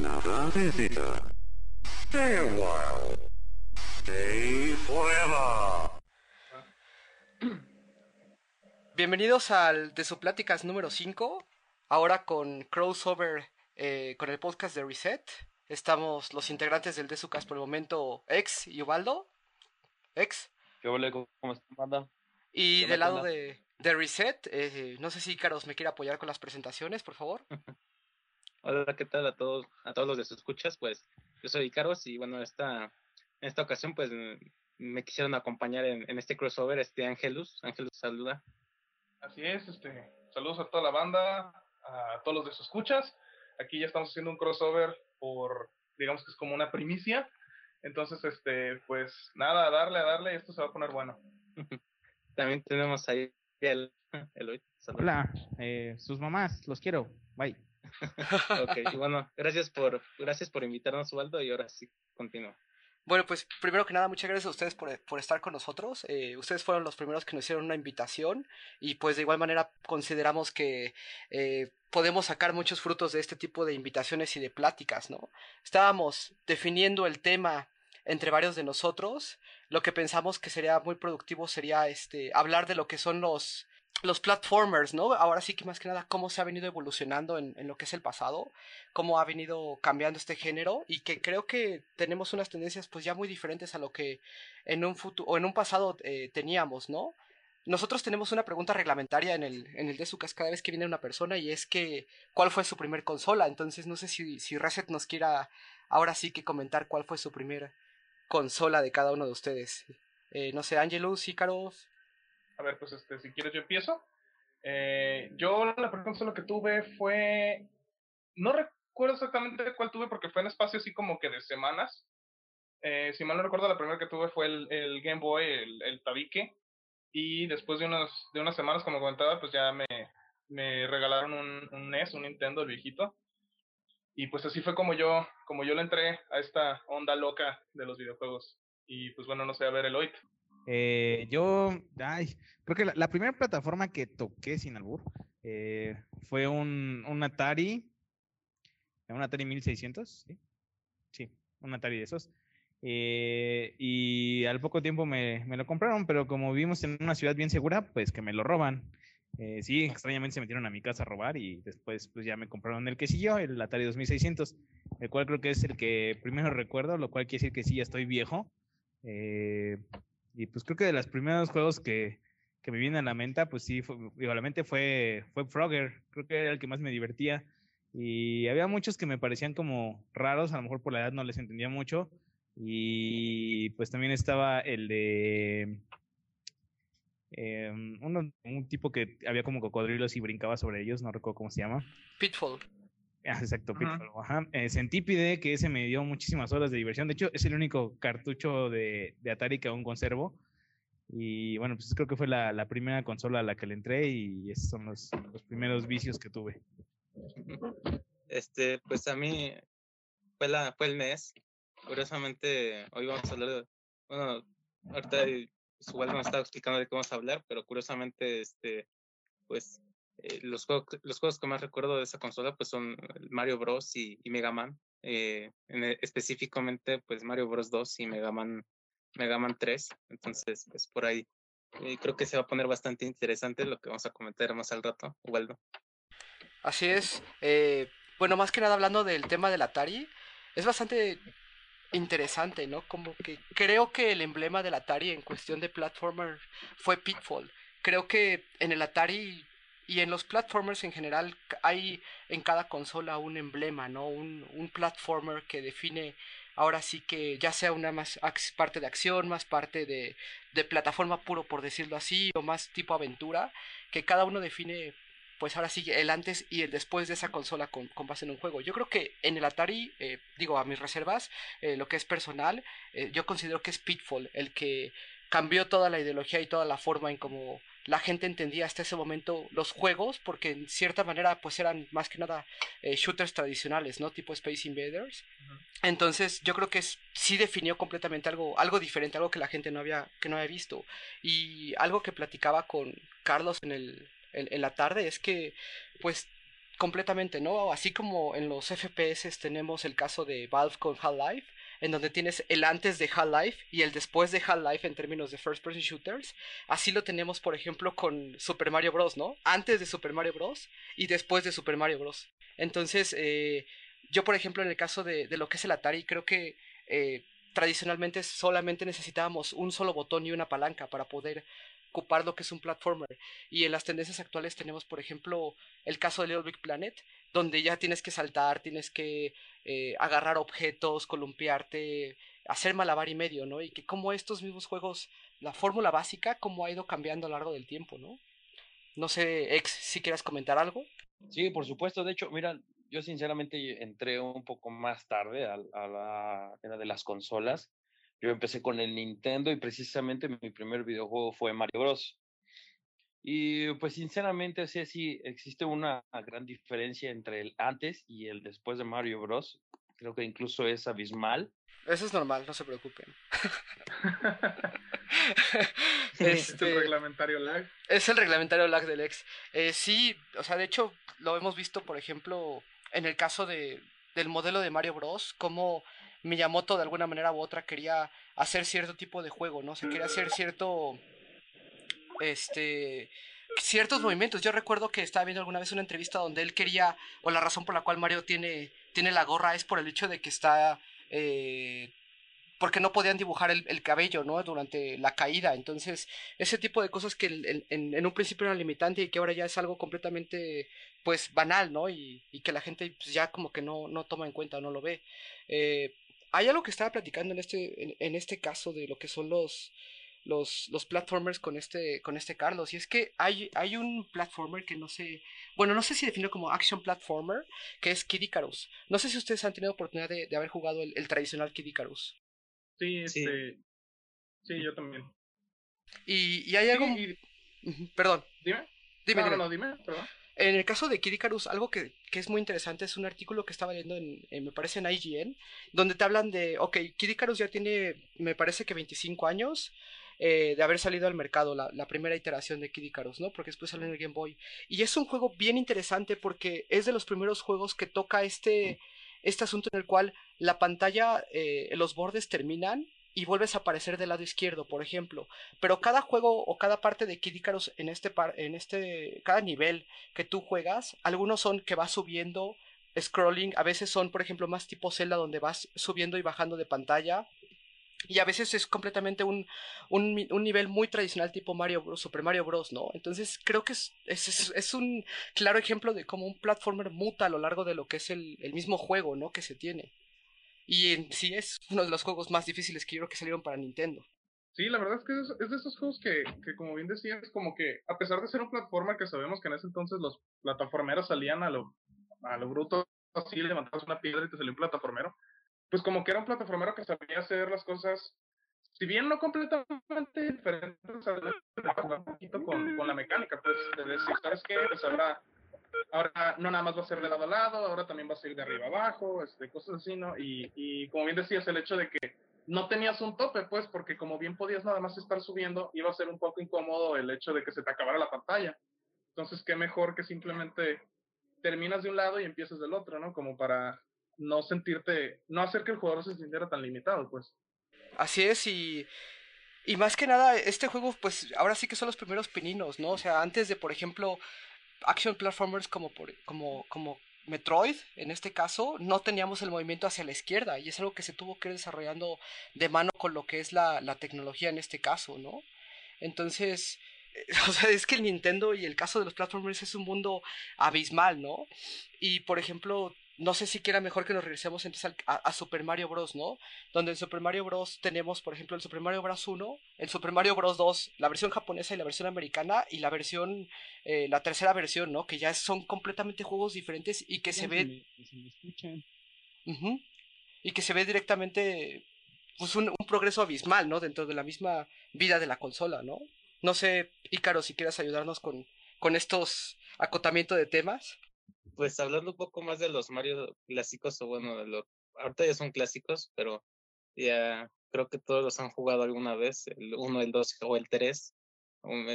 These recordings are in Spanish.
another visitor. Stay a while. Stay forever. Bienvenidos al de su pláticas número 5, ahora con crossover eh, con el podcast de Reset. Estamos los integrantes del Desucas por el momento, Ex y Ubaldo. Ex. ¿Qué ole? ¿Cómo están, banda? Y del lado de, de Reset, eh, no sé si Caros me quiere apoyar con las presentaciones, por favor. Hola, ¿qué tal a todos, a todos los de sus escuchas? Pues yo soy Caros y bueno, esta, en esta ocasión pues me quisieron acompañar en, en este crossover, este Angelus. Angelus, saluda. Así es, este, saludos a toda la banda, a todos los de sus escuchas. Aquí ya estamos haciendo un crossover por, digamos que es como una primicia. Entonces, este, pues nada, a darle, a darle, esto se va a poner bueno. También tenemos ahí el, Eloy. Saludos. Hola, eh, sus mamás, los quiero. Bye. ok, bueno, gracias por, gracias por invitarnos, Waldo, y ahora sí, continúo. Bueno, pues primero que nada, muchas gracias a ustedes por, por estar con nosotros. Eh, ustedes fueron los primeros que nos hicieron una invitación y pues de igual manera consideramos que eh, podemos sacar muchos frutos de este tipo de invitaciones y de pláticas, ¿no? Estábamos definiendo el tema entre varios de nosotros. Lo que pensamos que sería muy productivo sería este hablar de lo que son los los platformers, ¿no? Ahora sí que más que nada cómo se ha venido evolucionando en, en, lo que es el pasado, cómo ha venido cambiando este género y que creo que tenemos unas tendencias pues ya muy diferentes a lo que en un futuro o en un pasado eh, teníamos, ¿no? Nosotros tenemos una pregunta reglamentaria en el, en el Desucas cada vez que viene una persona y es que ¿cuál fue su primer consola? Entonces no sé si, si Reset nos quiera ahora sí que comentar cuál fue su primera consola de cada uno de ustedes. Eh, no sé, Angelus, Ícaros. A ver, pues este, si quieres yo empiezo. Eh, yo la primera consola que tuve fue, no recuerdo exactamente cuál tuve porque fue en espacio así como que de semanas. Eh, si mal no recuerdo, la primera que tuve fue el, el Game Boy, el, el, tabique. Y después de, unos, de unas semanas, como comentaba, pues ya me, me regalaron un, NES, un Nintendo, el viejito. Y pues así fue como yo, como yo le entré a esta onda loca de los videojuegos. Y pues bueno, no sé, a ver, Eloy. Eh, yo, ay, creo que la, la, primera plataforma que toqué sin albur eh, fue un, un, Atari, un Atari 1600, ¿sí? Sí, un Atari de esos. Eh, y al poco tiempo me, me, lo compraron, pero como vivimos en una ciudad bien segura, pues que me lo roban. Eh, sí, extrañamente se metieron a mi casa a robar y después pues ya me compraron el que siguió, el Atari 2600, el cual creo que es el que primero recuerdo, lo cual quiere decir que sí, ya estoy viejo. Eh, y pues creo que de los primeros juegos que, que me vienen a la mente, pues sí, fue, igualmente fue, fue Frogger, creo que era el que más me divertía. Y había muchos que me parecían como raros, a lo mejor por la edad no les entendía mucho. Y pues también estaba el de uno, un tipo que había como cocodrilos y brincaba sobre ellos, no recuerdo cómo se llama. Pitfall. Exacto, Pitfall. Ajá. Eh, Centípide, que ese me dio muchísimas horas de diversión. De hecho, es el único cartucho de, de Atari que aún conservo. Y bueno, pues creo que fue la, la, primera consola a la que le entré y esos son los, los primeros vicios que tuve. Este, pues a mí fue, la, fue el NES. Curiosamente, hoy vamos a hablar de, bueno, ahorita igual me estaba explicando de qué vamos a hablar, pero curiosamente, este, pues, eh, los, juegos, los juegos que más recuerdo de esa consola, pues, son Mario Bros. y, Mega Man. Eh, en, específicamente, pues, Mario Bros. 2 y Mega Man, Mega Man 3. Entonces, pues, por ahí. Eh, creo que se va a poner bastante interesante lo que vamos a comentar más al rato, Ubaldo. Así es. bueno, más que nada hablando del tema del Atari, es bastante interesante, ¿no? Como que creo que el emblema del Atari en cuestión de platformer fue Pitfall. Creo que en el Atari y en los platformers en general hay en cada consola un emblema, ¿no? Un, un platformer que define ahora sí que ya sea una más parte de acción, más parte de, de plataforma puro por decirlo así, o más tipo aventura, que cada uno define pues ahora sí el antes y el después de esa consola con, con base en un juego. Yo creo que en el Atari, eh, digo a mis reservas, eh, lo que es personal, eh, yo considero que es Pitfall el que cambió toda la ideología y toda la forma en cómo la gente entendía hasta ese momento los juegos, porque en cierta manera pues eran más que nada eh, shooters tradicionales, ¿no? Tipo Space Invaders. Uh -huh. Entonces yo creo que es, sí definió completamente algo, algo diferente, algo que la gente no había, que no había visto. Y algo que platicaba con Carlos en el, en, en la tarde es que pues completamente, ¿no? Así como en los FPS tenemos el caso de Valve con Half-Life, en donde tienes el antes de Half-Life y el después de Half-Life en términos de first person shooters, así lo tenemos, por ejemplo, con Super Mario Bros., ¿no? Antes de Super Mario Bros. y después de Super Mario Bros. Entonces, eh, yo, por ejemplo, en el caso de, de, lo que es el Atari, creo que eh, tradicionalmente solamente necesitábamos un solo botón y una palanca para poder ocupar lo que es un platformer. Y en las tendencias actuales tenemos, por ejemplo, el caso de Little Big Planet, donde ya tienes que saltar, tienes que eh, agarrar objetos, columpiarte, hacer malabar y medio, ¿no? Y que como estos mismos juegos, la fórmula básica, cómo ha ido cambiando a lo largo del tiempo, ¿no? No sé, Ex, si quieras comentar algo. Sí, por supuesto. De hecho, mira, yo sinceramente entré un poco más tarde a, a la era de las consolas. Yo empecé con el Nintendo y precisamente mi primer videojuego fue Mario Bros. Y pues sinceramente sé si existe una gran diferencia entre el antes y el después de Mario Bros. Creo que incluso es abismal. Eso es normal, no se preocupen. este, es el reglamentario lag. Es el reglamentario lag del ex. Eh, sí, o sea, de hecho lo hemos visto, por ejemplo, en el caso de, del modelo de Mario Bros. Como Miyamoto de alguna manera u otra quería hacer cierto tipo de juego, ¿no? Se quería hacer cierto este ciertos movimientos. Yo recuerdo que estaba viendo alguna vez una entrevista donde él quería, o la razón por la cual Mario tiene, tiene la gorra es por el hecho de que está, eh, porque no podían dibujar el, el, cabello, ¿no? Durante la caída. Entonces, ese tipo de cosas que en, un principio eran limitante y que ahora ya es algo completamente, pues, banal, ¿no? Y, que la gente pues, ya como que no, no toma en cuenta, no lo ve. Eh, hay algo que estaba platicando en este, en este caso de lo que son los los, los platformers con este, con este Carlos. Y es que hay, hay un platformer que no sé, bueno, no sé si define como action platformer, que es Kid Icarus. No sé si ustedes han tenido oportunidad de, de haber jugado el, el, tradicional Kid Icarus. Sí, este, sí, sí yo también. Y, y hay algo... Y... Perdón. Dime. Dime, no, dime. no, no, dime, perdón. En el caso de Kid Icarus, algo que, que, es muy interesante es un artículo que estaba leyendo en, en, me parece, en IGN, donde te hablan de, ok, Kid Icarus ya tiene, me parece que 25 años, eh, de haber salido al mercado, la, primera iteración de Kid Icarus, ¿no? Porque después salió en el Game Boy. Y es un juego bien interesante porque es de los primeros juegos que toca este, este asunto en el cual la pantalla, eh, los bordes terminan y vuelves a aparecer del lado izquierdo, por ejemplo. Pero cada juego o cada parte de Kid Icarus en este, par, en este, cada nivel que tú juegas, algunos son que vas subiendo, scrolling, a veces son, por ejemplo, más tipo Zelda donde vas subiendo y bajando de pantalla. Y a veces es completamente un, un, un, nivel muy tradicional tipo Mario Bros, Super Mario Bros, ¿no? Entonces creo que es, es, es, un claro ejemplo de cómo un platformer muta a lo largo de lo que es el, el mismo juego, ¿no? Que se tiene. Y en sí es uno de los juegos más difíciles que yo creo que salieron para Nintendo. Sí, la verdad es que es, de esos juegos que, que, como bien decías, como que a pesar de ser un platformer que sabemos que en ese entonces los plataformeros salían a lo, a lo bruto, así levantabas una piedra y te salió un plataformero, pues como que era un plataformero que sabía hacer las cosas, si bien no completamente diferentes, un poquito con, con la mecánica, pues de decir, ¿sabes qué? Pues ahora, ahora no nada más va a ser de lado a lado, ahora también va a ser de arriba abajo, este, cosas así, ¿no? Y, y como bien decías, el hecho de que no tenías un tope, pues, porque como bien podías nada más estar subiendo, iba a ser un poco incómodo el hecho de que se te acabara la pantalla. Entonces, qué mejor que simplemente terminas de un lado y empiezas del otro, ¿no? Como para no sentirte, no hacer que el jugador se sintiera tan limitado, pues. Así es, y, y más que nada, este juego, pues ahora sí que son los primeros pininos, ¿no? O sea, antes de, por ejemplo, action platformers como, por, como, como Metroid, en este caso, no teníamos el movimiento hacia la izquierda, y es algo que se tuvo que ir desarrollando de mano con lo que es la, la tecnología en este caso, ¿no? Entonces, o sea, es que el Nintendo y el caso de los platformers es un mundo abismal, ¿no? Y por ejemplo, no sé si quiera mejor que nos regresemos entonces a, a, Super Mario Bros, ¿no? Donde en Super Mario Bros tenemos, por ejemplo, el Super Mario Bros 1, el Super Mario Bros 2, la versión japonesa y la versión americana, y la versión, eh, la tercera versión, ¿no? Que ya son completamente juegos diferentes y que se ve... Me, se me escuchan. Uh -huh, y que se ve directamente, pues, un, un, progreso abismal, ¿no? Dentro de la misma vida de la consola, ¿no? No sé, Ícaro, si quieres ayudarnos con, con estos acotamientos de temas pues hablando un poco más de los Mario clásicos, o bueno, de lo, ahorita ya son clásicos, pero ya creo que todos los han jugado alguna vez, el 1, el 2 o el 3,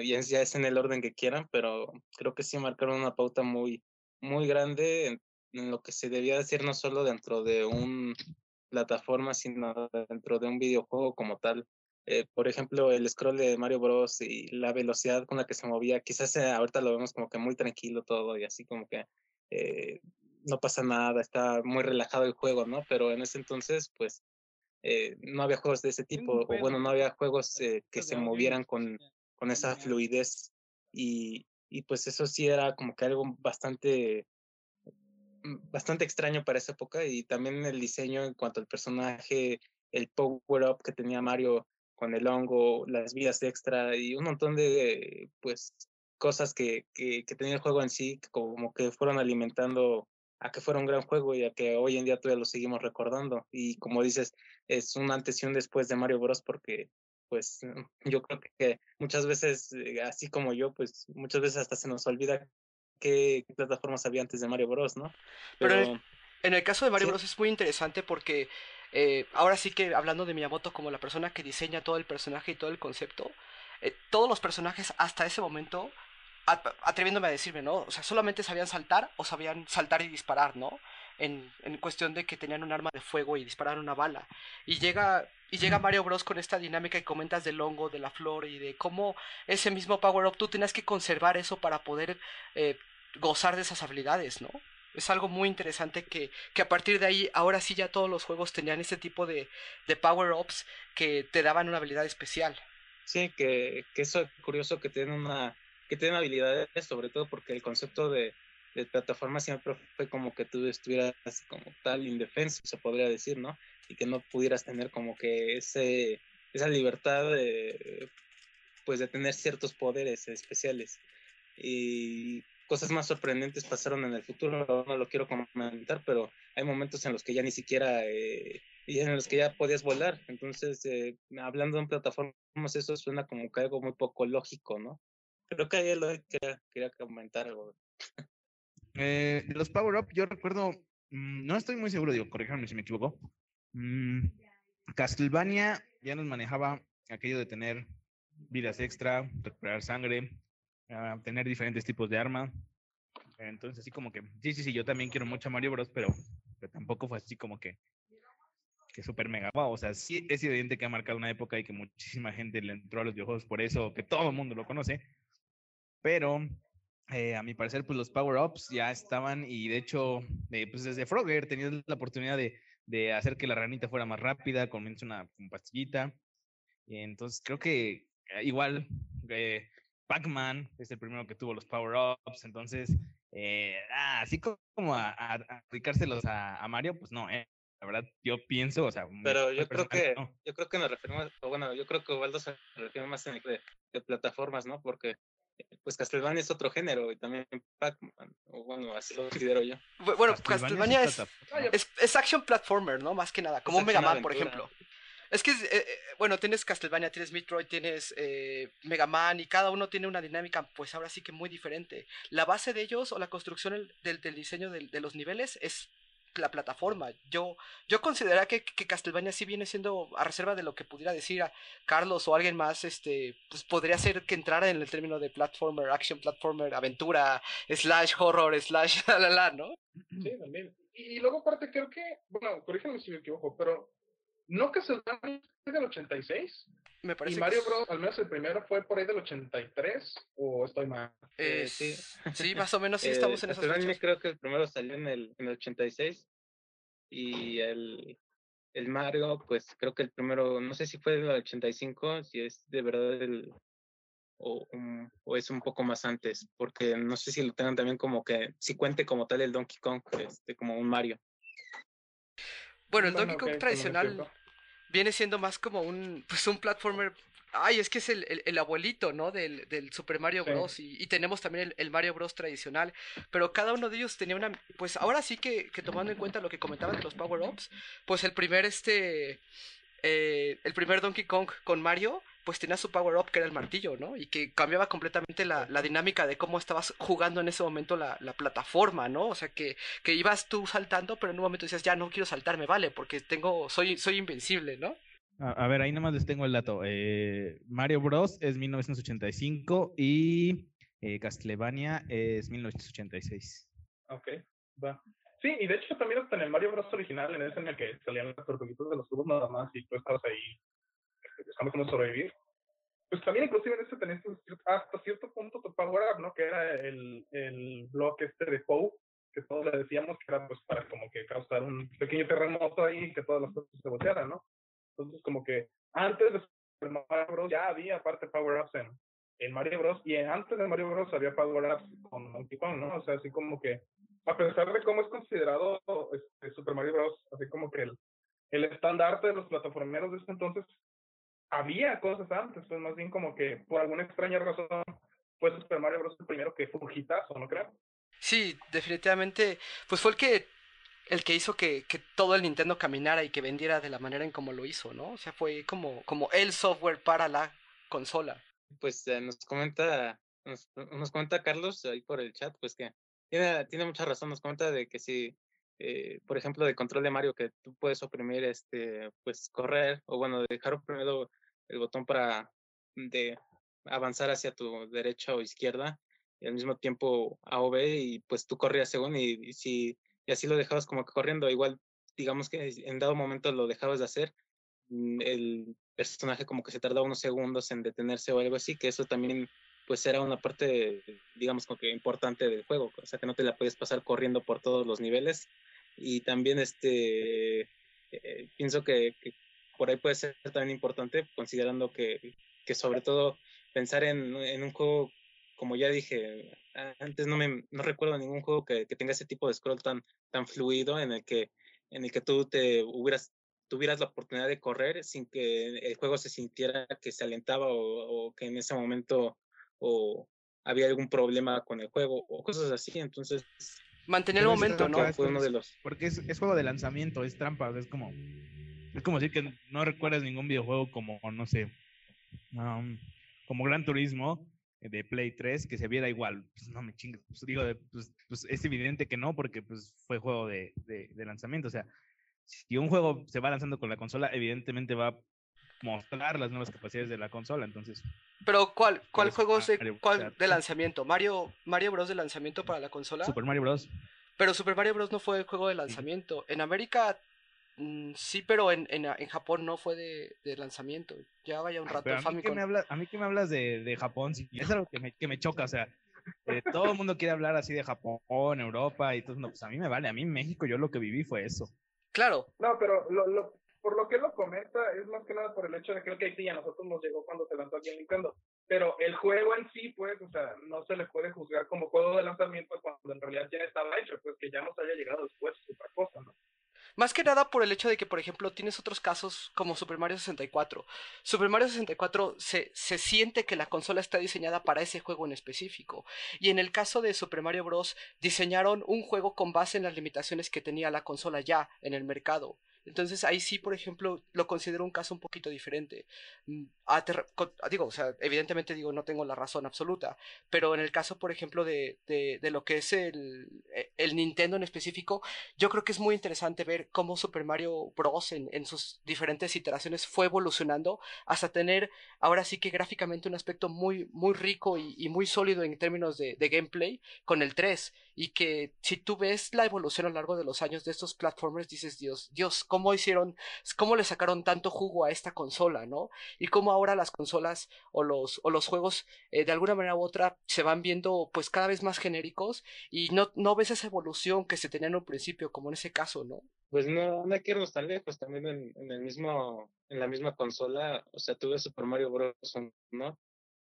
ya es en el orden que quieran, pero creo que sí marcaron una pauta muy, muy grande en, lo que se debía decir no solo dentro de un plataforma, sino dentro de un videojuego como tal. Eh, por ejemplo, el scroll de Mario Bros. y la velocidad con la que se movía, quizás eh, ahorita lo vemos como que muy tranquilo todo y así como que eh, no pasa nada, está muy relajado el juego, ¿no? Pero en ese entonces, pues, eh, no había juegos de ese tipo, o bueno, no había juegos eh, que se movieran con, con esa fluidez. Y, y pues eso sí era como que algo bastante mm, bastante extraño para esa época y también el diseño en cuanto al personaje, el power up que tenía Mario con el hongo, las vidas extra y un montón de pues cosas que, que, que tenía el juego en sí, como que fueron alimentando a que fuera un gran juego y a que hoy en día todavía lo seguimos recordando. Y como dices, es un antes y un después de Mario Bros. porque pues yo creo que muchas veces, eh, así como yo, pues muchas veces hasta se nos olvida qué plataformas había antes de Mario Bros, ¿no? Pero, Pero en el caso de Mario sí. Bros es muy interesante porque eh, ahora sí que hablando de Miyamoto como la persona que diseña todo el personaje y todo el concepto, eh, todos los personajes hasta ese momento, atreviéndome a decirme, ¿no? O sea, solamente sabían saltar o sabían saltar y disparar, ¿no? En, en, cuestión de que tenían un arma de fuego y dispararon una bala. Y llega, y llega Mario Bros con esta dinámica que comentas del hongo, de la flor y de cómo ese mismo power up tú tenías que conservar eso para poder eh, gozar de esas habilidades, ¿no? Es algo muy interesante que, que a partir de ahí, ahora sí ya todos los juegos tenían este tipo de, de power-ups que te daban una habilidad especial. Sí, que, que eso es curioso que tienen una que tienen habilidades, sobre todo porque el concepto de, plataforma siempre fue como que tú estuvieras como tal indefenso, se podría decir, ¿no? Y que no pudieras tener como que ese, esa libertad de, pues de tener ciertos poderes especiales. Y cosas más sorprendentes pasaron en el futuro, no lo quiero comentar, pero hay momentos en los que ya ni siquiera, eh, en los que ya podías volar. Entonces, eh, hablando en plataformas, eso suena como que algo muy poco lógico, ¿no? Creo que ahí lo quería, quería comentar algo. Eh, los Power Up, yo recuerdo, mmm, no estoy muy seguro, digo, corríjanme si me equivoco. Mmm, Castlevania ya nos manejaba aquello de tener vidas extra, recuperar sangre, uh, tener diferentes tipos de arma. Entonces, así como que, sí, sí, sí, yo también quiero mucho a Mario Bros, pero, pero tampoco fue así como que, que super mega wow. O sea, sí es evidente que ha marcado una época y que muchísima gente le entró a los videojuegos por eso, que todo el mundo lo conoce. Pero eh, a mi parecer, pues los power-ups ya estaban y de hecho, eh, pues desde Frogger tenías la oportunidad de, de, hacer que la ranita fuera más rápida, comienza una, una pastillita. Y entonces creo que eh, igual eh, Pac-Man es el primero que tuvo los power-ups, entonces ah, así como a, a, a aplicárselos a, a, Mario, pues no, eh. La verdad, yo pienso, o sea, pero yo creo que no. yo creo que nos referimos, o bueno, yo creo que Waldo se refiere más en de, de plataformas, ¿no? Porque pues Castlevania es otro género y también Pac-Man, o bueno, así lo considero yo. Bueno, Castlevania, es, es, es, action platformer, ¿no? Más que nada, como Mega Man, por ejemplo. Es que, eh, bueno, tienes Castlevania, tienes Metroid, tienes eh, Mega Man y cada uno tiene una dinámica, pues ahora sí que muy diferente. La base de ellos o la construcción del, del diseño de, de los niveles es la plataforma. Yo, yo consideraría que, que, Castlevania sí viene siendo, a reserva de lo que pudiera decir a Carlos o alguien más, este, pues podría ser que entrara en el término de platformer, action platformer, aventura, slash horror, slash la la la, ¿no? Sí, también. Y, y luego aparte creo que, bueno, corrígeme si me equivoco, pero ¿no Castlevania es del 86? Me parece y Mario que... Bros, al menos el primero fue por ahí del 83, o estoy mal. Eh, sí. sí, más o menos sí estamos en esas fechas. creo que el primero salió en el, en el 86 y el, el Mario, pues creo que el primero, no sé si fue del 85, si es de verdad el, o, um, o, es un poco más antes, porque no sé si lo tengan también como que, si cuente como tal el Donkey Kong, este, como un Mario. Bueno, el bueno, Donkey Kong okay, tradicional viene siendo más como un, pues un platformer. Ay, es que es el, el, el abuelito, ¿no? Del, del, Super Mario Bros. Y, y, tenemos también el, el, Mario Bros. tradicional. Pero cada uno de ellos tenía una. Pues ahora sí que, que tomando en cuenta lo que comentaban de los power-ups, pues el primer este. Eh, el primer Donkey Kong con Mario, pues tenía su power up que era el martillo, ¿no? Y que cambiaba completamente la, la dinámica de cómo estabas jugando en ese momento la, la, plataforma, ¿no? O sea, que, que ibas tú saltando, pero en un momento decías, ya no quiero saltarme, vale, porque tengo, soy, soy invencible, ¿no? A, a ver, ahí nomás les tengo el dato. Eh, Mario Bros. es 1985 y eh, Castlevania es 1986. Ok, va. Sí, y de hecho también hasta en el Mario Bros. original, en ese en el que salían las tortuguitas de los tubos nada más y tú estabas ahí este, buscando cómo sobrevivir. Pues también inclusive en ese tenías un cier- hasta cierto punto tu power up, ¿no? Que era el, el bloque este de Poe, que todos le decíamos que era pues para como que causar un pequeño terremoto ahí y que todas las cosas se voltearan, ¿no? Entonces como que antes de Super Mario Bros. ya había aparte power ups en, en Mario Bros. y antes de Mario Bros. había power ups con Donkey Kong, ¿no? O sea, así como que a pesar de cómo es considerado este, Super Mario Bros., así como que el, el estandarte de los plataformeros de este entonces, había cosas antes, pues más bien como que por alguna extraña razón fue Super Mario Bros. el primero que fue un hitazo, ¿no creo? Sí, definitivamente, pues fue el que el que hizo que, que todo el Nintendo caminara y que vendiera de la manera en como lo hizo, ¿no? O sea, fue como, como el software para la consola. Pues eh, nos comenta, nos, nos comenta Carlos ahí por el chat, pues que tiene, tiene mucha razón, nos comenta de que si, eh, por ejemplo, de control de Mario, que tú puedes oprimir, este, pues correr, o bueno, dejar oprimido el botón para de avanzar hacia tu derecha o izquierda, y al mismo tiempo A o B, y pues tú corrías según, y, y si y así lo dejabas como que corriendo, igual digamos que en dado momento lo dejabas de hacer, mm, el personaje como que se tardaba unos segundos en detenerse o algo así, que eso también pues era una parte, digamos, como que importante del juego, o sea que no te la puedes pasar corriendo por todos los niveles. Y también este, eh, pienso que, por ahí puede ser también importante, considerando que, que sobre todo pensar en, un juego, como ya dije, antes no, me, no recuerdo ningún juego que, que tenga ese tipo de scroll tan, tan fluido en el que, en el que tú te hubieras tuvieras la oportunidad de correr sin que el juego se sintiera que se alentaba o que en ese momento o había algún problema con el juego o cosas así. Entonces, mantener el momento, ¿no? Fue uno de los... Porque es, es, juego de lanzamiento, es trampa, es como es como decir que no recuerdas ningún videojuego como, no sé, um, como Gran Turismo de Play 3 que se viera igual. Pues no me chingues, pues digo, pues, pues, es evidente que no, porque pues fue juego de, de, de lanzamiento. O sea, si un juego se va lanzando con la consola, evidentemente va mostrar las nuevas capacidades de la consola, entonces. Pero ¿cuál cuál juego de cuál de lanzamiento? Mario Mario Bros de lanzamiento para la consola? Super Mario Bros. Pero Super Mario Bros no fue el juego de lanzamiento. En América mmm, sí, pero en, en, en, Japón no fue de, de, lanzamiento. Ya vaya un rato a, mí que me hablas, a mí que me hablas de, de Japón, sí, es algo que me, que me choca, o sea, eh, todo el mundo quiere hablar así de Japón, Europa y todo, no, pues a mí me vale, a mí en México yo lo que viví fue eso. Claro. No, pero lo, lo, por lo que lo comenta es más que nada por el hecho de que el sí, a nosotros nos llegó cuando se lanzó aquí en Nintendo. Pero el juego en sí, pues, o sea, no se le puede juzgar como juego de lanzamiento cuando en realidad ya estaba hecho, pues que ya nos haya llegado después es otra cosa, ¿no? Más que nada por el hecho de que, por ejemplo, tienes otros casos como Super Mario 64. Super Mario 64 se, se, siente que la consola está diseñada para ese juego en específico. Y en el caso de Super Mario Bros. diseñaron un juego con base en las limitaciones que tenía la consola ya en el mercado. Entonces ahí sí, por ejemplo, lo considero un caso un poquito diferente. Ater digo, o sea, evidentemente digo, no tengo la razón absoluta, pero en el caso, por ejemplo, de, de, de, lo que es el, el Nintendo en específico, yo creo que es muy interesante ver cómo Super Mario Bros. en, en sus diferentes iteraciones fue evolucionando hasta tener ahora sí que gráficamente un aspecto muy, muy rico y, y muy sólido en términos de, de gameplay con el 3 y que si tú ves la evolución a lo largo de los años de estos platformers dices Dios, Dios, cómo hicieron, cómo le sacaron tanto jugo a esta consola, ¿no? Y cómo ahora las consolas o los, o los juegos eh, de alguna manera u otra se van viendo pues cada vez más genéricos y no, no ves esa evolución que se tenía en un principio, como en ese caso, ¿no? Pues no, no hay que irnos tan lejos, también en, el mismo, en la misma consola, o sea, tú ves Super Mario Bros. 1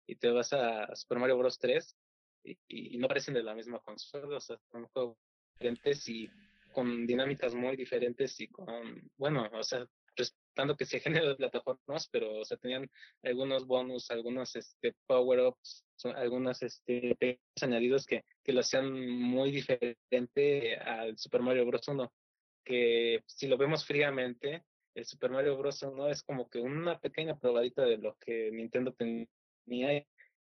y te vas a Super Mario Bros. 3 y, y, no parecen de la misma consola, o sea, son juegos diferentes y con dinámicas muy diferentes y con, bueno, o sea, respetando que se género de plataformas, pero, o sea, tenían algunos bonus, algunos, este, power-ups, algunos, este, añadidos que, que lo hacían muy diferente al Super Mario Bros. 1, que si lo vemos fríamente, el Super Mario Bros. 1 es como que una pequeña probadita de lo que Nintendo tenía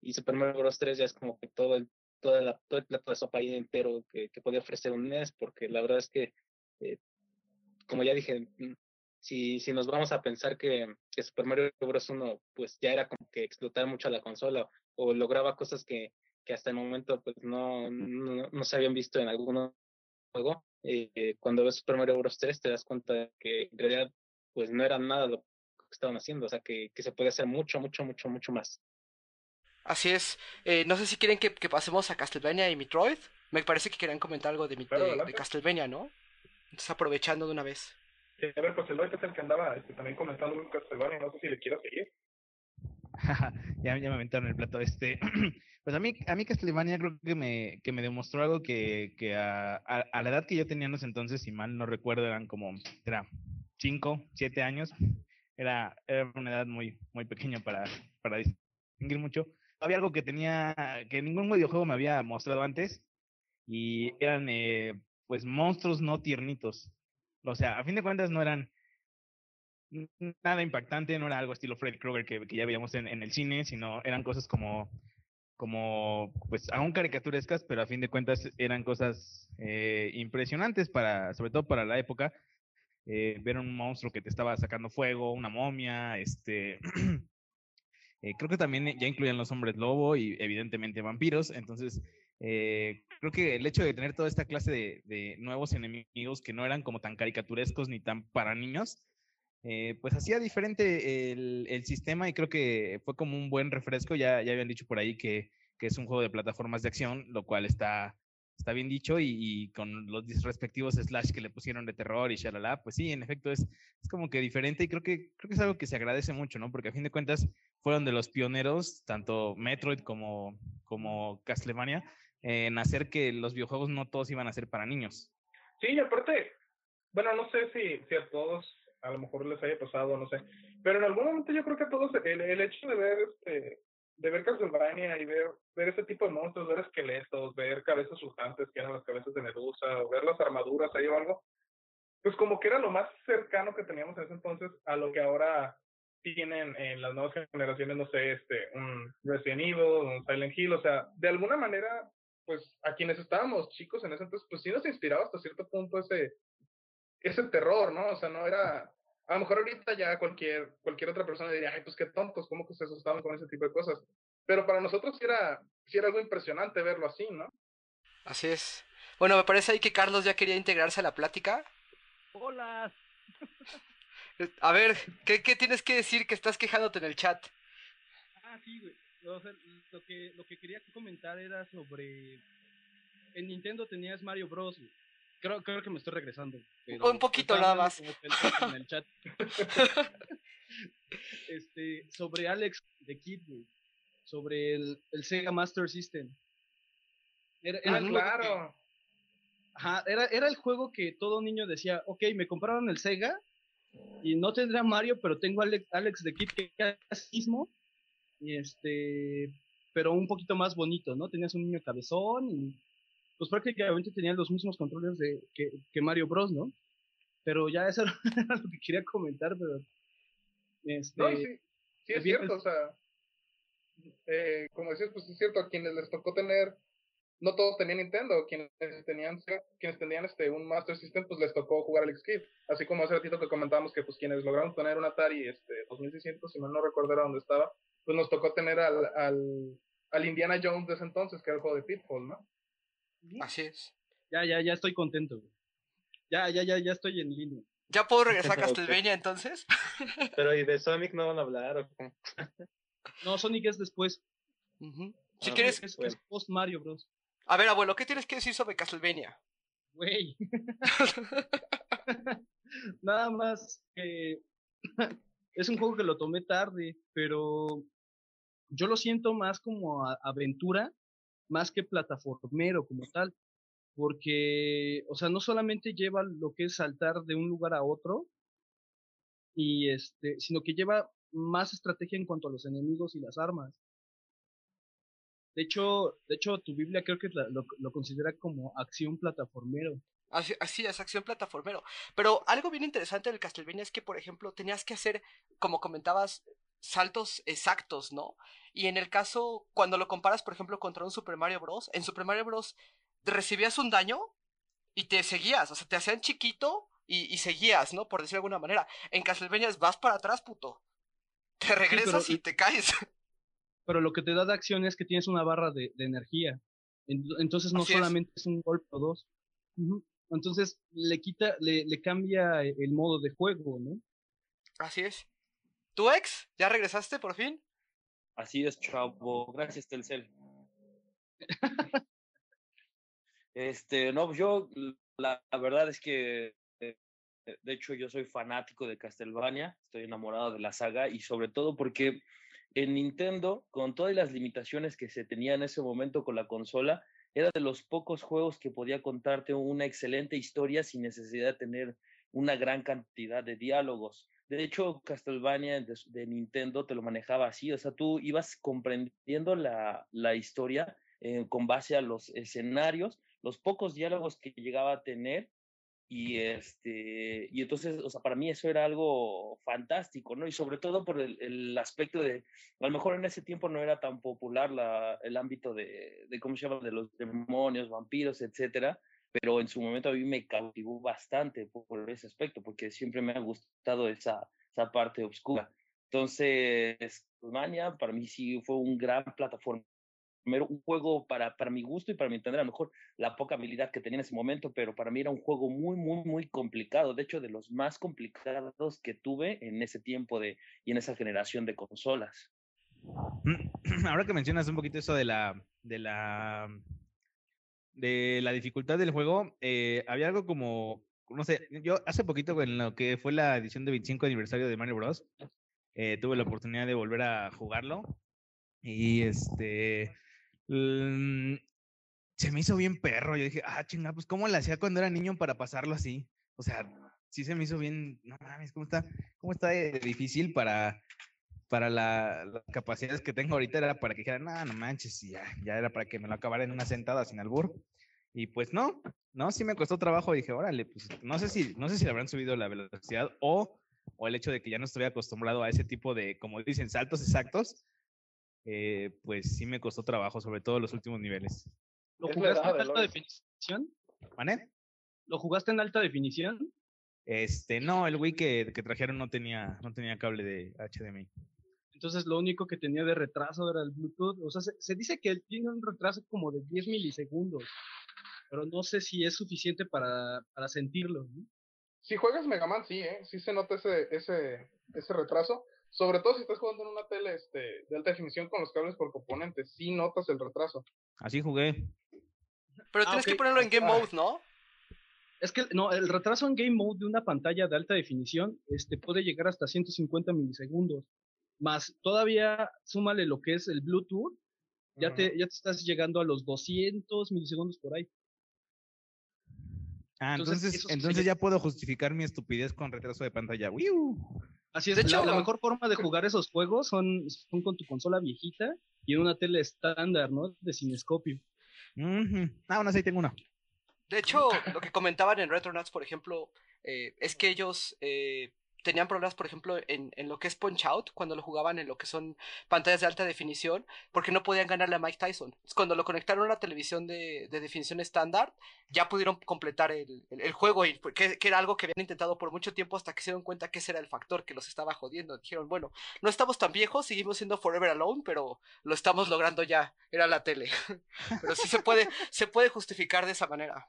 y Super Mario Bros. 3 ya es como que todo el, toda la, todo el plato de sopa ahí entero que, que podía ofrecer un NES, porque la verdad es que, eh, como ya dije, si, si nos vamos a pensar que, que, Super Mario Bros. 1 pues ya era como que explotaba mucho la consola o lograba cosas que, que hasta el momento pues no, no, no se habían visto en algún juego. Eh, cuando ves Super Mario Bros. 3 te das cuenta de que en realidad pues no era nada lo que estaban haciendo, o sea que, que se puede hacer mucho, mucho, mucho, mucho más. Así es. Eh, no sé si quieren que, que, pasemos a Castlevania y Metroid. Me parece que querían comentar algo de, de, de Castlevania, ¿no? Entonces aprovechando de una vez. Sí, a ver, pues el es el que andaba este, también comentando un Castlevania, no sé si le quiero seguir. ya, ya me aventaron el plato. Este, pues a mí, a mí Castlevania creo que me, que me demostró algo que, que a, a, la edad que yo tenía en ese entonces, si mal no recuerdo, eran como, era 5, 7 años. Era, era una edad muy, muy pequeña para, para distinguir mucho. Había algo que tenía, que ningún videojuego me había mostrado antes, y eran, eh, pues, monstruos no tiernitos. O sea, a fin de cuentas no eran nada impactante, no era algo estilo Freddy Krueger que, que, ya veíamos en, en, el cine, sino eran cosas como, como, pues aún caricaturescas, pero a fin de cuentas eran cosas eh, impresionantes para, sobre todo para la época. Eh, ver un monstruo que te estaba sacando fuego, una momia, este, eh, creo que también ya incluían los hombres lobo y evidentemente vampiros, entonces eh, creo que el hecho de tener toda esta clase de, nuevos enemigos que no eran como tan caricaturescos ni tan para niños, eh, pues hacía diferente el, el, sistema y creo que fue como un buen refresco. Ya, ya habían dicho por ahí que, que, es un juego de plataformas de acción, lo cual está, está bien dicho y, con los respectivos slash que le pusieron de terror y shalala, pues sí, en efecto es, es como que diferente y creo que, creo que es algo que se agradece mucho, ¿no? Porque a fin de cuentas fueron de los pioneros, tanto Metroid como, como Castlevania, en hacer que los videojuegos no todos iban a ser para niños. Sí, y aparte, bueno, no sé si, si a todos a lo mejor les haya pasado, no sé, pero en algún momento yo creo que a todos el, el hecho de ver este de ver Castlevania y ver, ver ese tipo de monstruos, ver esqueletos, ver cabezas sustantes que eran las cabezas de Medusa, ver las armaduras ahí o algo, pues como que era lo más cercano que teníamos en ese entonces a lo que ahora tienen en las nuevas generaciones, no sé, este, un Resident Evil, un Silent Hill, o sea, de alguna manera pues a quienes estábamos chicos en ese entonces, pues sí nos inspiraba hasta cierto punto ese, ese terror, ¿no? O sea, no era, a lo mejor ahorita ya cualquier, cualquier otra persona diría, ay, pues qué tontos, ¿cómo que se asustaban con ese tipo de cosas? Pero para nosotros sí era, sí era algo impresionante verlo así, ¿no? Así es. Bueno, me parece ahí que Carlos ya quería integrarse a la plática. Hola. A ver, ¿qué, ¿qué tienes que decir que estás quejándote en el chat? Ah, sí, güey o sea, lo que lo que quería comentar era sobre en Nintendo tenías Mario Bros. Creo, creo que me estoy regresando. Pero un poquito nada más. En el chat. este, sobre Alex de Kid, sobre el, el, Sega Master System. Era, era ah, claro. ajá, era, era el juego que todo niño decía, ok, me compraron el Sega y no tendrá Mario, pero tengo Alex, Alex de Kid que es mismo y este, pero un poquito más bonito, ¿no? Tenías un niño cabezón y pues prácticamente tenían los mismos controles de, que, que Mario Bros, ¿no? Pero ya eso era lo que quería comentar, pero... Este, no, sí, sí es cierto, o sea, eh, como decías, pues es cierto, a quienes les tocó tener, no todos tenían Nintendo, quienes tenían, quienes tenían este, un Master System, pues les tocó jugar al Kid, así como hace ratito que comentábamos que pues quienes lograron tener un Atari este, 2600, si mal no recuerdo era dónde estaba, pues nos tocó tener al, al, al Indiana Jones de ese entonces, que era el juego de Pitfall, ¿no? Así es. Ya, ya, ya estoy contento. Ya, ya, ya, ya estoy en línea. ¿Ya puedo regresar a Castlevania entonces? Pero ¿y de Sonic no van a hablar o No, Sonic es después. Uh -huh. Si ah, quieres... Es, es, post Mario Bros. A ver, abuelo, ¿qué tienes que decir sobre Castlevania? Güey. Nada más que es un juego que lo tomé tarde, pero yo lo siento más como aventura, más que plataformero como tal, porque, o sea, no solamente lleva lo que es saltar de un lugar a otro, y este, sino que lleva más estrategia en cuanto a los enemigos y las armas. De hecho, de hecho, tu Biblia creo que lo, lo considera como acción plataformero. Así, así, es, acción plataformero. Pero algo bien interesante del Castlevania es que, por ejemplo, tenías que hacer, como comentabas, saltos exactos, ¿no? Y en el caso, cuando lo comparas, por ejemplo, contra un Super Mario Bros., en Super Mario Bros. recibías un daño y te seguías, o sea, te hacían chiquito y, y seguías, ¿no? Por decirlo de alguna manera. En Castlevania es vas para atrás, puto. Te regresas sí, pero... y te caes. pero lo que te da de acción es que tienes una barra de, de energía. En- Entonces no Así solamente es. un golpe o dos. Entonces le quita, le, le cambia el modo de juego, ¿no? Así es. ¿Tu ex? ¿Ya regresaste por fin? Así es, chavo. Gracias, Telcel. Este, no, yo, la, la verdad es que, eh, de hecho, yo soy fanático de Castlevania, estoy enamorado de la saga y sobre todo porque en Nintendo, con todas las limitaciones que se tenía en ese momento con la consola, era de los pocos juegos que podía contarte una excelente historia sin necesidad de tener una gran cantidad de diálogos. De hecho, Castlevania de, Nintendo te lo manejaba así, o sea, tú ibas comprendiendo la, la historia eh, con base a los escenarios, los pocos diálogos que llegaba a tener y este y entonces o sea para mí eso era algo fantástico no y sobre todo por el, el aspecto de a lo mejor en ese tiempo no era tan popular la, el ámbito de, de cómo se llama de los demonios vampiros etcétera pero en su momento a mí me cautivó bastante por, ese aspecto porque siempre me ha gustado esa esa parte oscura entonces Mania para mí sí fue un gran plataforma un juego para, para mi gusto y para mi entender a lo mejor la poca habilidad que tenía en ese momento, pero para mí era un juego muy, muy, muy complicado. De hecho, de los más complicados que tuve en ese tiempo de, y en esa generación de consolas. Ahora que mencionas un poquito eso de la, de la, de la dificultad del juego, eh, había algo como, no sé, yo hace poquito en lo que fue la edición de 25 aniversario de Mario Bros. Eh, tuve la oportunidad de volver a jugarlo y este se me hizo bien perro. Yo dije, ah, chinga, pues cómo le hacía cuando era niño para pasarlo así. O sea, sí se me hizo bien, no mames, ¿cómo está, cómo está difícil para, para la- las capacidades que tengo ahorita? Era para que dijeran, no, no manches, y ya, ya era para que me lo acabara en una sentada sin albur. Y pues no, no, sí me costó trabajo. Dije, órale, pues no sé si, no sé si le habrán subido la velocidad o, o el hecho de que ya no estoy acostumbrado a ese tipo de, como dicen, saltos exactos. eh, pues sí me costó trabajo, sobre todo los últimos niveles. ¿Lo jugaste en alta definición? ¿Vale? ¿Lo jugaste en alta definición? Este, no, el Wii que, que trajeron no tenía, no tenía cable de HDMI. Entonces lo único que tenía de retraso era el Bluetooth. O sea, se, se dice que él tiene un retraso como de 10 milisegundos. Pero no sé si es suficiente para, para sentirlo. ¿no? Si juegas Mega Man, sí, ¿eh? Sí se nota ese, ese, ese retraso. Sobre todo si estás jugando en una tele este, de alta definición con los cables por componentes, sí notas el retraso. Así jugué. Pero Ah, tienes que ponerlo en Game Ah. Mode, ¿no? Es que no, el retraso en Game Mode de una pantalla de alta definición este, puede llegar hasta 150 milisegundos. Más todavía súmale lo que es el Bluetooth, ya, te, ya te estás llegando a los 200 milisegundos por ahí. Ah, Entonces, entonces, ya puedo justificar mi estupidez con retraso de pantalla. ¡Wiu! Así es, De la- hecho, la, mejor forma de jugar esos juegos son, son con tu consola viejita y en una tele estándar, ¿no? De cinescopio. Ah, bueno, sí tengo uno. De hecho, lo que comentaban en Retronauts, por ejemplo, eh, es que ellos eh, tenían problemas, por ejemplo, en, en lo que es Punch Out, cuando lo jugaban en lo que son pantallas de alta definición, porque no podían ganarle a Mike Tyson. Cuando lo conectaron a la televisión de, de definición estándar, ya pudieron completar el, el- juego, y que, que era algo que habían intentado por mucho tiempo hasta que se dieron cuenta que ese era el factor que los estaba jodiendo. Dijeron, bueno, no estamos tan viejos, seguimos siendo Forever Alone, pero lo estamos logrando ya, era la tele. pero sí se puede, se puede justificar de esa manera.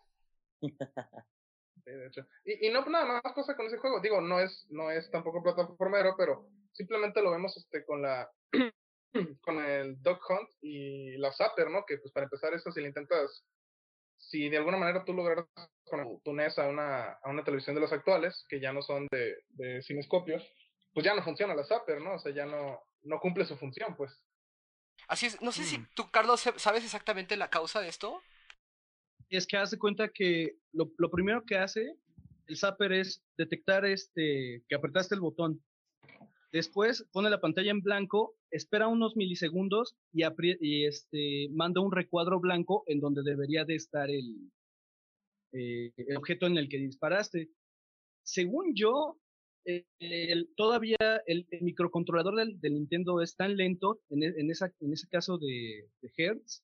Sí, de hecho. Y, y no nada más cosa con ese juego. Digo, no es, no es tampoco plataformero, pero simplemente lo vemos este con la con el Dog Hunt y la Zapper, ¿no? Que pues para empezar eso si le intentas, si de alguna manera tú lograras con tu NES a una, a una televisión de las actuales, que ya no son de, de cinescopios, pues ya no funciona la Zapper, ¿no? O sea, ya no, no cumple su función, pues. Así es, no sé si Mm. tú, Carlos, sabes exactamente la causa de esto. Es que hace cuenta que lo, lo primero que hace el zapper es detectar este que apretaste el botón. Después pone la pantalla en blanco, espera unos milisegundos y, este manda un recuadro blanco en donde debería de estar el, eh, el objeto en el que disparaste. Según yo, eh, todavía el, microcontrolador del, del Nintendo es tan lento en, e- en esa, en ese caso de, de Hertz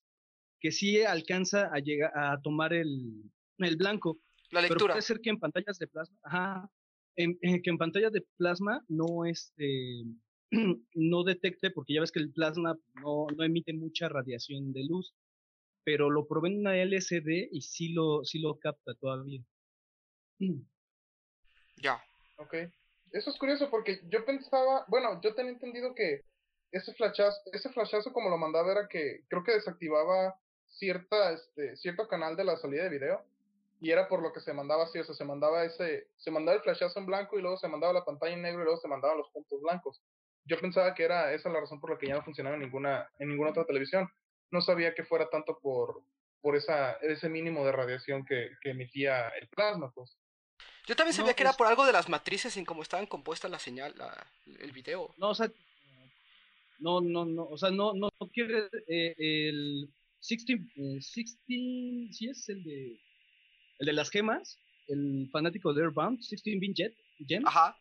que sí alcanza a llegar a tomar el, el blanco. La Pero lectura. puede ser que en pantallas de plasma, ajá, en, en- que en pantallas de plasma no este no detecte, porque ya ves que el plasma no, no emite mucha radiación de luz, pero lo probé en una LCD y sí lo, sí lo capta todavía. Ya. Ok. Eso es curioso porque yo pensaba, bueno, yo tenía entendido que ese flashazo, ese flashazo como lo mandaba era que creo que desactivaba cierta, este, cierto canal de la salida de video y era por lo que se mandaba así, o sea, se mandaba ese, se mandaba el flashazo en blanco y luego se mandaba la pantalla en negro y luego se mandaban los puntos blancos. Yo pensaba que era esa la razón por la que ya no funcionaba en ninguna, en ninguna otra televisión. No sabía que fuera tanto por, por esa, ese mínimo de radiación que, que emitía el plasma, pues. Yo también No, sabía que era pues- por algo de las matrices en cómo estaban compuestas la señal, la- el video. No, o sea, no, no, no, o sea, no, no no quiere eh, el 16, eh, 16, sí es el de, el de las gemas, el fanático de Airbound, 16 Bin Jet, Gem, Ajá.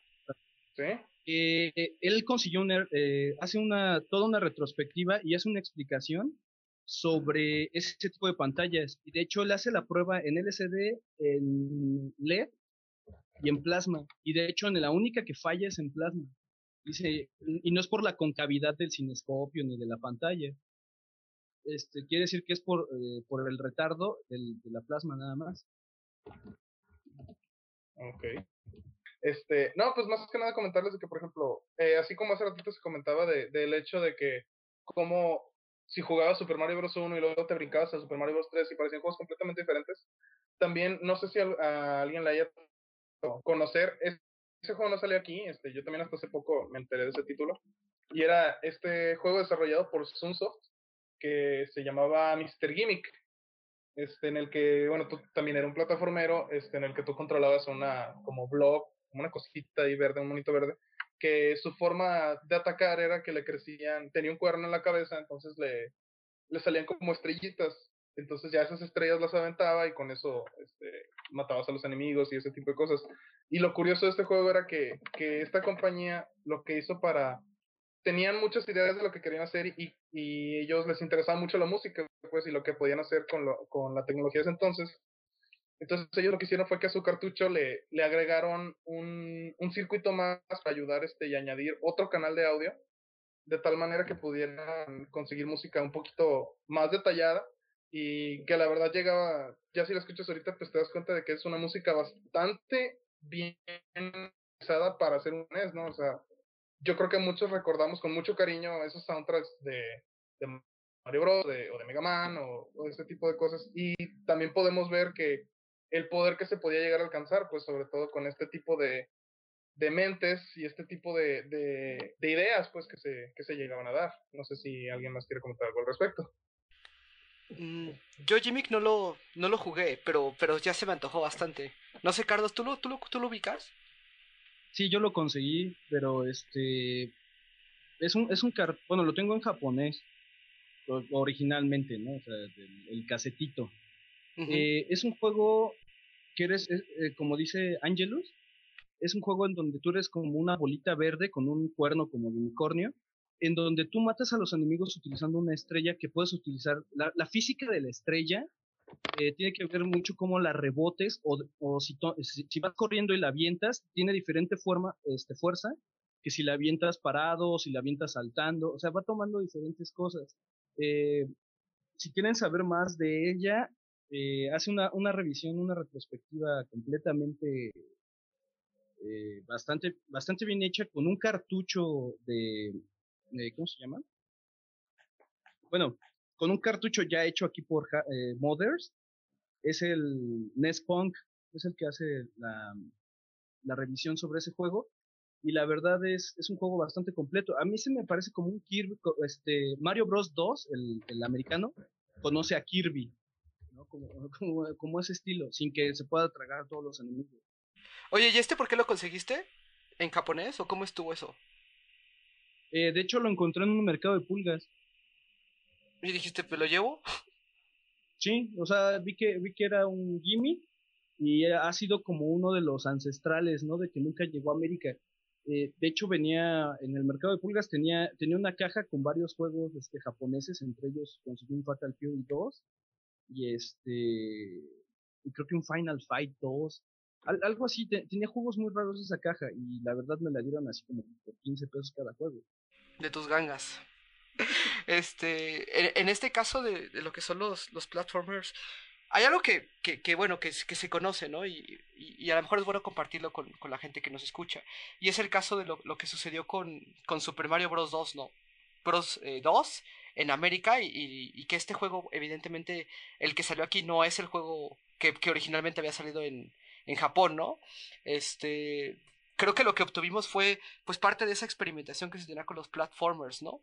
¿Sí? eh, él consiguió una, eh, hace una, toda una retrospectiva y hace una explicación sobre ese tipo de pantallas. Y de hecho, él hace la prueba en LCD, en LED y en plasma. Y de hecho, en la única que falla es en plasma. Dice, y no es por la concavidad del cinescopio ni de la pantalla. Este, quiere decir que es por, eh, por el retardo del- de la plasma nada más. Ok. Este, no, pues más que nada comentarles de que, por ejemplo, eh, así como hace ratito se comentaba de, del hecho de que como si jugabas Super Mario Bros. 1 y luego te brincabas a Super Mario Bros. 3 y parecían juegos completamente diferentes, también no sé si a, a alguien le haya conocer, es- ese juego no salió aquí, este, yo también hasta hace poco me enteré de ese título, y era este juego desarrollado por Sunsoft que se llamaba Mr. Gimmick este, en el que, bueno, tú también era un plataformero, este, en el que tú controlabas una, como blog, una cosita ahí verde, un monito verde, que su forma de atacar era que le crecían, tenía un cuerno en la cabeza, entonces le, le salían como estrellitas, entonces ya esas estrellas las aventaba y con eso, este, matabas a los enemigos y ese tipo de cosas. Y lo curioso de este juego era que, que esta compañía lo que hizo para tenían muchas ideas de lo que querían hacer y, y ellos les interesaba mucho la música, pues, y lo que podían hacer con, lo, con la tecnología de ese entonces. Entonces ellos lo que hicieron fue que a su cartucho le, le agregaron un, un circuito más para ayudar este, y añadir otro canal de audio, de tal manera que pudieran conseguir música un poquito más detallada y que la verdad llegaba, ya si la escuchas ahorita, pues te das cuenta de que es una música bastante bien para hacer un NES, ¿no? O sea, yo creo que muchos recordamos con mucho cariño esos soundtracks de, Mario Bros. de- o de Mega Man o, o ese tipo de cosas. Y también podemos ver que el poder que se podía llegar a alcanzar, pues sobre todo con este tipo de, de mentes y este tipo de, de, de ideas, pues que se, que se llegaban a dar. No sé si alguien más quiere comentar algo al respecto. Mm, yo Gimmick no lo, no lo jugué, pero, pero ya se me antojó bastante. No sé, Carlos, ¿tú lo, tú lo, tú lo ubicas? Sí, yo lo conseguí, pero este es un es un car bueno, lo tengo en japonés originalmente, ¿no? O sea, el, el casetito. Eh, es un juego que eres eh, eh, como dice Angelus, es un juego en donde tú eres como una bolita verde con un cuerno como de unicornio, en donde tú matas a los enemigos utilizando una estrella que puedes utilizar la, la física de la estrella eh, tiene que ver mucho cómo la rebotes o, o si, si, si vas corriendo y la avientas, tiene diferente forma, este, fuerza que si la avientas parado si la avientas saltando, o sea, va tomando diferentes cosas. Eh, si quieren saber más de ella, eh, hace una, una revisión, una retrospectiva completamente eh, bastante, bastante bien hecha con un cartucho de, de- ¿cómo se llama? Bueno, con un cartucho ya hecho aquí por eh, Mothers, es el NES Punk, es el que hace la, la revisión sobre ese juego. Y la verdad es, es un juego bastante completo. A mí se me parece como un Kirby, este, Mario Bros 2, el, el americano, conoce a Kirby, ¿no? Como, como, como ese estilo, sin que se pueda tragar a todos los enemigos. Oye, ¿y este por qué lo conseguiste? ¿En japonés o cómo estuvo eso? Eh, de hecho, lo encontré en un mercado de pulgas. Y dijiste, ¿me lo llevo? Sí, o sea, vi que, vi que era un gimme y ha sido como uno de los ancestrales, ¿no? De que nunca llegó a América. Eh, de hecho, venía en el mercado de pulgas, tenía, tenía una caja con varios juegos este, japoneses, entre ellos conseguí un Fatal Fury 2 y este, y creo que un Final Fight 2 Al- algo así, te- tenía juegos muy raros esa caja y la verdad me la dieron así como por 15 pesos cada juego. de tus gangas. Este, en, este caso de, de lo que son los, los platformers, hay algo que, que, bueno, que, que se conoce, ¿no? Y, y, a lo mejor es bueno compartirlo con, con la gente que nos escucha. Y es el caso de lo, lo que sucedió con, con Super Mario Bros. 2, ¿no? Bros. eh, 2 en América y, y- que este juego, evidentemente, el que salió aquí no es el juego que, que originalmente había salido en, en Japón, ¿no? Este, creo que lo que obtuvimos fue, pues, parte de esa experimentación que se tenía con los platformers, ¿no?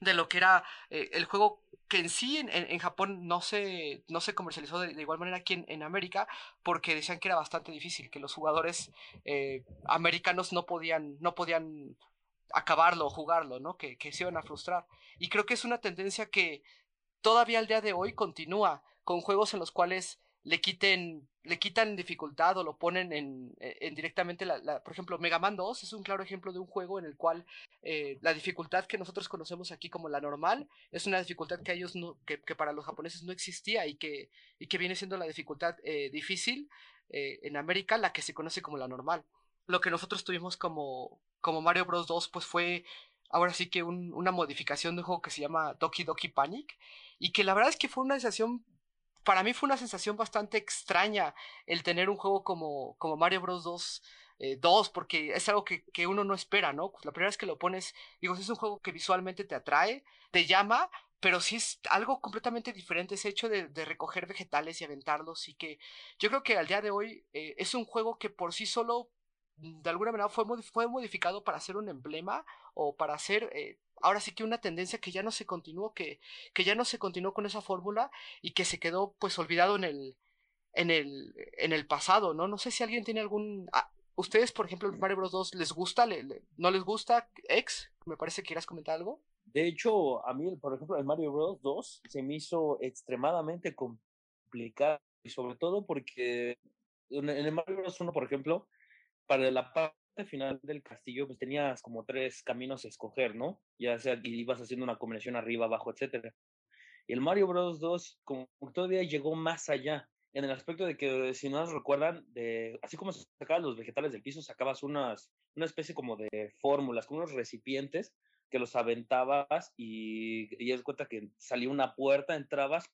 De lo que era eh, el juego que en sí en, en- Japón no se, no se comercializó de, de igual manera aquí en, en América porque decían que era bastante difícil, que los jugadores eh, americanos no podían, no podían acabarlo o jugarlo, ¿no? Que, que se iban a frustrar. Y creo que es una tendencia que todavía al día de hoy continúa con juegos en los cuales le quiten le quitan dificultad o lo ponen en, en directamente la, la- por ejemplo Mega Man 2 es un claro ejemplo de un juego en el cual eh, la dificultad que nosotros conocemos aquí como la normal es una dificultad que ellos no, que, que para los japoneses no existía y que, y que viene siendo la dificultad eh, difícil eh, en América, la que se conoce como la normal. Lo que nosotros tuvimos como, como Mario Bros. 2, pues fue ahora sí que un- una modificación de un juego que se llama Doki Doki Panic y que la verdad es que fue una sensación para mí fue una sensación bastante extraña el tener un juego como, como Mario Bros. 2, eh, 2, porque es algo que, que uno no espera, ¿no? Pues la primera vez que lo pones, digo, es un juego que visualmente te atrae, te llama, pero sí es algo completamente diferente, ese hecho de, de recoger vegetales y aventarlos, y que yo creo que al día de hoy eh, es un juego que por sí solo, mm, de alguna manera, fue, modi- fue modificado para ser un emblema o para hacer, eh, ahora sí que una tendencia que ya no se continuó, que, que ya no se continuó con esa fórmula y que se quedó pues olvidado en el, en el, en el pasado, ¿no? No sé si alguien tiene algún... ah, ¿Ustedes, por ejemplo, el Mario Bros. 2 les gusta? ¿Le- ¿No les gusta? Ex, me parece que quieras comentar algo. De hecho, a mí, por ejemplo, el Mario Bros. 2 se me hizo extremadamente complicado, y sobre todo porque en el Mario Bros. 1, por ejemplo, para la final del castillo, pues tenías como tres caminos a escoger, ¿no? Ya sea que ibas haciendo una combinación arriba, abajo, etcétera. Y el Mario Bros. 2 como todavía llegó más allá, en el aspecto de que, si no nos recuerdan, de, así como sacabas los vegetales del piso, sacabas unas, una especie como de fórmulas, como unos recipientes que los aventabas y, y das cuenta que salía una puerta, entrabas,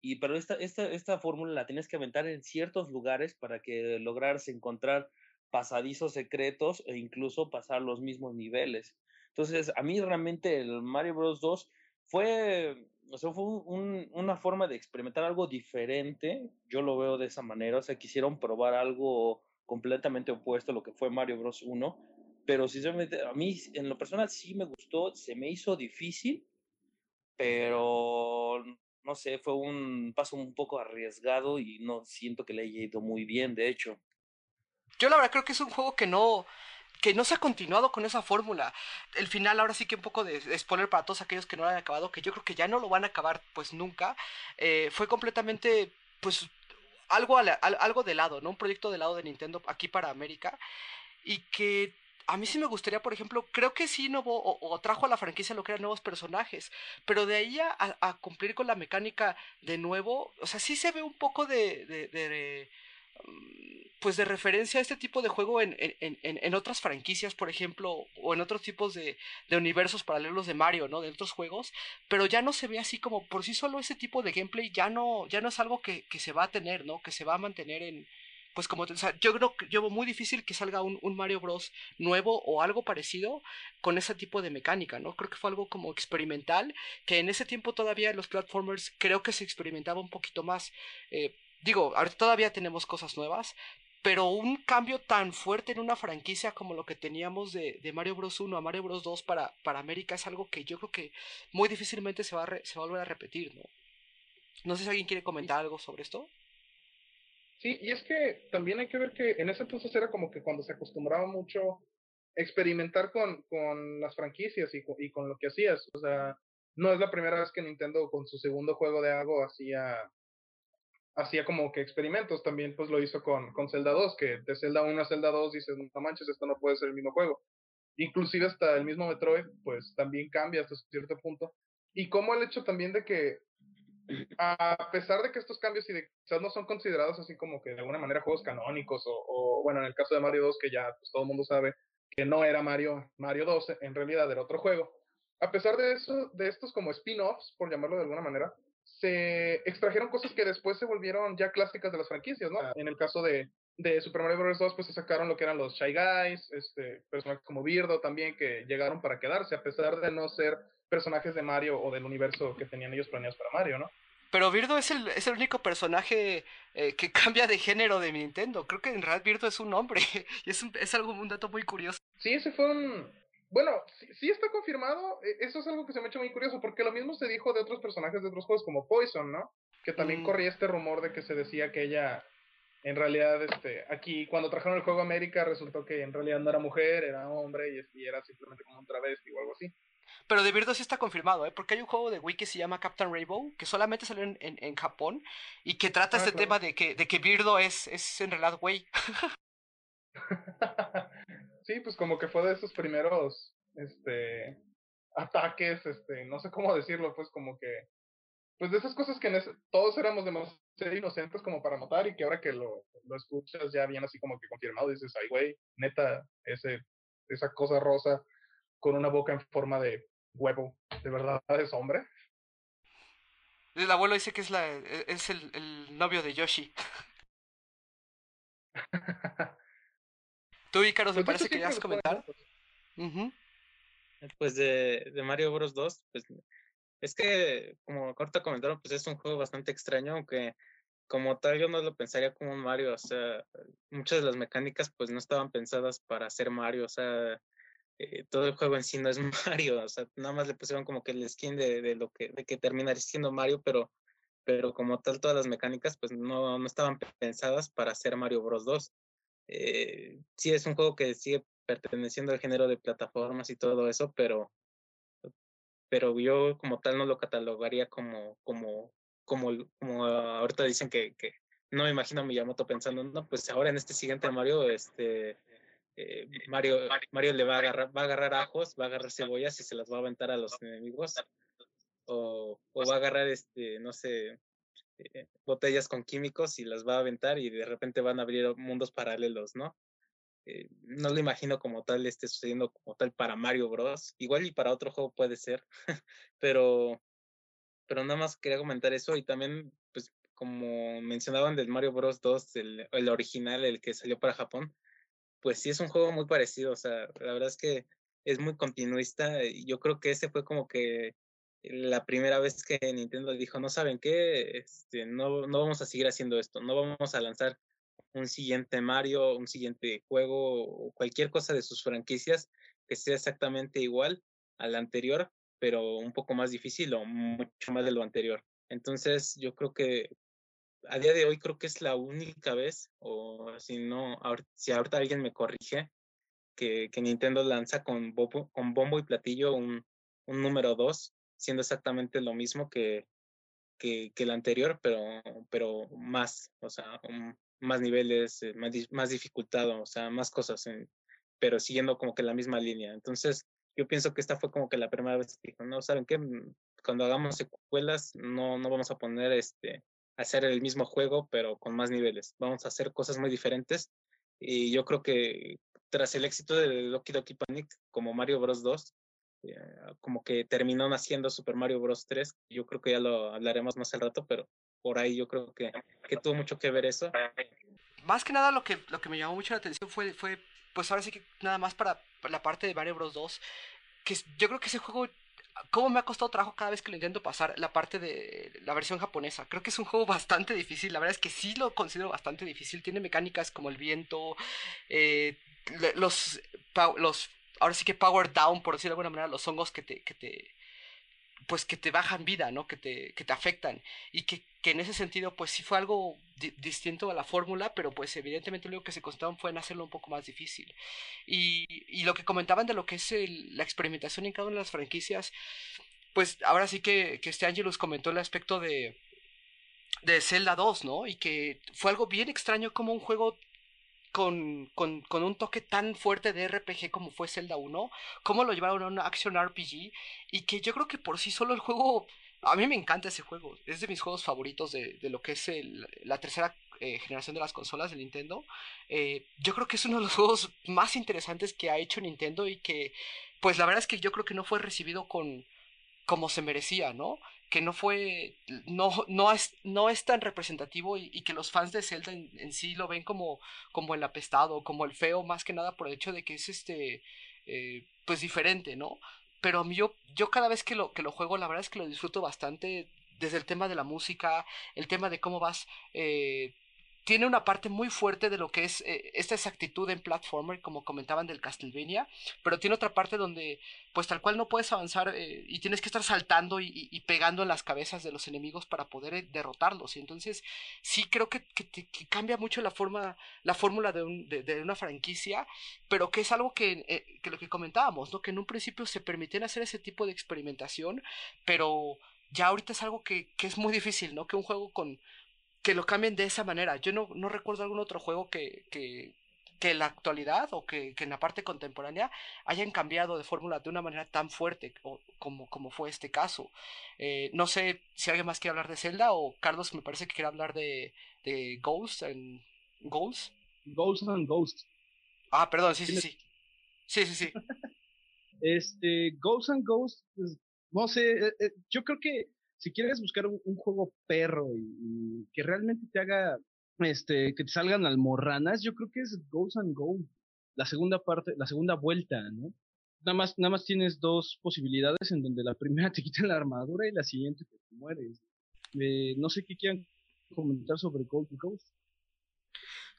y pero esta, esta, esta fórmula la tienes que aventar en ciertos lugares para que lograras encontrar pasadizos secretos e incluso pasar los mismos niveles. Entonces, a mí realmente el Mario Bros. 2 fue, o sea, fue un- un- una forma de experimentar algo diferente. Yo lo veo de esa manera. O sea, quisieron probar algo completamente opuesto a lo que fue Mario Bros. 1. Pero sinceramente, a mí en lo personal sí me gustó. Se me hizo difícil, pero no sé, fue un paso un poco arriesgado y no siento que le haya ido muy bien, de hecho. Yo la verdad creo que es un juego que no que no se ha continuado con esa fórmula. El final ahora sí que un poco de, spoiler para todos aquellos que no lo han acabado, que yo creo que ya no lo van a acabar pues nunca. eh, fue completamente pues algo, la- al- algo de lado, ¿no? Un proyecto de lado de Nintendo aquí para América. Y que a mí sí me gustaría, por ejemplo, creo que sí innovó o, o trajo a la franquicia lo que eran nuevos personajes. Pero de ahí a, cumplir con la mecánica de nuevo, o sea, sí se ve un poco de- pues de referencia a este tipo de juego en, en, en, en otras franquicias, por ejemplo, o en otros tipos de, de universos paralelos de Mario, ¿no? De otros juegos, pero ya no se ve así como por sí solo ese tipo de gameplay ya no, ya no es algo que, que se va a tener, ¿no? Que se va a mantener en, pues como, o sea, yo creo que veo muy difícil que salga un, un Mario Bros. nuevo o algo parecido con ese tipo de mecánica, ¿no? Creo que fue algo como experimental, que en ese tiempo todavía los platformers creo que se experimentaba un poquito más. eh, digo, ahorita todavía tenemos cosas nuevas, pero un cambio tan fuerte en una franquicia como lo que teníamos de, de Mario Bros 1 a Mario Bros 2 para, para América es algo que yo creo que muy difícilmente se va, a re- se va a volver a repetir, ¿no? No sé si alguien quiere comentar algo sobre esto. Sí, y es que también hay que ver que en ese entonces era como que cuando se acostumbraba mucho experimentar con, con las franquicias y con, y con lo que hacías. O sea, no es la primera vez que Nintendo con su segundo juego de algo hacía hacía como que experimentos. También pues lo hizo con, con Zelda 2, que de Zelda 1 a Zelda 2 dices, no manches, esto no puede ser el mismo juego. Inclusive hasta el mismo Metroid, pues también cambia hasta cierto punto. Y como el hecho también de que a pesar de que estos cambios y de quizás no son considerados así como que de alguna manera juegos canónicos o, bueno, en el caso de Mario 2 que ya pues, todo el mundo sabe que no era Mario Mario 2, en realidad era otro juego. A pesar de eso, de estos como spin-offs, por llamarlo de alguna manera, se extrajeron cosas que después se volvieron ya clásicas de las franquicias, ¿no? En el caso de, de Super Mario Bros. 2, pues se sacaron lo que eran los Shy Guys, este, personajes como Birdo también, que llegaron para quedarse, a pesar de no ser personajes de Mario o del universo que tenían ellos planeados para Mario, ¿no? Pero Birdo es el, es el único personaje eh, que cambia de género de Nintendo. Creo que en realidad Birdo es un hombre. y es, un, es algo, un dato muy curioso. Sí, ese fue un, bueno, sí, sí, está confirmado. e, Eso es algo que se me ha hecho muy curioso, porque lo mismo se dijo de otros personajes de otros juegos, como Poison, ¿no? Que también Mm. corría este rumor de que se decía que ella, en realidad, este, aquí cuando trajeron el juego a América, resultó que en realidad no era mujer, era hombre y, y era simplemente como un travesti o algo así. Pero de Birdo sí está confirmado, ¿eh? Porque hay un juego de Wii que se llama Captain Rainbow, que solamente salió en, en, en Japón, y que trata Ah, este claro. tema de que, de que Birdo es, es en realidad güey. sí, pues como que fue de esos primeros, este, ataques, este, no sé cómo decirlo, pues como que, pues de esas cosas que en ese- todos éramos demasiado inocentes como para notar y que ahora que lo, lo escuchas ya bien así como que confirmado, dices, ay güey, neta, ese, esa cosa rosa con una boca en forma de huevo, ¿de verdad es hombre? El abuelo dice que es, la, es el, el novio de Yoshi. Tú, Icaros, me Pues parece que ya has. Pues de, de Mario Bros 2, pues es que, como ahorita comentaron, pues es un juego bastante extraño, aunque como tal yo no lo pensaría como un Mario, o sea, muchas de las mecánicas pues no estaban pensadas para ser Mario, o sea, eh, todo el juego en sí no es Mario, o sea, nada más le pusieron como que el skin de, de lo que, de que terminaría siendo Mario, pero, pero como tal todas las mecánicas pues no, no estaban pensadas para ser Mario Bros 2. Eh, sí es un juego que sigue perteneciendo al género de plataformas y todo eso, pero pero yo como tal no lo catalogaría como, como, como, ahorita dicen que, que no me imagino a Miyamoto pensando, no, pues ahora en este siguiente Mario, este eh, Mario, Mario le va a agarrar, va a agarrar ajos, va a agarrar cebollas y se las va a aventar a los enemigos. O, o va a agarrar este, no sé, eh, botellas con químicos y las va a aventar y de repente van a abrir mundos paralelos, ¿no? Eh, no lo imagino como tal esté sucediendo como tal para Mario Bros. Igual y para otro juego puede ser, pero, pero nada más quería comentar eso y también, pues como mencionaban del Mario Bros. 2, el, el original, el que salió para Japón, pues sí es un juego muy parecido, o sea, la verdad es que es muy continuista y yo creo que ese fue como que la primera vez que Nintendo dijo, no saben qué, este, no, no vamos a seguir haciendo esto, no vamos a lanzar un siguiente Mario, un siguiente juego cualquier cosa de sus franquicias que sea exactamente igual al anterior, pero un poco más difícil o mucho más de lo anterior. Entonces, yo creo que a día de hoy creo que es la única vez, o si no, ahor- si ahorita alguien me corrige, que, que Nintendo lanza con, bobo- con bombo y platillo un, un número 2, siendo exactamente lo mismo que, que, el anterior, pero, pero más, o sea, un- más niveles, eh, más, más dificultad, o sea, más cosas, pero siguiendo como que la misma línea. Entonces, yo pienso que esta fue como que la primera vez que dijo, no, ¿saben qué? Mm, Cuando hagamos secuelas, no, no vamos a poner este, hacer el mismo juego, pero con más niveles. Vamos a hacer cosas muy diferentes. Y yo creo que tras el éxito de Doki Doki Panic, como Mario Bros. 2, eh, como que terminó naciendo Super Mario Bros. 3. Yo creo que ya lo hablaremos más al rato, pero por ahí yo creo que, que tuvo mucho que ver eso. Más que nada lo que, lo que me llamó mucho la atención fue, fue, pues ahora sí que nada más para, la parte de Mario Bros. 2, que yo creo que ese juego, cómo me ha costado trabajo cada vez que lo intento pasar, la parte de la versión japonesa. Creo que es un juego bastante difícil, la verdad es que sí lo considero bastante difícil. Tiene mecánicas como el viento, eh, los, los, ahora sí que power down, por decirlo de alguna manera, los hongos que te, que te, pues que te bajan vida, ¿no? Que te, que te afectan. Y que, que en ese sentido, pues sí fue algo di- distinto a la fórmula, pero pues evidentemente lo que se constaban fue en hacerlo un poco más difícil. Y, y lo que comentaban de lo que es el- la experimentación en cada una de las franquicias, pues ahora sí que, que este Angelus comentó el aspecto de, de Zelda 2, ¿no? Y que fue algo bien extraño como un juego con, con, con un toque tan fuerte de RPG como fue Zelda 1, cómo lo llevaron a un action RPG y que yo creo que por sí solo el juego A mí me encanta ese juego. Es de mis juegos favoritos de, de lo que es la tercera eh, generación de las consolas de Nintendo. Eh, yo creo que es uno de los juegos más interesantes que ha hecho Nintendo y que, pues la verdad es que yo creo que no fue recibido con como se merecía, ¿no? Que no fue, no, no, es, no es tan representativo y, que los fans de Zelda en, sí lo ven como, como el apestado, como el feo, más que nada por el hecho de que es este, eh, pues diferente, ¿no? Pero yo, yo cada vez que lo, que lo juego, la verdad es que lo disfruto bastante desde el tema de la música, el tema de cómo vas eh, tiene una parte muy fuerte de lo que es eh, esta exactitud en platformer, como comentaban del Castlevania, pero tiene otra parte donde, pues tal cual no puedes avanzar eh, y tienes que estar saltando y, y, pegando en las cabezas de los enemigos para poder eh, derrotarlos. Y entonces sí creo que, cambia mucho la forma, la fórmula de, un, de, de, una franquicia, pero que es algo que, que lo que comentábamos, ¿no? Que en un principio se permitían hacer ese tipo de experimentación, pero ya ahorita es algo que, que es muy difícil, ¿no? Que un juego con que lo cambien de esa manera. Yo no, no recuerdo algún otro juego que, que, que en la actualidad o que, que, en la parte contemporánea hayan cambiado de fórmula de una manera tan fuerte o, como, como fue este caso. Eh, no sé si alguien más quiere hablar de Zelda o Carlos me parece que quiere hablar de, de Ghosts and Ghosts. Ghosts and Ghosts. Ah, perdón, sí, sí, sí. Sí, sí, sí. este, Ghosts and Ghosts, pues, no sé, eh, eh, yo creo que si quieres buscar un, juego perro y, que realmente te haga, este, que te salgan almorranas, yo creo que es Ghost and Go, la segunda parte, la segunda vuelta, ¿no? Nada más, nada más tienes dos posibilidades en donde la primera te quita la armadura y la siguiente te mueres. Eh, no sé qué quieran comentar sobre and Ghost.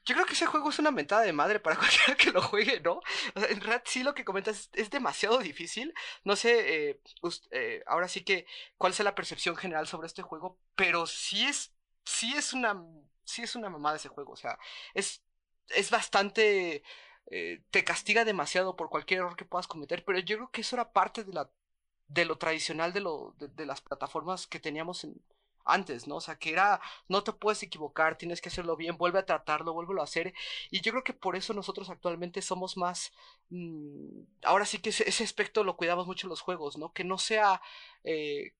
Yo creo que ese juego es una mentada de madre para cualquiera que lo juegue, ¿no? Sea, en realidad sí lo que comentas es, demasiado difícil. No sé, eh, eh, ahora sí que cuál es la percepción general sobre este juego, pero sí es, sí es una, sí es una mamada ese juego. O sea, es, es bastante, eh, te castiga demasiado por cualquier error que puedas cometer, pero yo creo que eso era parte de la, de lo tradicional de lo, de, de las plataformas que teníamos en, antes, ¿no? O sea, que era, no te puedes equivocar, tienes que hacerlo bien, vuelve a tratarlo, vuélvelo a hacer. Y yo creo que por eso nosotros actualmente somos más, mmm, ahora sí que ese, aspecto lo cuidamos mucho en los juegos, ¿no? Que no sea, eh,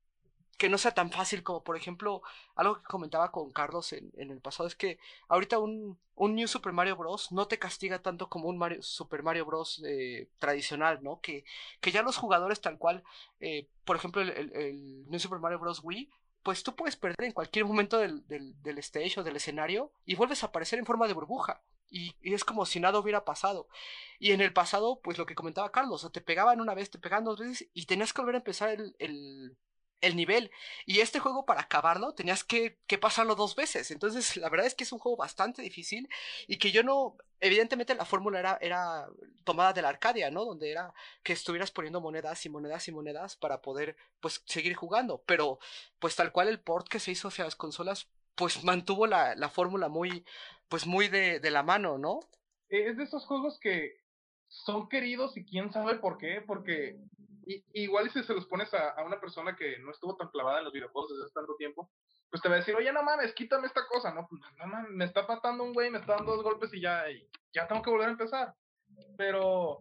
que no sea tan fácil como, por ejemplo, algo que comentaba con Carlos en, el pasado, es que ahorita un, un, New Super Mario Bros. no te castiga tanto como un Super Mario Bros. Eh, tradicional, ¿no? Que, que ya los jugadores tal cual, eh, por ejemplo, el New Super Mario Bros. Wii, pues tú puedes perder en cualquier momento del, del, del, stage o del escenario y vuelves a aparecer en forma de burbuja. Y, y, es como si nada hubiera pasado. Y en el pasado, pues lo que comentaba Carlos, o te pegaban una vez, te pegaban dos veces y tenías que volver a empezar el, el, el nivel. Y este juego, para acabarlo, tenías que, que, pasarlo dos veces. Entonces, la verdad es que es un juego bastante difícil y que yo no. Evidentemente, la fórmula era, era tomada de la Arcadia, ¿no? Donde era que estuvieras poniendo monedas y monedas y monedas para poder, pues, seguir jugando. Pero, pues, tal cual el port que se hizo hacia las consolas, pues, mantuvo la, la fórmula muy, pues, muy de, de la mano, ¿no? Es de esos juegos que son queridos y quién sabe por qué, porque y, igual si se los pones a, a, una persona que no estuvo tan clavada en los videojuegos desde hace tanto tiempo, pues te va a decir, oye, no mames, quítame esta cosa, ¿no? Pues no mames, me está matando un güey, me está dando dos golpes y ya, y ya tengo que volver a empezar. Pero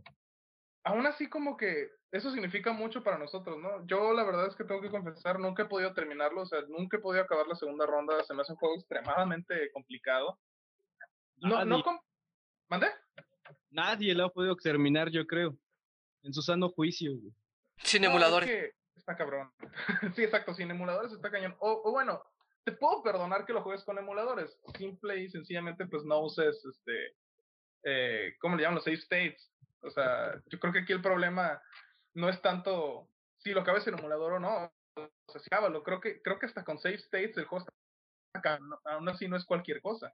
aún así como que eso significa mucho para nosotros, ¿no? Yo la verdad es que tengo que confesar, nunca he podido terminarlo, o sea, nunca he podido acabar la segunda ronda, se me hace un juego extremadamente complicado. No, no, com ¿Mande? Nadie lo ha podido terminar, yo creo. En su sano juicio, güey. Sin emuladores. No, es que está cabrón. sí, exacto, sin emuladores está cañón. O, o, bueno, te puedo perdonar que lo juegues con emuladores. Simple y sencillamente, pues no uses, este, eh, ¿cómo le llaman? Los save states. O sea, yo creo que aquí el problema no es tanto si lo acabas en emulador o no. O sea, hábalo. Creo que, creo que hasta con save states el juego está acá. No, aún así no es cualquier cosa.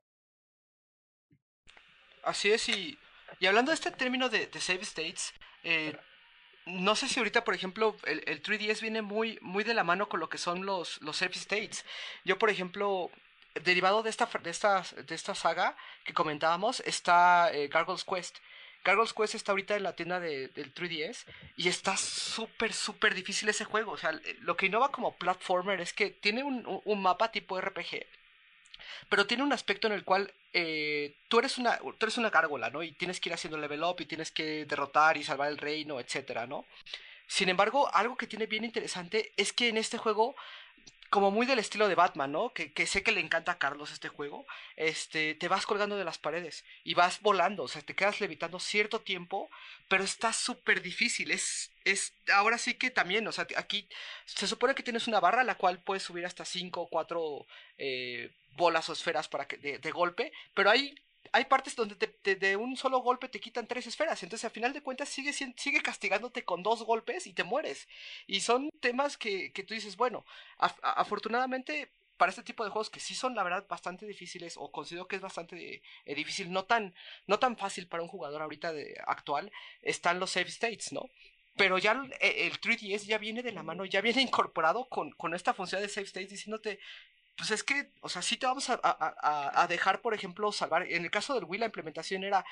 Así es, y, y hablando de este término de, de save states, eh, no sé si ahorita, por ejemplo, el, el, 3DS viene muy, muy de la mano con lo que son los, los save states. Yo, por ejemplo, derivado de esta, de de esta saga que comentábamos, está eh, Gargoyle's Quest. Gargoyle's Quest está ahorita en la tienda de, del 3DS y está súper, súper difícil ese juego. O sea, lo que innova como platformer es que tiene un, un mapa tipo RPG pero tiene un aspecto en el cual eh, tú, eres una, tú eres una gárgola, ¿no? Y tienes que ir haciendo level up y tienes que derrotar y salvar el reino, etcétera, ¿no? Sin embargo, algo que tiene bien interesante es que en este juego como muy del estilo de Batman, ¿no? Que, que, sé que le encanta a Carlos este juego. Este, te vas colgando de las paredes y vas volando, o sea, te quedas levitando cierto tiempo, pero está súper difícil. Es, es, ahora sí que también, o sea, aquí se supone que tienes una barra a la cual puedes subir hasta 5 o 4 eh, bolas o esferas para que, de, de golpe, pero hay hay partes donde de un solo golpe te quitan tres esferas. Entonces, al final de cuentas, sigue, sigue castigándote con dos golpes y te mueres. Y son temas que, que tú dices, bueno, afortunadamente para este tipo de juegos que sí son la verdad bastante difíciles o considero que es bastante eh, difícil, no tan, no tan fácil para un jugador ahorita de, actual, están los save states, ¿no? Pero ya el, el 3DS ya viene de la mano, ya viene incorporado con, con esta función de save states diciéndote, pues es que, o sea, sí te vamos a, a, a, dejar, por ejemplo, salvar. En el caso del Wii, la implementación era,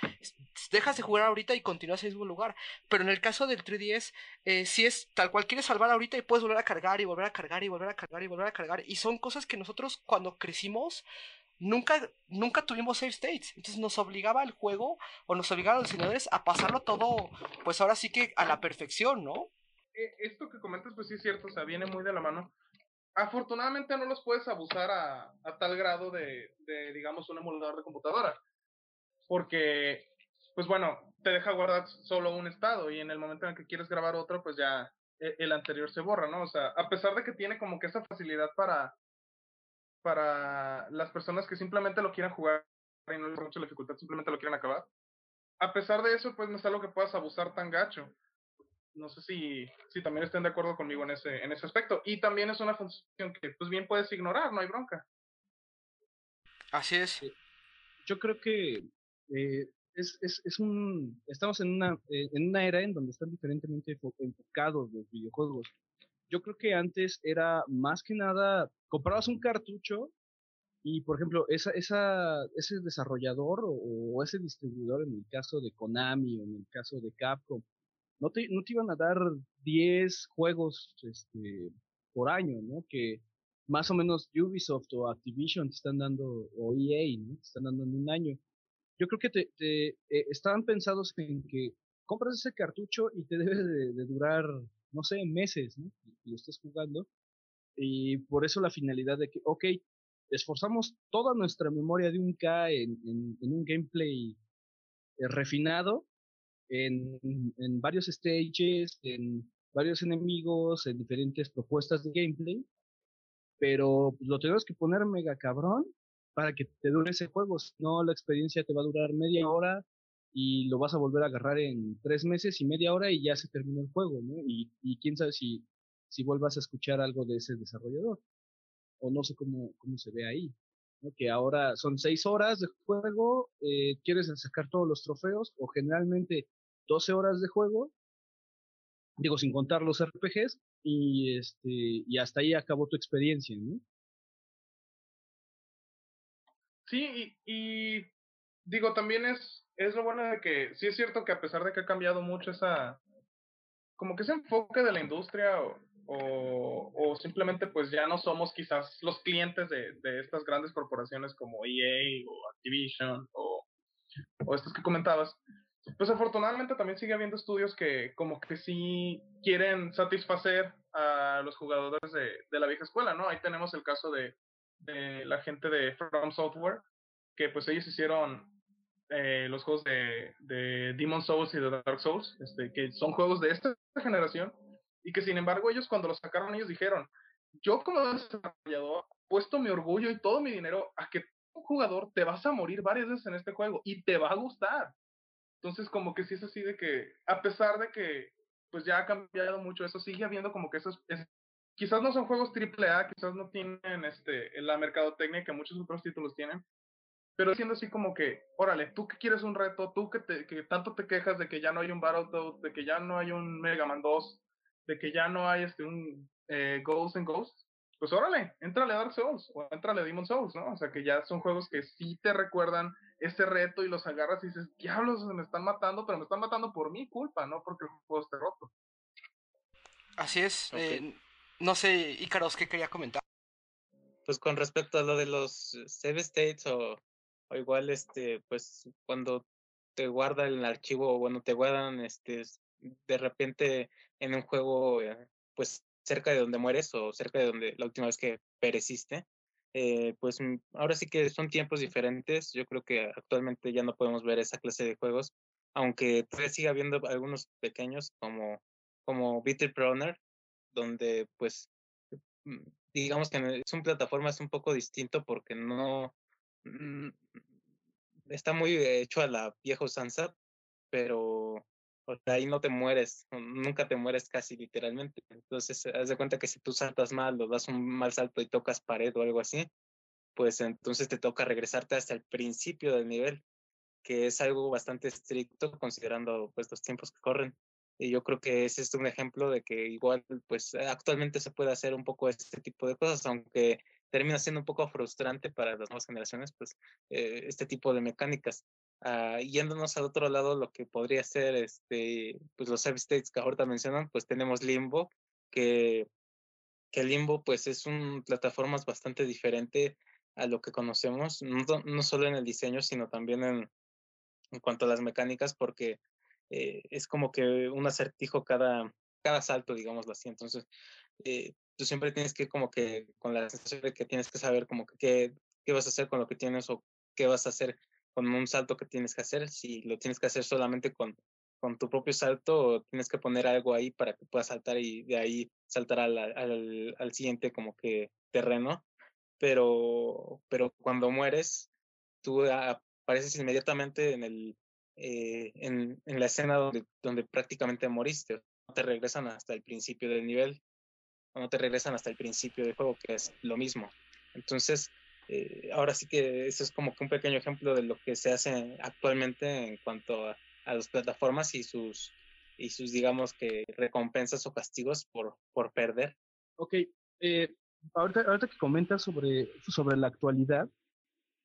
dejas de jugar ahorita y continúas en el mismo lugar. Pero en el caso del 3DS, eh, si es tal cual quieres salvar ahorita y puedes volver a cargar y volver a cargar y volver a cargar y volver a cargar. Y son cosas que nosotros cuando crecimos nunca, nunca tuvimos save states. Entonces nos obligaba el juego o nos obligaba a los diseñadores a pasarlo todo, pues ahora sí que a la perfección, ¿no? Eh, esto que comentas, pues sí es cierto, o sea, viene muy de la mano afortunadamente no los puedes abusar a, tal grado de, digamos, un emulador de computadora. Porque, pues bueno, te deja guardar solo un estado y en el momento en el que quieres grabar otro, pues ya e, el anterior se borra, ¿no? O sea, a pesar de que tiene como que esa facilidad para, para las personas que simplemente lo quieran jugar y no les mucho la dificultad, simplemente lo quieran acabar. A pesar de eso, pues no es algo que puedas abusar tan gacho no sé si, si también estén de acuerdo conmigo en ese, en ese aspecto. Y también es una función que pues bien puedes ignorar, no hay bronca. Así es. Yo creo que eh, es, es, es, un, estamos en una, eh, en una era en donde están diferentemente enfocados los videojuegos. Yo creo que antes era más que nada, comprabas un cartucho y, por ejemplo, esa, esa, ese desarrollador o, o ese distribuidor, en el caso de Konami o en el caso de Capcom, no te, no te iban a dar 10 juegos este, por año, ¿no? Que más o menos Ubisoft o Activision te están dando, o EA, ¿no? Te están dando en un año. Yo creo que te, te eh, estaban pensados en que compras ese cartucho y te debe de, durar, no sé, meses, ¿no? Y lo estés jugando. Y por eso la finalidad de que, ok, esforzamos toda nuestra memoria de un K en, en, un gameplay eh, refinado en, varios stages, en varios enemigos, en diferentes propuestas de gameplay, pero lo tenemos que poner mega cabrón para que te dure ese juego, si no la experiencia te va a durar media hora y lo vas a volver a agarrar en tres meses y media hora y ya se terminó el juego, ¿no? Y, quién sabe si, si vuelvas a escuchar algo de ese desarrollador, o no sé cómo, cómo se ve ahí que ahora son seis horas de juego, eh, quieres sacar todos los trofeos o generalmente 12 horas de juego, digo, sin contar los RPGs, y, este, y hasta ahí acabó tu experiencia, ¿no? Sí, y, digo, también es, es lo bueno de que sí es cierto que a pesar de que ha cambiado mucho esa, como que ese enfoque de la industria o, o, o simplemente pues ya no somos quizás los clientes de, de estas grandes corporaciones como EA o Activision o, o estos que comentabas, pues afortunadamente también sigue habiendo estudios que como que sí quieren satisfacer a los jugadores de, de la vieja escuela, ¿no? Ahí tenemos el caso de, de la gente de From Software, que pues ellos hicieron eh, los juegos de, de Demon Souls y de Dark Souls, este, que son juegos de esta generación, y que sin embargo ellos cuando los sacaron ellos dijeron, yo como desarrollador puesto mi orgullo y todo mi dinero a que un jugador te vas a morir varias veces en este juego y te va a gustar. Entonces, como que sí es así de que, a pesar de que pues ya ha cambiado mucho eso, sigue habiendo como que esos, quizás no son juegos triple A, quizás no tienen este, la mercadotecnia que muchos otros títulos tienen, pero siendo así como que, órale, tú que quieres un reto, tú que, te, que tanto te quejas de que ya no hay un Battletoads, de que ya no hay un Mega Man 2, de que ya no hay este, un eh, Ghosts and Ghosts, pues órale, entrale a Dark Souls o entrale a Demon Souls, ¿no? O sea que ya son juegos que sí te recuerdan ese reto y los agarras y dices, diablos, me están matando, pero me están matando por mi culpa, no porque el juego esté roto. Así es. Eh, no sé, Icaros, ¿qué quería comentar? Pues con respecto a lo de los save states o, o igual, este, pues cuando te guarda el archivo, o bueno, te guardan, este, de repente en un juego, eh, pues cerca de donde mueres o cerca de donde la última vez que pereciste. Eh, pues mm, ahora sí que son tiempos diferentes. Yo creo que actualmente ya no podemos ver esa clase de juegos, aunque todavía sigue habiendo algunos pequeños como, como Beatle Proner, donde pues mm, digamos que es un plataforma es un poco distinto porque no mm, está muy hecho a la vieja usanza, pero ahí no te mueres, nunca te mueres casi literalmente. Entonces, haz de cuenta que si tú saltas mal o das un mal salto y tocas pared o algo así, pues entonces te toca regresarte hasta el principio del nivel, que es algo bastante estricto considerando pues los tiempos que corren. Y yo creo que ese es un ejemplo de que igual pues actualmente se puede hacer un poco este tipo de cosas, aunque termina siendo un poco frustrante para las nuevas generaciones, pues eh, este tipo de mecánicas. Uh, yéndonos al otro lado, lo que podría ser este, pues los save states que ahorita mencionan, pues tenemos Limbo, que, que Limbo pues es un plataforma bastante diferente a lo que conocemos, no, no solo en el diseño, sino también en, en cuanto a las mecánicas, porque eh, es como que un acertijo cada, cada salto, digámoslo así. Entonces, eh, tú siempre tienes que ir como que con la sensación de que tienes que saber como que qué, qué vas a hacer con lo que tienes o qué vas a hacer con un salto que tienes que hacer, si lo tienes que hacer solamente con, con tu propio salto o tienes que poner algo ahí para que puedas saltar y de ahí saltar al, al, al siguiente como que terreno. Pero, pero cuando mueres, tú apareces inmediatamente en, el, eh, en, en, la escena donde, donde prácticamente moriste. No te regresan hasta el principio del nivel, no te regresan hasta el principio del juego, que es lo mismo. Entonces, eh, ahora sí que eso es como que un pequeño ejemplo de lo que se hace actualmente en cuanto a, las plataformas y sus, y sus, digamos que, recompensas o castigos por, por perder. Ok, eh, ahorita, ahorita que comentas sobre, sobre la actualidad,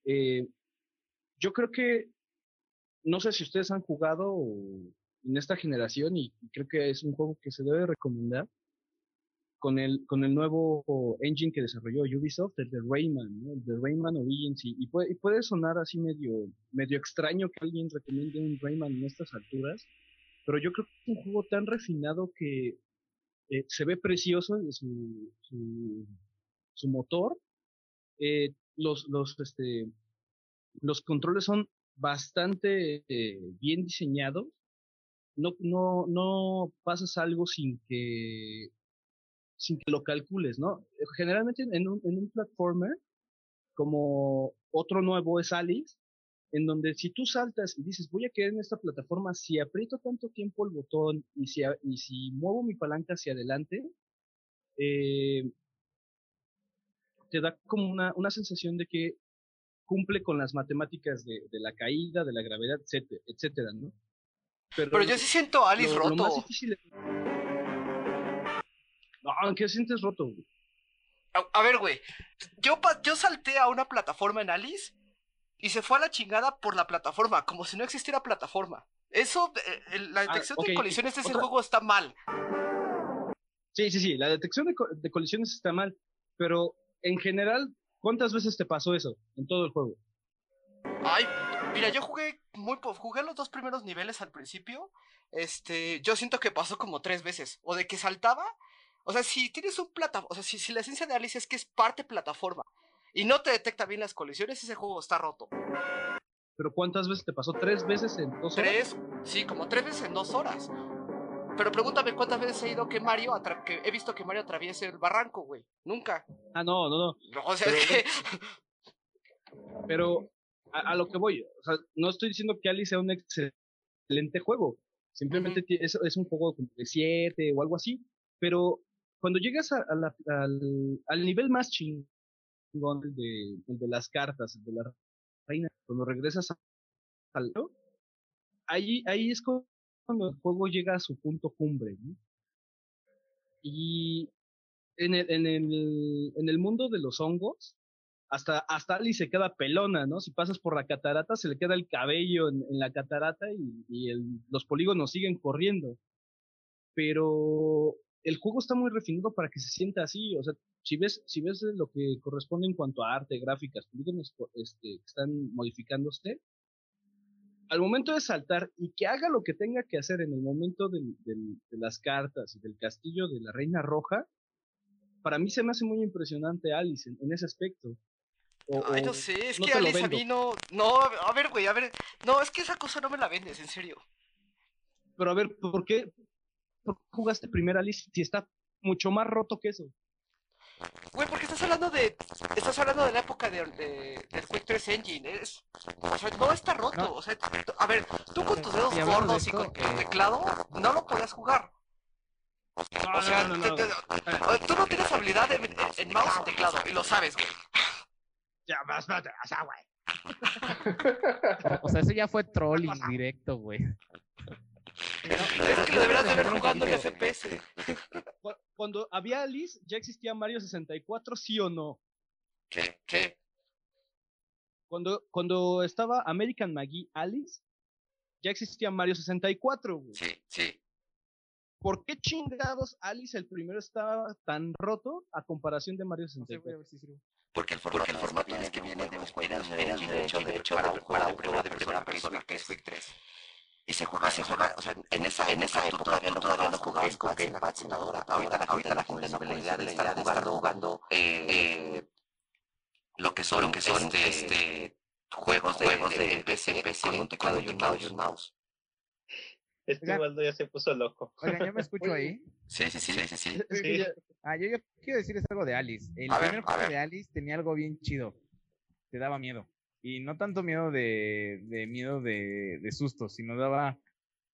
eh, yo creo que, no sé si ustedes han jugado en esta generación y creo que es un juego que se debe recomendar, con el, con el nuevo engine que desarrolló Ubisoft, el de Rayman, el de Rayman Origins, y, y, puede, y, puede, sonar así medio, medio extraño que alguien recomiende un Rayman en estas alturas, pero yo creo que es un juego tan refinado que eh, se ve precioso en su, su, su motor, eh, los, los, este, los controles son bastante eh, bien diseñados, no, no, no pasas algo sin que sin que lo calcules, ¿no? Generalmente en un, en un platformer, como otro nuevo es Alice, en donde si tú saltas y dices, voy a quedar en esta plataforma, si aprieto tanto tiempo el botón y si, y si muevo mi palanca hacia adelante, eh, te da como una, una sensación de que cumple con las matemáticas de, de la caída, de la gravedad, etcétera, etcétera ¿no? Pero, Pero yo sí siento a Alice lo, roto. Lo más difícil es... No, ¿qué sientes roto, güey? A, a, ver, güey. Yo, yo salté a una plataforma en Alice y se fue a la chingada por la plataforma, como si no existiera plataforma. Eso, eh, la detección ah, okay. de colisiones de ese ¿Otra? juego está mal. Sí, sí, sí, la detección de, co de, colisiones está mal, pero en general, ¿cuántas veces te pasó eso en todo el juego? Ay, mira, yo jugué muy jugué los dos primeros niveles al principio. Este, yo siento que pasó como tres veces, o de que saltaba o sea, si tienes un plataforma, o sea, si, si, la esencia de Alice es que es parte plataforma y no te detecta bien las colisiones, ese juego está roto. ¿Pero cuántas veces te pasó? ¿Tres veces en dos horas? Tres, sí, como tres veces en dos horas. Pero pregúntame cuántas veces he ido que Mario, que he visto que Mario atraviese el barranco, güey. Nunca. Ah, no, no, no. no o sea, pero, es que... pero a, a, lo que voy, o sea, no estoy diciendo que Alice sea un excelente juego. Simplemente uh -huh. es, es, un juego de siete o algo así. Pero cuando llegas al, nivel más chingón, el de, el de las cartas, el de la reina, cuando regresas al ahí, es cuando el juego llega a su punto cumbre. ¿no? Y en el, mundo de los hongos, hasta, hasta Alice se queda pelona, ¿no? Si pasas por la catarata, se le queda el cabello en, la catarata y, los polígonos siguen corriendo. Pero el juego está muy refinado para que se sienta así, o sea, si ves, si ves lo que corresponde en cuanto a arte, gráficas, polígonos este, que están modificándose, al momento de saltar y que haga lo que tenga que hacer en el momento del, del, de las cartas y del castillo de la Reina Roja, para mí se me hace muy impresionante Alice en, en ese aspecto. O- Ay, no sé, es no que Alice a mí no. No, a ver, güey, a ver. No, es que esa cosa no me la vendes, en serio. Pero a ver, ¿por qué, por qué jugaste primer Alice si está mucho más roto que eso? Güey, porque estás hablando de. Estás hablando de la época de, de- del Quick 3 Engine. Es, o sea, no está roto. No. O sea, t- a ver, tú con tus dedos de gordos y con tu eh, teclado no lo podías jugar. o sea, no, no, te- no. te- tú no tienes habilidad en, en- en mouse y teclado, y lo sabes, güey. Ya, vas, vas, o sea, güey. O sea, eso ya fue trolling directo, güey. Es que lo deberías de ver jugando en FPS. Cu- Cuando había Alice, ¿ya existía Mario 64, sí o no? ¿Qué? ¿Qué? Cuando, cuando estaba American McGee Alice, ya existía Mario 64, güey. Sí, sí. ¿Por qué chingados Alice el primero estaba tan roto a comparación de Mario No sé, 64? güey, a ver si sirve. Porque el formato, porque el formato es que viene de un era, era de hecho, de hecho, para un juego de primera, de primera persona que es Quick 3. Y se juega, se juega, o sea, en esa, en esa época todavía no, todavía no jugabas con gamepads en la hora. Ahorita, la- ahorita la gente no tiene la idea de estar jugando, jugando, eh, lo que son, lo que son, este, juegos de, juegos de PC, PC, con un teclado y un mouse. Y un mouse. Este. Waldo ya se puso loco. Oigan, yo me escucho ahí. Sí, sí, sí, sí, sí, sí. Que Ah, yo, yo quiero decirles algo de Alice. El A primer juego de Alice tenía algo bien chido. Te daba miedo. Y no tanto miedo de, de miedo de, de susto, sino daba,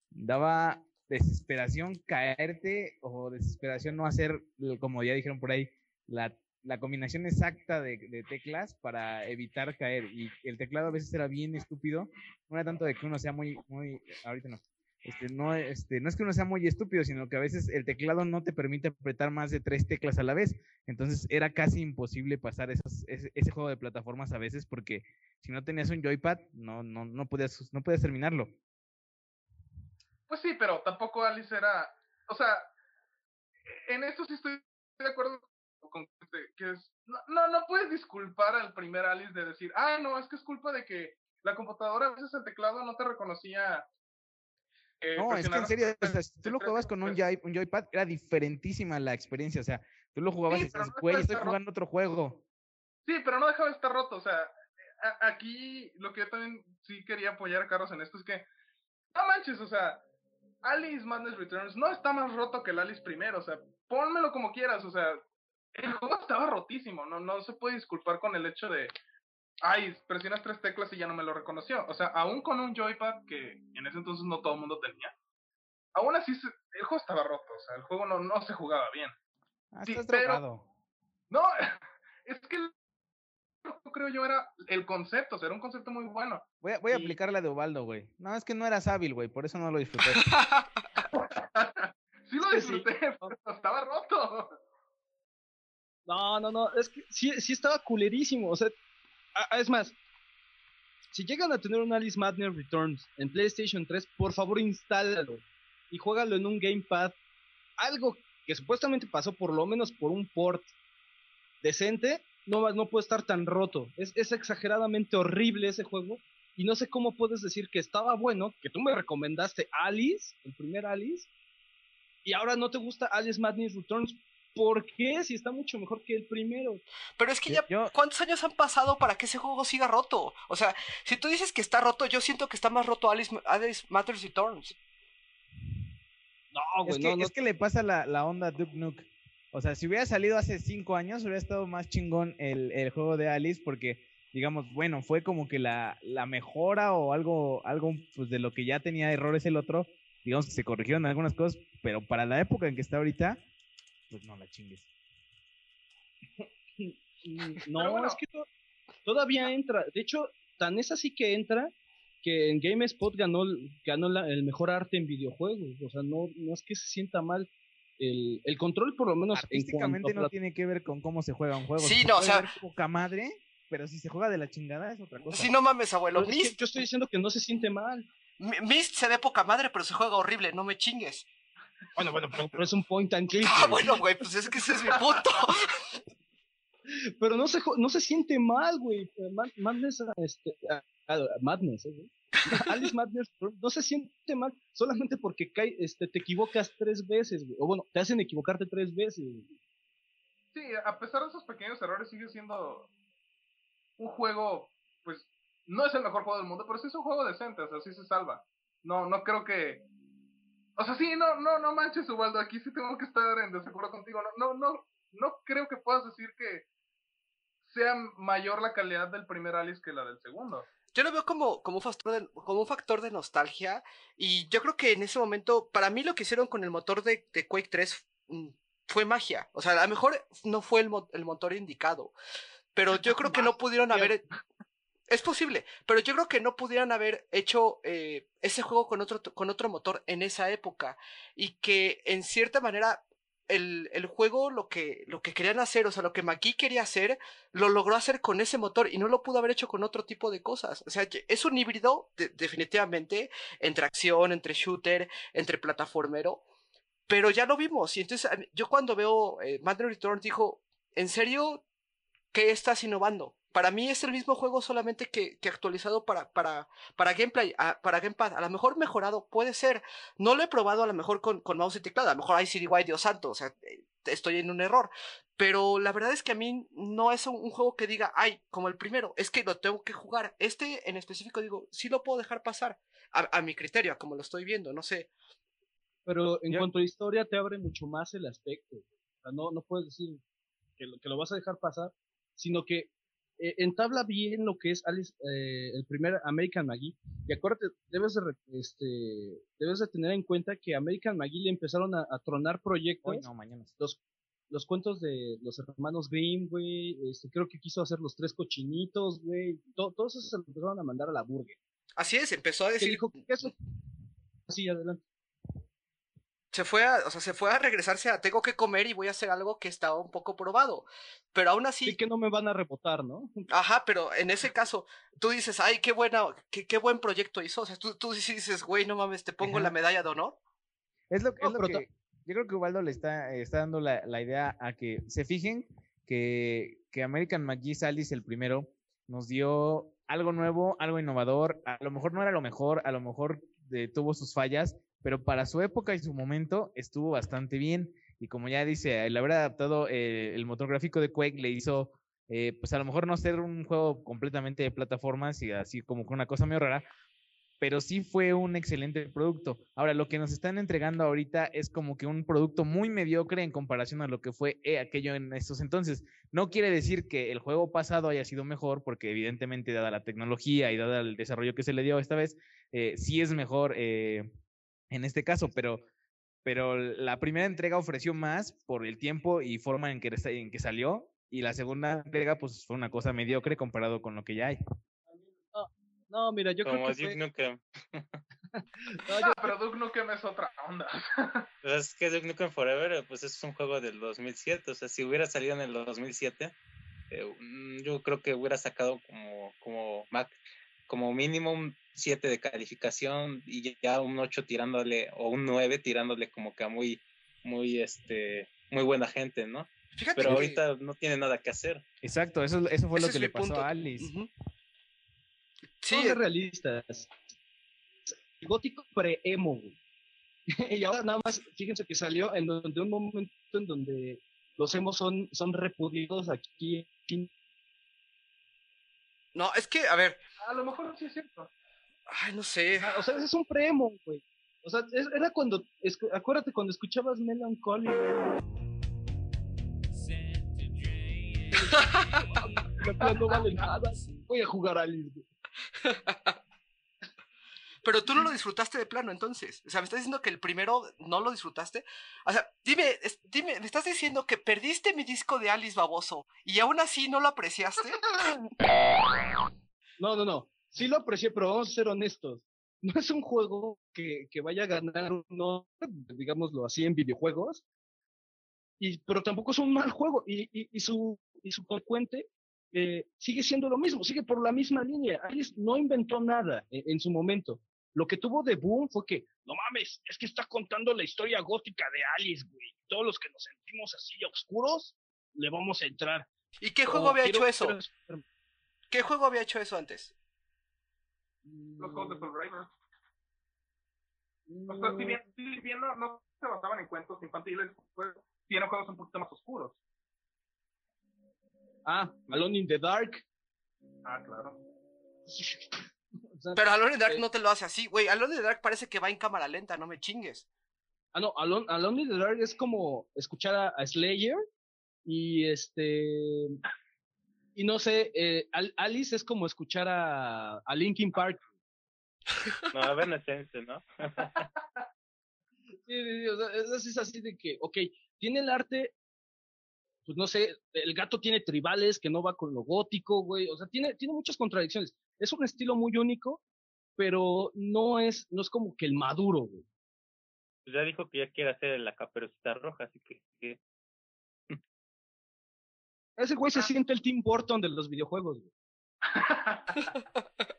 daba desesperación caerte o desesperación no hacer, como ya dijeron por ahí, la, la combinación exacta de, de teclas para evitar caer. Y el teclado a veces era bien estúpido. No era tanto de que uno sea muy, muy, ahorita no. Este, no, este, no es que uno sea muy estúpido, sino que a veces el teclado no te permite apretar más de tres teclas a la vez. Entonces era casi imposible pasar esos, ese, ese juego de plataformas a veces porque si no tenías un joypad, no, no, no podías, no podías terminarlo. Pues sí, pero tampoco Alice era. O sea, en esto sí estoy de acuerdo con que, es. No, no puedes disculpar al primer Alice de decir, ah, no, es que es culpa de que la computadora, a veces el teclado no te reconocía. Eh, No, es que en serio, o sea, si tú lo jugabas con un, teclas. joy- un joypad, era diferentísima la experiencia. O sea, tú lo jugabas Sí, y dices, no güey, está estoy roto". jugando otro juego. Sí, pero no dejaba de estar roto. O sea, aquí lo que yo también sí quería apoyar a Carlos en esto es que, no manches, o sea, Alice Madness Returns no está más roto que el Alice primero. O sea, pónmelo como quieras. O sea, el juego estaba rotísimo. No, no se puede disculpar con el hecho de, ay, presionas tres teclas y ya no me lo reconoció. O sea, aún con un joypad que en ese entonces no todo el mundo tenía, aún así se- el juego estaba roto. O sea, el juego no, no se jugaba bien. Ah, Sí, estás pero-. No, es que el- creo yo era el concepto, o sea, era un concepto muy bueno. Voy a, voy a y- aplicar la de Ubaldo, güey. No, es que no eras hábil, güey, por eso no lo disfruté. sí lo sí. disfruté, pero estaba roto. No, no, no, es que sí, sí estaba culerísimo. O sea, a- a- es más, si llegan a tener un Alice Madness Returns en PlayStation 3, por favor instálalo y juégalo en un gamepad. Algo que supuestamente pasó por lo menos por un port decente, no, no puede estar tan roto. Es, es exageradamente horrible ese juego. Y no sé cómo puedes decir que estaba bueno, que tú me recomendaste Alice, el primer Alice, y ahora no te gusta Alice Madness Returns. ¿Por qué? Si está mucho mejor que el primero. Pero es que ya, yo- ¿cuántos años han pasado para que ese juego siga roto? O sea, si tú dices que está roto, yo siento que está más roto Alice, Alice Matters Returns. No, es, güey, que, no, no. es que le pasa la, la onda a Duke Nuke. O sea, si hubiera salido hace cinco años, hubiera estado más chingón el, el juego de Alice, porque, digamos, bueno, fue como que la, la mejora o algo, algo pues, de lo que ya tenía errores el otro. Digamos que se corrigieron algunas cosas, pero para la época en que está ahorita, pues no la chingues. No, bueno. es que to- todavía entra. De hecho, tan es así que entra que en GameSpot ganó, el- ganó la- el mejor arte en videojuegos. O sea, no, no es que se sienta mal. El, el control, por lo menos, en Artísticamente no tiene que ver con cómo se juega un juego. Sí, Se no, o sea- poca madre, pero si se juega de la chingada es otra cosa. Si no mames, abuelo, Pero es que Mist, yo estoy diciendo que no se siente mal. Mi- Mist se ve poca madre, pero se juega horrible, no me chingues. Bueno, bueno, pero, pero es un point and click. Ah, bueno, güey, pues es que ese es mi punto. Pero no se, no se siente mal, güey. Ma- Madness, este, ah, ah, Madness, ¿eh, güey? Alice Madness no se siente mal solamente porque cae, este, te equivocas tres veces, güey. O bueno, te hacen equivocarte tres veces. güey. Sí, a pesar de esos pequeños errores, sigue siendo un juego, pues, no es el mejor juego del mundo, pero sí es un juego decente, o sea, sí se salva. No, no creo que... O sea, sí, no, no, no manches, Ubaldo, aquí sí tengo que estar en desacuerdo contigo. No, no, no, no creo que puedas decir que sea mayor la calidad del primer Alice que la del segundo. Yo lo veo como, como, un factor de, como un factor de nostalgia. Y yo creo que en ese momento, para mí lo que hicieron con el motor de, de Quake 3 mm, fue magia. O sea, a lo mejor no fue el, mo- el motor indicado. Pero yo creo que no pudieron haber. Es posible, pero yo creo que no pudieran haber hecho eh, ese juego con otro, con otro motor en esa época. Y que en cierta manera el, el juego lo que, lo que querían hacer, o sea, lo que McGee quería hacer, lo logró hacer con ese motor y no lo pudo haber hecho con otro tipo de cosas. O sea, es un híbrido de- definitivamente entre acción, entre shooter, entre plataformero. Pero ya lo vimos. Y entonces yo cuando veo eh, Madden Return dijo, ¿en serio qué estás innovando? Para mí es el mismo juego solamente que, que actualizado para, para, para gameplay, a- para gamepad. A lo mejor mejorado puede ser. No lo he probado a lo mejor con, con mouse y teclado. A lo mejor hay CDY, Dios santo. O sea, eh, estoy en un error. Pero la verdad es que a mí no es un, un juego que diga, ay, como el primero, es que lo tengo que jugar. Este en específico digo, sí lo puedo dejar pasar. A, a mi criterio, a como lo estoy viendo, no sé. Pero en cuanto a historia, te abre mucho más el aspecto. O sea, no, no puedes decir que lo, que lo vas a dejar pasar, sino que eh, entabla bien lo que es Alice, eh, el primer American McGee. Y acuérdate, debes de, re- este, debes de tener en cuenta que American McGee le empezaron a, a tronar proyectos. Hoy no, mañana. los, los cuentos de los hermanos Grimm, güey. Este, creo que quiso hacer los tres cochinitos, güey. to- todos esos se los empezaron a mandar a la burger. Así es, empezó a Que decir, dijo, ¿qué es lo- Sí, adelante. Se fue a, o sea, se fue a regresarse a tengo que comer y voy a hacer algo que estaba un poco probado. Pero aún así, Sí que no me van a rebotar, ¿no? ajá, pero en ese caso, tú dices, ay, qué buena, qué, qué buen proyecto hizo. O sea, tú, tú sí dices, güey, no mames, te pongo Ajá. la medalla de honor. Es lo, No, es lo que yo creo que Ubaldo le está, eh, está dando la, la idea a que se fijen que, que American McGee Alice el primero nos dio algo nuevo, algo innovador. A lo mejor no era lo mejor, a lo mejor eh, tuvo sus fallas, pero para su época y su momento estuvo bastante bien. Y como ya dice, el haber adaptado eh, el motor gráfico de Quake le hizo, eh, pues a lo mejor no ser un juego completamente de plataformas y así como con una cosa medio rara, pero sí fue un excelente producto. Ahora, lo que nos están entregando ahorita es como que un producto muy mediocre en comparación a lo que fue eh, aquello en estos entonces. No quiere decir que el juego pasado haya sido mejor, porque evidentemente, dada la tecnología y dada el desarrollo que se le dio esta vez, sí es mejor en este caso, pero, pero la primera entrega ofreció más por el tiempo y forma en que, en que salió, y la segunda entrega, pues fue una cosa mediocre comparado con lo que ya hay. No, mira, yo creo Como que Duke Nukem. no, yo- pero Duke Nukem es otra onda. Pues es que Duke Nukem Forever, pues es un juego del 2007. O sea, si hubiera salido en el 2007, eh, mm, yo creo que hubiera sacado como, como, Mac, como mínimo un 7 de calificación y ya un 8 tirándole, o un 9 tirándole como que a muy, muy, este, muy buena gente, ¿no? Fíjate Pero que- ahorita no tiene nada que hacer. Exacto, eso, eso fue ese lo que le pasó punto. a Alice. Ujú. Sí, Sí, ser realistas. Gótico pre-emo. y ahora nada más, fíjense que salió en donde un momento en donde los emos son, son repudiados aquí. No, es que, a ver, A lo mejor sí es cierto. ay, no sé. O sea, es un pre-emo, güey. O sea, es- era cuando, acuérdate cuando escuchabas Melancholy, güey. No vale nada. Voy a jugar a Alice, güey. Pero tú no lo disfrutaste de plano, entonces. O sea, me estás diciendo que el primero no lo disfrutaste. O sea, dime, es- dime, me estás diciendo que perdiste mi disco de Alice Baboso y aún así no lo apreciaste. No, no, no. Sí lo aprecié, pero vamos a ser honestos. No es un juego que, que vaya a ganar uno, digámoslo así, en videojuegos. Y, pero tampoco es un mal juego. Y, y, y su, y su consecuente eh, sigue siendo lo mismo, sigue por la misma línea. Alice no inventó nada en, en su momento. Lo que tuvo de boom fue que, no mames, es que está contando la historia gótica de Alice, güey. Todos los que nos sentimos así oscuros, le vamos a entrar. ¿Y qué juego Oh, había quiero- hecho eso? quiero- ¿Qué juego había hecho eso antes? Los juegos de Soul River. O sea, si bien, si bien no, no se basaban en cuentos infantiles, pues tienen juegos un poquito más oscuros. Ah, Alone in the Dark. Ah, claro. Sea, Pero Alone in the Dark eh, no te lo hace así, güey. Alone in the Dark parece que va en cámara lenta, no me chingues. Ah, no, Alone, Alone in the Dark es como escuchar a, a Slayer y este. Y no sé, eh, Al- Alice es como escuchar a, a Linkin Park. No, Evanescence, ¿no? Sí, sí, sí, o sea, es, es así de que, ok, tiene el arte, pues no sé, el gato tiene tribales que no va con lo gótico, güey, o sea, tiene, tiene muchas contradicciones. Es un estilo muy único, pero no es, no es como que el maduro, güey. Pues ya dijo que ya quiere hacer la caperucita roja, así que, que Ese güey se siente el Tim Burton de los videojuegos, güey.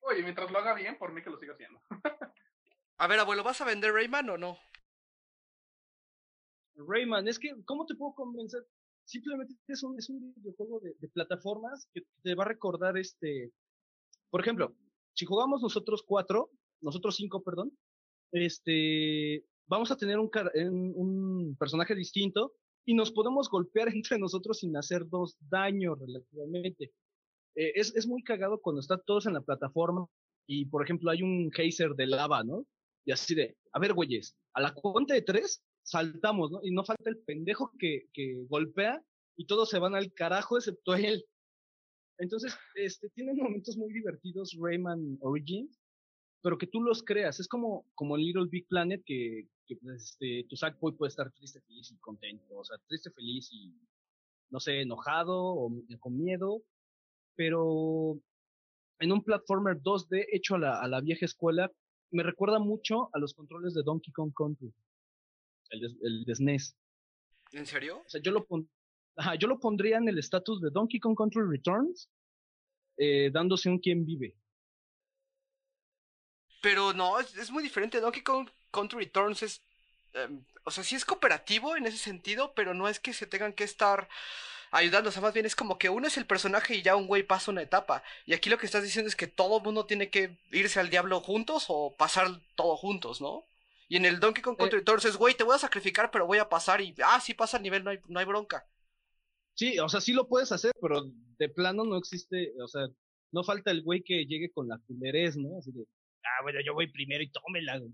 Oye, mientras lo haga bien, por mí que lo siga haciendo. A ver, abuelo, ¿vas a vender Rayman o no? Rayman, es que, ¿cómo te puedo convencer? Simplemente es un, es un videojuego de, plataformas que te va a recordar este. Por ejemplo, si jugamos nosotros cuatro, nosotros cinco, perdón, este, vamos a tener un, un, personaje distinto y nos podemos golpear entre nosotros sin hacernos daño relativamente. Eh, es, es muy cagado cuando están todos en la plataforma y, por ejemplo, hay un geyser de lava, ¿no? Y así de, a ver, güeyes, a la cuenta de tres saltamos, ¿no? Y no falta el pendejo que, que golpea y todos se van al carajo excepto él. Entonces, este, tiene momentos muy divertidos Rayman Origins, pero que tú los creas. Es como, como Little Big Planet que, que este, tu Sackboy puede estar triste, feliz y contento. O sea, triste, feliz y, no sé, enojado o con miedo. Pero en un platformer 2D hecho a la, a la vieja escuela, me recuerda mucho a los controles de Donkey Kong Country. El de, el de SNES. ¿En serio? O sea, yo lo, pon- Ajá, yo lo pondría en el estatus de Donkey Kong Country Returns, eh, dándose un quien vive. Pero no, es, es muy diferente. Donkey Kong Country Returns es. em, o sea, sí es cooperativo en ese sentido, pero no es que se tengan que estar ayudando. O sea, más bien es como que uno es el personaje y ya un güey pasa una etapa. Y aquí lo que estás diciendo es que todo el mundo tiene que irse al diablo juntos o pasar todo juntos, ¿no? Y en el Donkey Kong Country Returns es, güey, te voy a sacrificar, pero voy a pasar y. Ah, sí pasa el nivel, no hay, no hay bronca. Sí, o sea, sí lo puedes hacer, pero de plano no existe, o sea, no falta el güey que llegue con la culerez, ¿no? Así de, ah, bueno, yo voy primero y tómela. güey".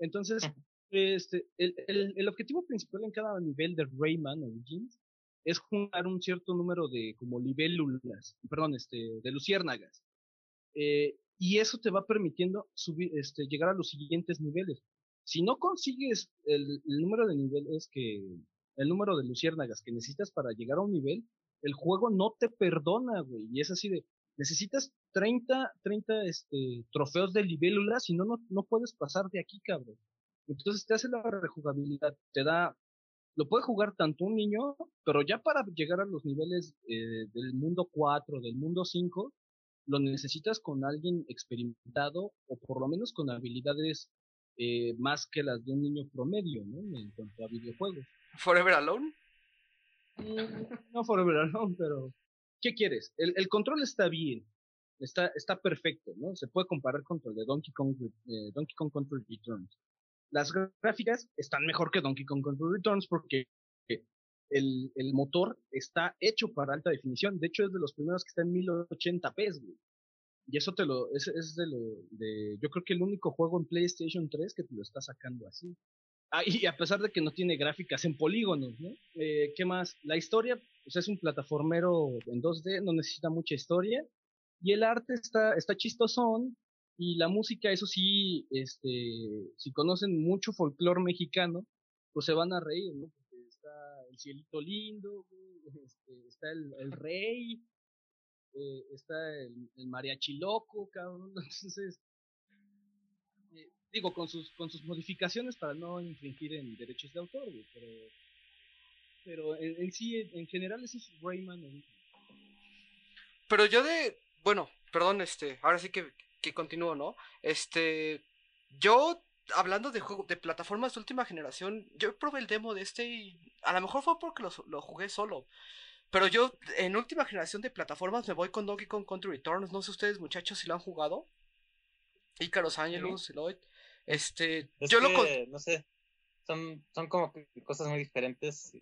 Entonces, este, el, el, el objetivo principal en cada nivel de Rayman Origins es juntar un cierto número de como libélulas, perdón, este, de luciérnagas. Eh, y eso te va permitiendo subir, este, llegar a los siguientes niveles. Si no consigues el, número de niveles que, el número de luciérnagas que necesitas para llegar a un nivel, el juego no te perdona, güey. Y es así de, necesitas 30, 30 este, trofeos de libélula, si no, no, no puedes pasar de aquí, cabrón. Entonces te hace la rejugabilidad, te da, lo puede jugar tanto un niño, pero ya para llegar a los niveles eh, del mundo 4, del mundo 5, lo necesitas con alguien experimentado o por lo menos con habilidades eh, más que las de un niño promedio, ¿no? En cuanto a videojuegos. Forever Alone. Mm, No Forever Alone, pero ¿qué quieres? El, el control está bien, está, está perfecto, ¿no? Se puede comparar contra el de Donkey Kong, eh, Donkey Kong Country Returns. Las gráficas están mejor que Donkey Kong Country Returns porque el, el motor está hecho para alta definición. De hecho, es de los primeros que está en 1080p, güey. Y eso te lo, es, es de lo, de, yo creo que el único juego en PlayStation 3 que te lo está sacando así. Ah, y a pesar de que no tiene gráficas en polígonos, ¿no? Eh, ¿Qué más? La historia, pues es un plataformero en 2D, no necesita mucha historia. Y el arte está, está chistosón. Y la música, eso sí, este, si conocen mucho folclore mexicano, pues se van a reír, ¿no? Porque está el cielito lindo, este, está el rey, eh, está el, mariachi loco, cabrón. Entonces, eh, digo, con sus, con sus modificaciones para no infringir en derechos de autor, pero, pero en, en sí, en general, ese es Rayman. Pero yo de. Bueno, perdón, este. Ahora sí que, que continúo, ¿no? Este. Yo, hablando de juego, de plataformas de última generación, yo probé el demo de este y. A lo mejor fue porque lo, lo jugué solo. Pero yo, en última generación de plataformas, me voy con Donkey Kong Country Returns. No sé ustedes, muchachos, si lo han jugado. Icaros Angelus, Eloy. Este. Es yo lo. con- no sé, son, son como cosas muy diferentes.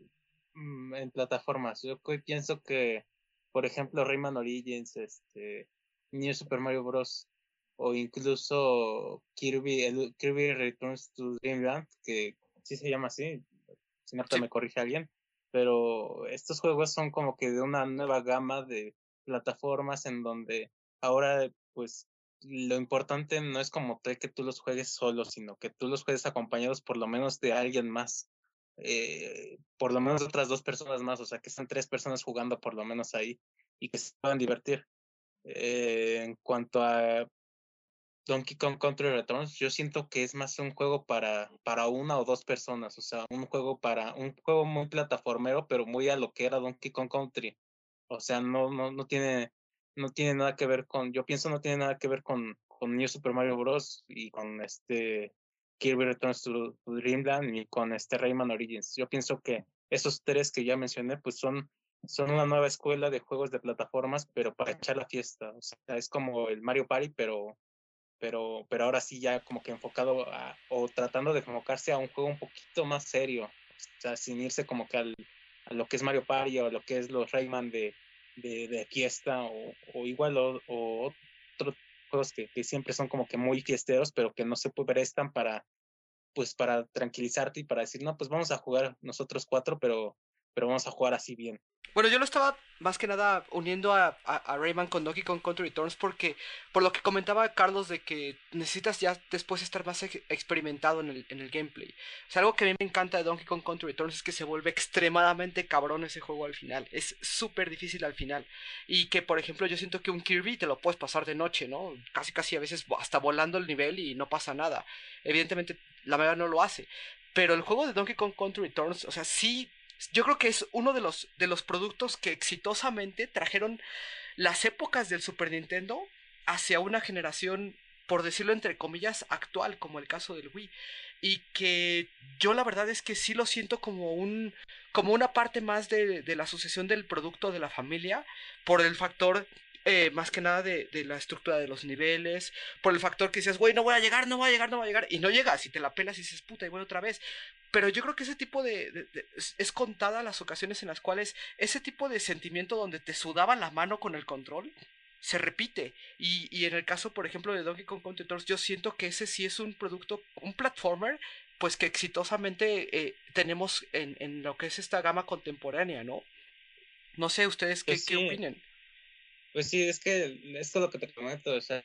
mm, en plataformas. Yo pienso que, por ejemplo, Rayman Origins, este, New Super Mario Bros. o incluso Kirby, el Kirby Returns to Dreamland, que sí se llama así, si no Sí. me corrige alguien, pero estos juegos son como que de una nueva gama de plataformas en donde ahora pues lo importante no es como que tú los juegues solo, sino que tú los juegues acompañados por lo menos de alguien más, eh, por lo menos otras dos personas más, o sea que sean tres personas jugando por lo menos ahí y que se puedan divertir. Eh, en cuanto a Donkey Kong Country Returns, yo siento que es más un juego para, para una o dos personas, o sea, un juego para, un juego muy plataformero, pero muy a lo que era Donkey Kong Country. O sea, no, no, no tiene, no tiene nada que ver con, yo pienso no tiene nada que ver con, con New Super Mario Bros. y con este Kirby Returns to, Dreamland y con este Rayman Origins. Yo pienso que esos tres que ya mencioné, pues son, son una nueva escuela de juegos de plataformas, pero para echar la fiesta. O sea, es como el Mario Party, pero pero, pero ahora sí ya como que enfocado o tratando de enfocarse a un juego un poquito más serio, o sea, sin irse como que al, a lo que es Mario Party o lo que es los Rayman de, de, fiesta o, igual o, otros juegos que, que siempre son como que muy fiesteros, pero que no se prestan para pues para tranquilizarte y para decir, no, pues vamos a jugar nosotros cuatro, pero, pero vamos a jugar así bien. Bueno, yo lo estaba más que nada uniendo a, a, Rayman con Donkey Kong Country Returns porque, por lo que comentaba Carlos, de que necesitas ya después estar más ex experimentado en el, en el gameplay. O sea, algo que a mí me encanta de Donkey Kong Country Returns es que se vuelve extremadamente cabrón ese juego al final. Es súper difícil al final. Y que, por ejemplo, yo siento que un Kirby te lo puedes pasar de noche, ¿no? Casi, casi a veces hasta volando el nivel y no pasa nada. Evidentemente, la mayoría no lo hace. Pero el juego de Donkey Kong Country Returns, o sea, sí yo creo que es uno de los, de los productos que exitosamente trajeron las épocas del Super Nintendo hacia una generación, por decirlo entre comillas, actual, como el caso del Wii. Y que yo la verdad es que sí lo siento como un como una parte más de, de la asociación del producto de la familia por el factor eh, más que nada de, de, la estructura de los niveles, por el factor que dices, güey, no voy a llegar, no voy a llegar, no voy a llegar, y no llegas, y te la pelas y dices, puta, y voy otra vez. Pero yo creo que ese tipo de, de, de es, es, contada las ocasiones en las cuales ese tipo de sentimiento donde te sudaba la mano con el control se repite. Y, y en el caso, por ejemplo, de Donkey Kong Country Returns, yo siento que ese sí es un producto, un platformer, pues que exitosamente eh, tenemos en, en, lo que es esta gama contemporánea, ¿no? No sé ustedes qué, pues sí. qué opinan. Pues sí, es que esto es lo que te comento, o sea,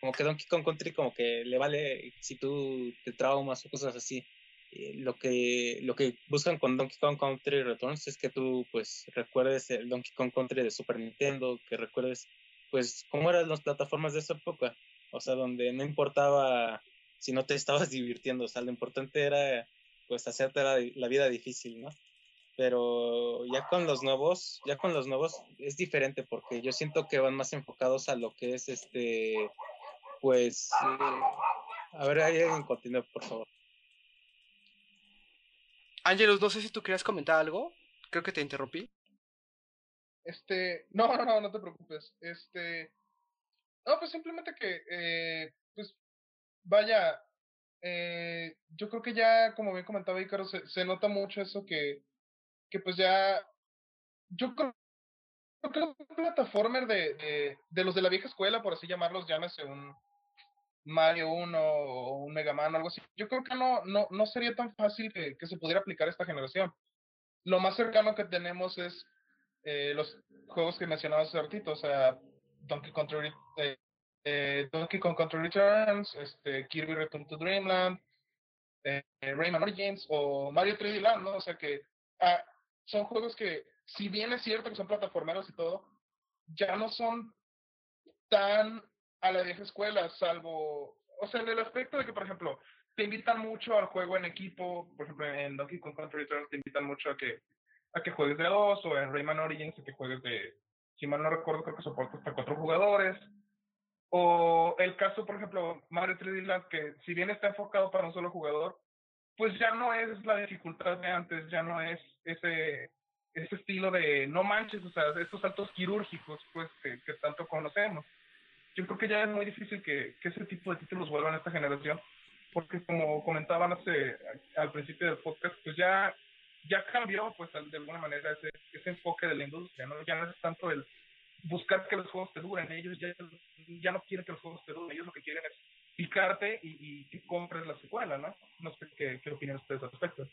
como que Donkey Kong Country como que le vale si tú te traumas o cosas así. Eh, lo que lo que buscan con Donkey Kong Country Returns es que tú pues recuerdes el Donkey Kong Country de Super Nintendo, que recuerdes pues cómo eran las plataformas de esa época, o sea, donde no importaba si no te estabas divirtiendo, o sea, lo importante era pues hacerte la, la vida difícil, ¿no? pero ya con los nuevos, ya con los nuevos es diferente porque yo siento que van más enfocados a lo que es este, pues, eh, a ver, ahí alguien continúe, por favor. Ángelus, no sé si tú querías comentar algo, creo que te interrumpí. Este, no, no, no, no te preocupes, este, no, pues simplemente que, eh, pues, vaya, eh, yo creo que ya, como bien comentaba Ícaro, se, se nota mucho eso que, que pues ya yo creo, creo que un plataformer de, de, de, los de la vieja escuela, por así llamarlos, llámese un Mario 1 o un Mega Man o algo así, yo creo que no, no, no sería tan fácil que, que, se pudiera aplicar a esta generación. Lo más cercano que tenemos es eh, los juegos que mencionaba hace ratito, o sea, Donkey Kong, eh, eh, Donkey Kong Country Returns, este, Kirby Return to Dreamland, Rayman Origins o Mario 3D Land, ¿no? O sea que ah, son juegos que, si bien es cierto que son plataformeros y todo, ya no son tan a la vieja escuela, salvo, o sea, en el aspecto de que, por ejemplo, te invitan mucho al juego en equipo, por ejemplo, en Donkey Kong Country Returns te invitan mucho a que, a que juegues de dos, o en Rayman Origins a que juegues de, si mal no recuerdo, creo que soporta hasta cuatro jugadores. O el caso, por ejemplo, Mario 3D Land, que si bien está enfocado para un solo jugador, pues ya no es la dificultad de antes, ya no es ese, ese estilo de no manches, o sea, estos saltos quirúrgicos, pues, que, que tanto conocemos. Yo creo que ya es muy difícil que, que, ese tipo de títulos vuelvan a esta generación, porque como comentaban hace, al principio del podcast, pues ya, ya cambió, pues, de alguna manera ese, ese enfoque de la industria, ¿no? Ya no es tanto el buscar que los juegos te duren, ellos ya, ya no quieren que los juegos te duren, ellos lo que quieren es picarte y, y que compres la secuela, ¿no? No sé qué, qué opinan ustedes al respecto.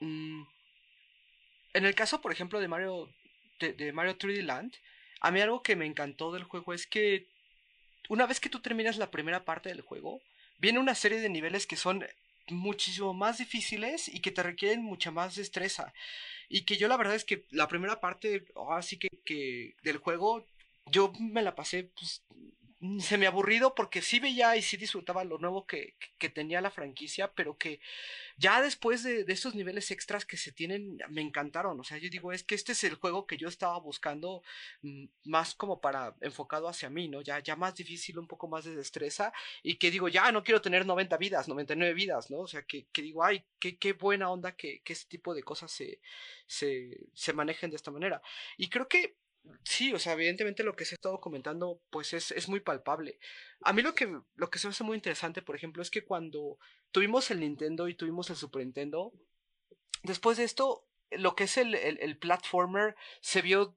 Mm, en el caso, por ejemplo, de Mario, de, de Mario 3D Land, a mí algo que me encantó del juego es que una vez que tú terminas la primera parte del juego, viene una serie de niveles que son muchísimo más difíciles y que te requieren mucha más destreza. Y que yo la verdad es que la primera parte, así que, que del juego, yo me la pasé pues, se me aburrido porque sí veía y sí disfrutaba lo nuevo que, que tenía la franquicia, pero que ya después de, de, estos niveles extras que se tienen, me encantaron. O sea, yo digo, es que este es el juego que yo estaba buscando mm, más como para enfocado hacia mí, ¿no? Ya, ya más difícil, un poco más de destreza y que digo, ya no quiero tener 90 vidas, 99 vidas, ¿no? O sea, que, que digo, ay, qué, qué buena onda que, que este tipo de cosas se, se, se manejen de esta manera. Y creo que Sí, o sea, evidentemente lo que se ha estado comentando, pues es, es muy palpable. A mí lo que, lo que se me hace muy interesante, por ejemplo, es que cuando tuvimos el Nintendo y tuvimos el Super Nintendo, después de esto, lo que es el, el, el platformer se vio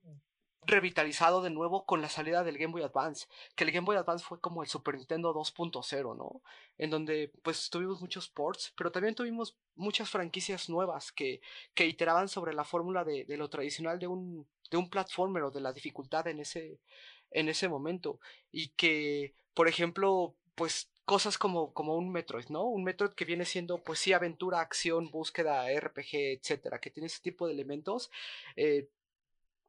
revitalizado de nuevo con la salida del Game Boy Advance, que el Game Boy Advance fue como el Super Nintendo 2.0, ¿no? En donde pues tuvimos muchos ports, pero también tuvimos muchas franquicias nuevas que, que iteraban sobre la fórmula de, de, lo tradicional de un, de un platformer o de la dificultad en ese, en ese momento. Y que, por ejemplo, pues cosas como, como un Metroid, ¿no? Un Metroid que viene siendo, pues sí, aventura, acción, búsqueda, RPG, etcétera, que tiene ese tipo de elementos, eh,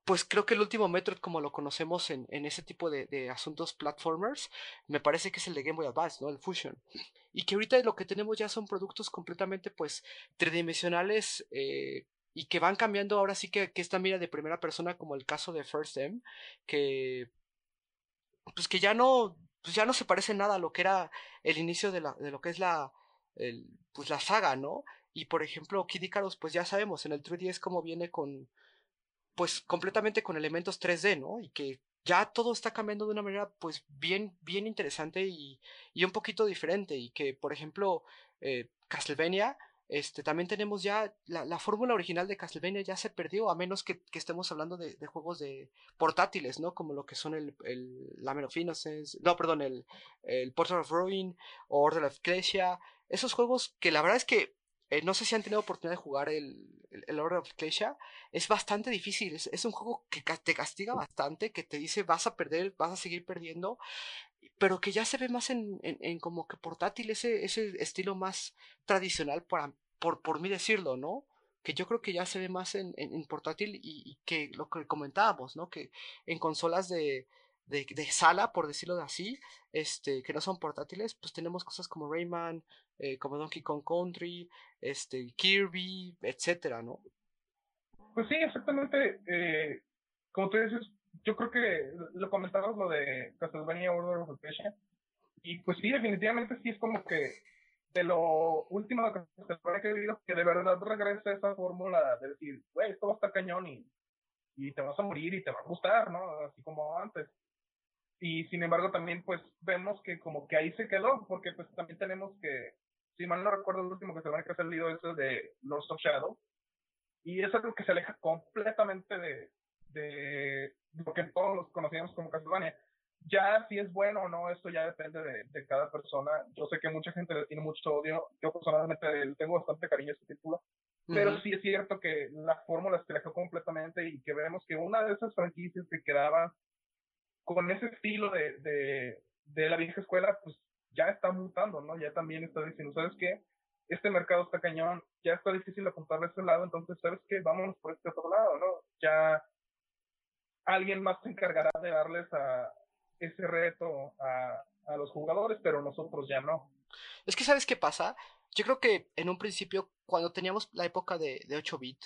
pues creo que el último Metroid como lo conocemos en, en ese tipo de, de, asuntos platformers, me parece que es el de Game Boy Advance, ¿no? El Fusion. Y que ahorita lo que tenemos ya son productos completamente pues tridimensionales eh, y que van cambiando ahora sí que, que esta mira de primera persona como el caso de First M, que pues que ya no, pues ya no se parece nada a lo que era el inicio de, la, de lo que es la, el, pues la saga, ¿no? Y por ejemplo, Kid Icarus, pues ya sabemos, en el 3DS como viene con, pues completamente con elementos 3D, ¿no? Y que ya todo está cambiando de una manera pues bien, bien interesante y, y un poquito diferente y que, por ejemplo, eh, Castlevania, este, también tenemos ya la, la fórmula original de Castlevania ya se perdió, a menos que, que estemos hablando de, de, juegos de portátiles, ¿no? Como lo que son el, el Lament of Innocence, no, perdón, el, el Portal of Ruin o Order of Ecclesia, esos juegos que la verdad es que eh, no sé si han tenido oportunidad de jugar el, el, el Order of Ecclesia. Es bastante difícil. Es, es, un juego que te castiga bastante, que te dice vas a perder, vas a seguir perdiendo. Pero que ya se ve más en, en, en como que portátil, ese, ese estilo más tradicional, para, por, por mí decirlo, ¿no? Que yo creo que ya se ve más en, en portátil y, que lo que comentábamos, ¿no? Que en consolas de, de, sala, por decirlo así, este, que no son portátiles, pues tenemos cosas como Rayman, eh, como Donkey Kong Country, este, Kirby, etcétera, ¿no? Pues sí, exactamente. Eh, como tú dices, yo creo que lo comentabas lo de Castlevania Order of Ecclesia, y pues sí, definitivamente sí es como que de lo último que he vivido, que de verdad regresa esa fórmula de decir, güey, esto va a estar cañón y, y te vas a morir y te va a gustar, ¿no? Así como antes y sin embargo también pues vemos que como que ahí se quedó, porque pues también tenemos que, si mal no recuerdo el último que se que ha salido es el de Lords of Shadow, y es algo que se aleja completamente de, de lo que todos los conocíamos como Castlevania. Ya si es bueno o no, esto ya depende de, de cada persona. Yo sé que mucha gente le tiene mucho odio, yo personalmente tengo bastante cariño a este título, pero uh -huh. sí es cierto que la fórmula se alejó completamente y que vemos que una de esas franquicias que quedaba con ese estilo de, de, de, la vieja escuela, pues ya está mutando, ¿no? Ya también está diciendo, ¿sabes qué? Este mercado está cañón, ya está difícil apuntarle a ese lado, entonces, ¿sabes qué? Vámonos por este otro lado, ¿no? Ya alguien más se encargará de darles a ese reto a, a los jugadores, pero nosotros ya no. Es que, ¿sabes qué pasa? Yo creo que en un principio, cuando teníamos la época de, de 8 bit,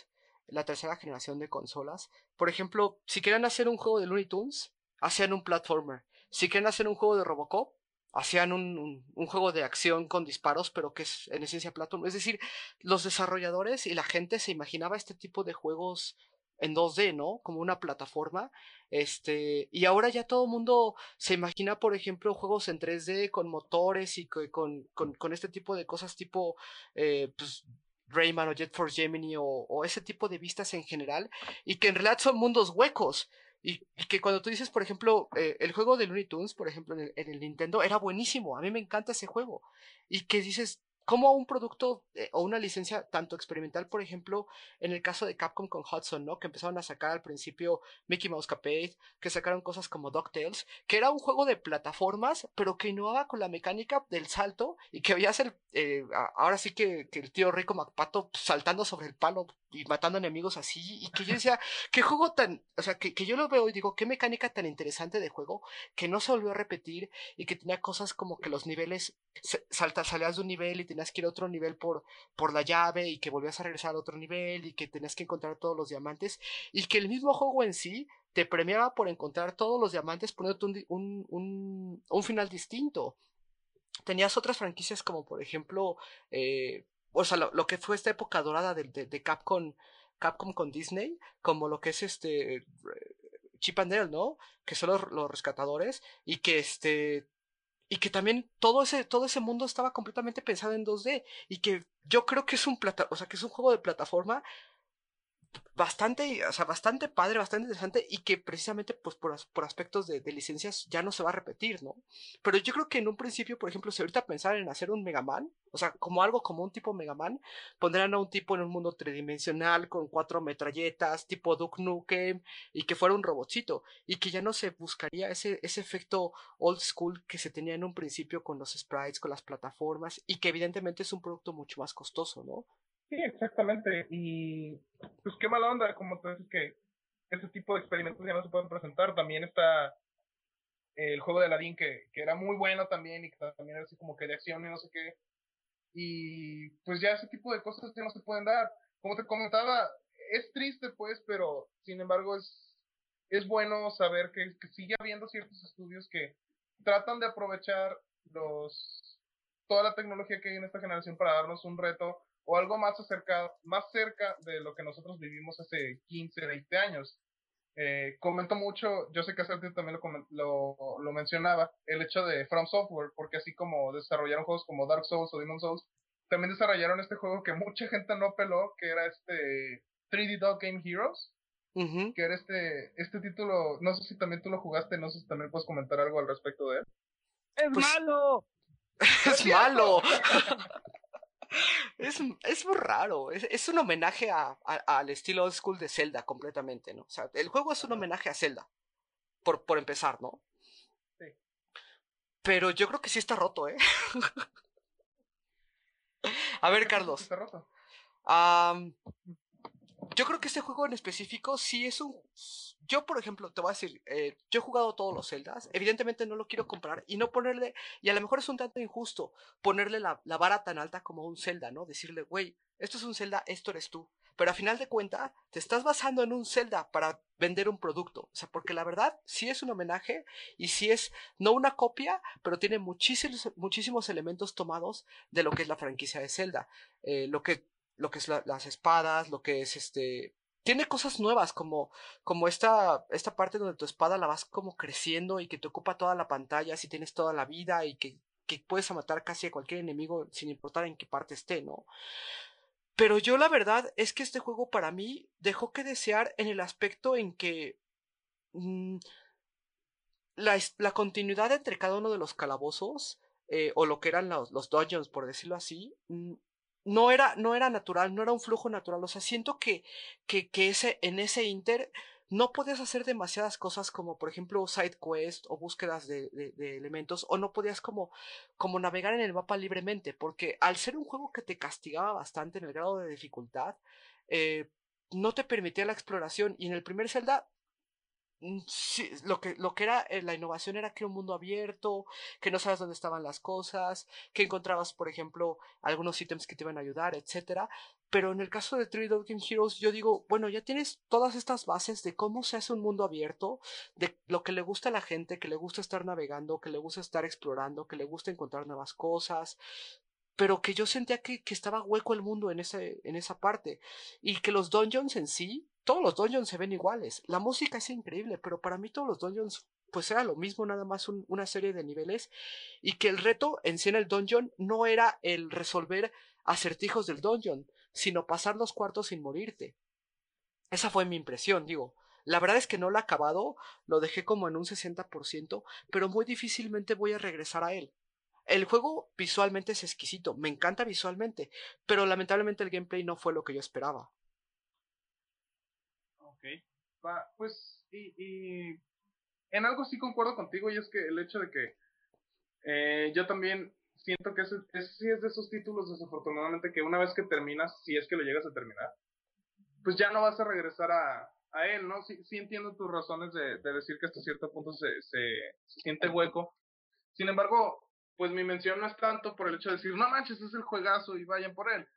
la tercera generación de consolas, por ejemplo, si querían hacer un juego de Looney Tunes, hacían un platformer. Si quieren hacer un juego de Robocop, hacían un, un, juego de acción con disparos, pero que es en esencia platformer. Es decir, los desarrolladores y la gente se imaginaba este tipo de juegos en 2D, ¿no? Como una plataforma. Este, y ahora ya todo el mundo se imagina, por ejemplo, juegos en 3D con motores y con, con, con este tipo de cosas tipo, eh, pues, Rayman o Jet Force Gemini o, o, ese tipo de vistas en general y que en realidad son mundos huecos. Y, que cuando tú dices, por ejemplo, eh, el juego de Looney Tunes, por ejemplo, en el, en el, Nintendo, era buenísimo. A mí me encanta ese juego. Y que dices, como un producto eh, o una licencia tanto experimental, por ejemplo, en el caso de Capcom con Hudson, ¿no? Que empezaron a sacar al principio Mickey Mouse Capade, que sacaron cosas como DuckTales, que era un juego de plataformas, pero que innovaba con la mecánica del salto y que veías el, eh, ahora sí que, que, el tío Rico MacPato saltando sobre el palo y matando enemigos así, y que yo decía, qué juego tan, o sea, que, que yo lo veo y digo, qué mecánica tan interesante de juego, que no se volvió a repetir y que tenía cosas como que los niveles, saltas, salías de un nivel y tenías que ir a otro nivel por, por la llave y que volvías a regresar al otro nivel y que tenías que encontrar todos los diamantes y que el mismo juego en sí te premiaba por encontrar todos los diamantes poniéndote un, un, un, un final distinto. Tenías otras franquicias como por ejemplo, eh, o sea, lo, que fue esta época dorada de, de, de, Capcom, Capcom con Disney, como lo que es este Chip and Dale, ¿no? Que son los, los rescatadores y que este y que también todo ese, todo ese mundo estaba completamente pensado en 2D y que yo creo que es un plata, o sea, que es un juego de plataforma bastante, o sea, bastante padre, bastante interesante y que precisamente pues por, por aspectos de, licencias ya no se va a repetir, ¿no? Pero yo creo que en un principio, por ejemplo, si ahorita pensar en hacer un Mega Man, o sea, como algo como un tipo Mega Man, pondrían a un tipo en un mundo tridimensional con cuatro metralletas, tipo Duke Nukem, y que fuera un robotcito, y que ya no se buscaría ese, ese efecto old school que se tenía en un principio con los sprites, con las plataformas, y que evidentemente es un producto mucho más costoso, ¿no? Sí, exactamente. Y pues qué mala onda, como tú dices que ese tipo de experimentos ya no se pueden presentar. También está el juego de Aladdin, que, que era muy bueno también y que también era así como que de acción y no sé qué. Y pues ya ese tipo de cosas ya no se pueden dar. Como te comentaba, es triste pues, pero sin embargo es, es bueno saber que, que sigue habiendo ciertos estudios que tratan de aprovechar los toda la tecnología que hay en esta generación para darnos un reto o algo más acerca, más cerca de lo que nosotros vivimos hace 15, 20 años. Eh, comento mucho, yo sé que Sergio también lo, lo, lo, mencionaba, el hecho de From Software, porque así como desarrollaron juegos como Dark Souls o Demon Souls, también desarrollaron este juego que mucha gente no peló, que era este 3D Dog Game Heroes, uh -huh. que era este, este título, no sé si también tú lo jugaste, no sé si también puedes comentar algo al respecto de él. ¡Es pues, malo! ¡Es malo! Es, es, muy raro, es, es un homenaje a, a, al estilo old school de Zelda completamente, ¿no? O sea, el juego es un homenaje a Zelda, por, por empezar, ¿no? Sí. Pero yo creo que sí está roto, ¿eh? a ver, Carlos. Está roto? Um, yo creo que este juego en específico sí es un... Yo, por ejemplo, te voy a decir, eh, yo he jugado todos los Zeldas, evidentemente no lo quiero comprar y no ponerle, y a lo mejor es un tanto injusto ponerle la, la vara tan alta como un Zelda, ¿no? Decirle, güey, esto es un Zelda, esto eres tú. Pero a final de cuentas, te estás basando en un Zelda para vender un producto. O sea, porque la verdad, sí es un homenaje y sí es, no una copia, pero tiene muchísimos, muchísimos elementos tomados de lo que es la franquicia de Zelda. Eh, lo que lo que es la, las espadas, lo que es este... Tiene cosas nuevas como, como esta, esta parte donde tu espada la vas como creciendo y que te ocupa toda la pantalla, si tienes toda la vida y que, que puedes matar casi a cualquier enemigo sin importar en qué parte esté, ¿no? Pero yo la verdad es que este juego para mí dejó que desear en el aspecto en que mmm, la, la, continuidad entre cada uno de los calabozos, eh, o lo que eran los, los dungeons, por decirlo así, mmm, no era, no era natural, no era un flujo natural. O sea, siento que, que, que ese, en ese inter no podías hacer demasiadas cosas como, por ejemplo, side quest o búsquedas de, de, elementos, o no podías como, como navegar en el mapa libremente, porque al ser un juego que te castigaba bastante en el grado de dificultad, eh, no te permitía la exploración. Y en el primer Zelda Sí, lo que, lo que era eh, la innovación era que era un mundo abierto, que no sabes dónde estaban las cosas, que encontrabas, por ejemplo, algunos ítems que te iban a ayudar, etcétera. Pero en el caso de Three Game Heroes, yo digo, bueno, ya tienes todas estas bases de cómo se hace un mundo abierto, de lo que le gusta a la gente, que le gusta estar navegando, que le gusta estar explorando, que le gusta encontrar nuevas cosas, pero que yo sentía que, que estaba hueco el mundo en, ese, en esa parte. Y que los dungeons en sí, todos los dungeons se ven iguales. La música es increíble, pero para mí todos los dungeons pues era lo mismo, nada más un- una serie de niveles, y que el reto en sí en el dungeon no era el resolver acertijos del dungeon, sino pasar los cuartos sin morirte. Esa fue mi impresión, digo. La verdad es que no lo he acabado, lo dejé como en un 60%, pero muy difícilmente voy a regresar a él. El juego visualmente es exquisito, me encanta visualmente, pero lamentablemente el gameplay no fue lo que yo esperaba. Pues, y, y en algo sí concuerdo contigo, y es que el hecho de que eh, yo también siento que ese, sí es de esos títulos, desafortunadamente, que una vez que terminas, si es que lo llegas a terminar, pues ya no vas a regresar a, él, ¿no? Sí, sí entiendo tus razones de, de decir que hasta cierto punto se, se, se siente hueco. Sin embargo, pues mi mención no es tanto por el hecho de decir, no manches, es el juegazo y vayan por él,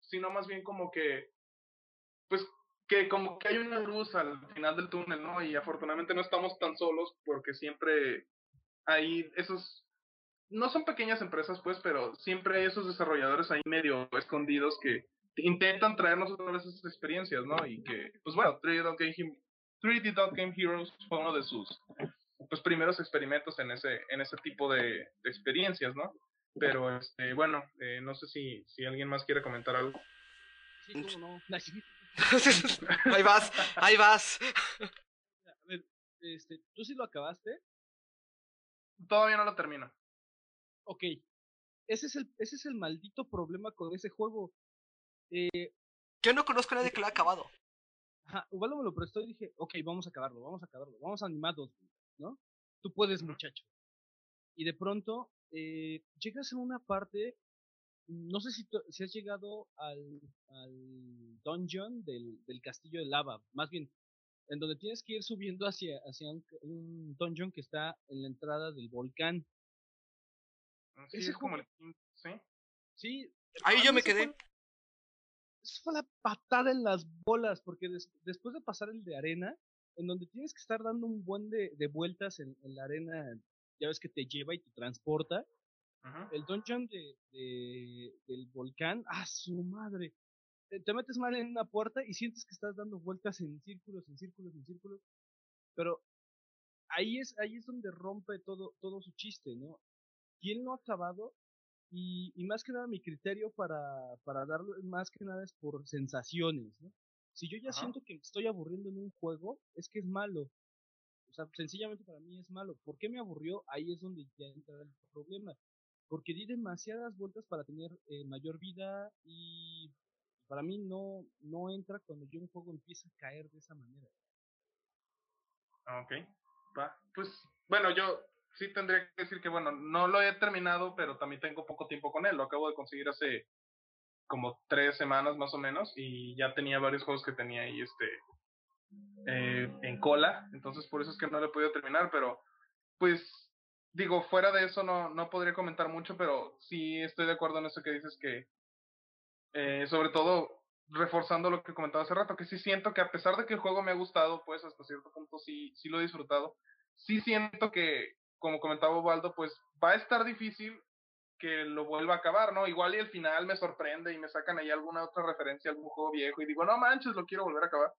sino más bien como que, pues que como que hay una luz al final del túnel, ¿no? Y afortunadamente no estamos tan solos porque siempre hay esos, no son pequeñas empresas pues, pero siempre hay esos desarrolladores ahí medio escondidos que intentan traernos otra vez esas experiencias, ¿no? Y que, pues bueno, 3D Dot Game, Hem- 3D Dot Game Heroes fue uno de sus pues, primeros experimentos en ese, en ese tipo de, de experiencias, ¿no? Pero, este, bueno, eh, no sé si, si alguien más quiere comentar algo. Sí, cómo no. Ahí vas, ahí vas. A ver, este, ¿tú sí lo acabaste? Todavía no lo termino. Ok. Ese es el, ese es el maldito problema con ese juego. Eh, Yo no conozco a nadie que lo haya acabado. Ajá, Ubaldo me lo prestó y dije, ok, vamos a acabarlo, vamos a acabarlo, vamos animados, ¿no? Tú puedes, muchacho. Y de pronto, eh, llegas a una parte, no sé si, si has llegado al, al dungeon del, del castillo de lava, más bien, en donde tienes que ir subiendo hacia, hacia un, un dungeon que está en la entrada del volcán. Sí, Ese es como el... ¿Sí? Sí. Ahí a yo me quedé. fue- Eso fue la patada en las bolas, porque des- después de pasar el de arena, en donde tienes que estar dando un buen de, de vueltas en, en la arena, ya ves que te lleva y te transporta, El dungeon de, de- del volcán, ¡ah, su madre! Te, te metes mal en una puerta y sientes que estás dando vueltas en círculos, en círculos, en círculos, pero ahí es, ahí es donde rompe todo, todo su chiste, ¿no? ¿Quién no ha acabado? Y, y más que nada mi criterio para, para darlo más que nada es por sensaciones, ¿no? Si yo ya Ajá. siento que me estoy aburriendo en un juego, es que es malo. O sea, sencillamente para mí es malo. ¿Por qué me aburrió? Ahí es donde ya entra el problema. Porque di demasiadas vueltas para tener eh, mayor vida y para mí no, no entra cuando yo un juego empieza a caer de esa manera. Ah, Ok, va. Pues, bueno, yo sí tendría que decir que, bueno, no lo he terminado, pero también tengo poco tiempo con él. Lo acabo de conseguir hace como tres semanas más o menos y ya tenía varios juegos que tenía ahí, este, eh, en cola. Entonces, por eso es que no lo he podido terminar, pero, pues, digo, fuera de eso no, no podría comentar mucho, pero sí estoy de acuerdo en eso que dices que, eh, sobre todo, reforzando lo que comentaba hace rato, que sí siento que a pesar de que el juego me ha gustado, pues hasta cierto punto sí, sí lo he disfrutado, sí siento que, como comentaba Ubaldo, pues va a estar difícil que lo vuelva a acabar, ¿no? Igual y al final me sorprende y me sacan ahí alguna otra referencia algún juego viejo y digo, no manches, lo quiero volver a acabar.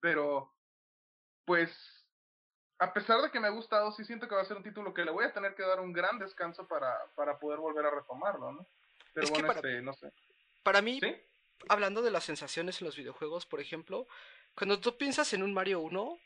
Pero, pues, a pesar de que me ha gustado, sí siento que va a ser un título que le voy a tener que dar un gran descanso para, para poder volver a retomarlo, ¿no? Pero Es bueno, para- este, no sé. Para mí, ¿Sí? hablando de las sensaciones en los videojuegos, por ejemplo, cuando tú piensas en un Mario 1,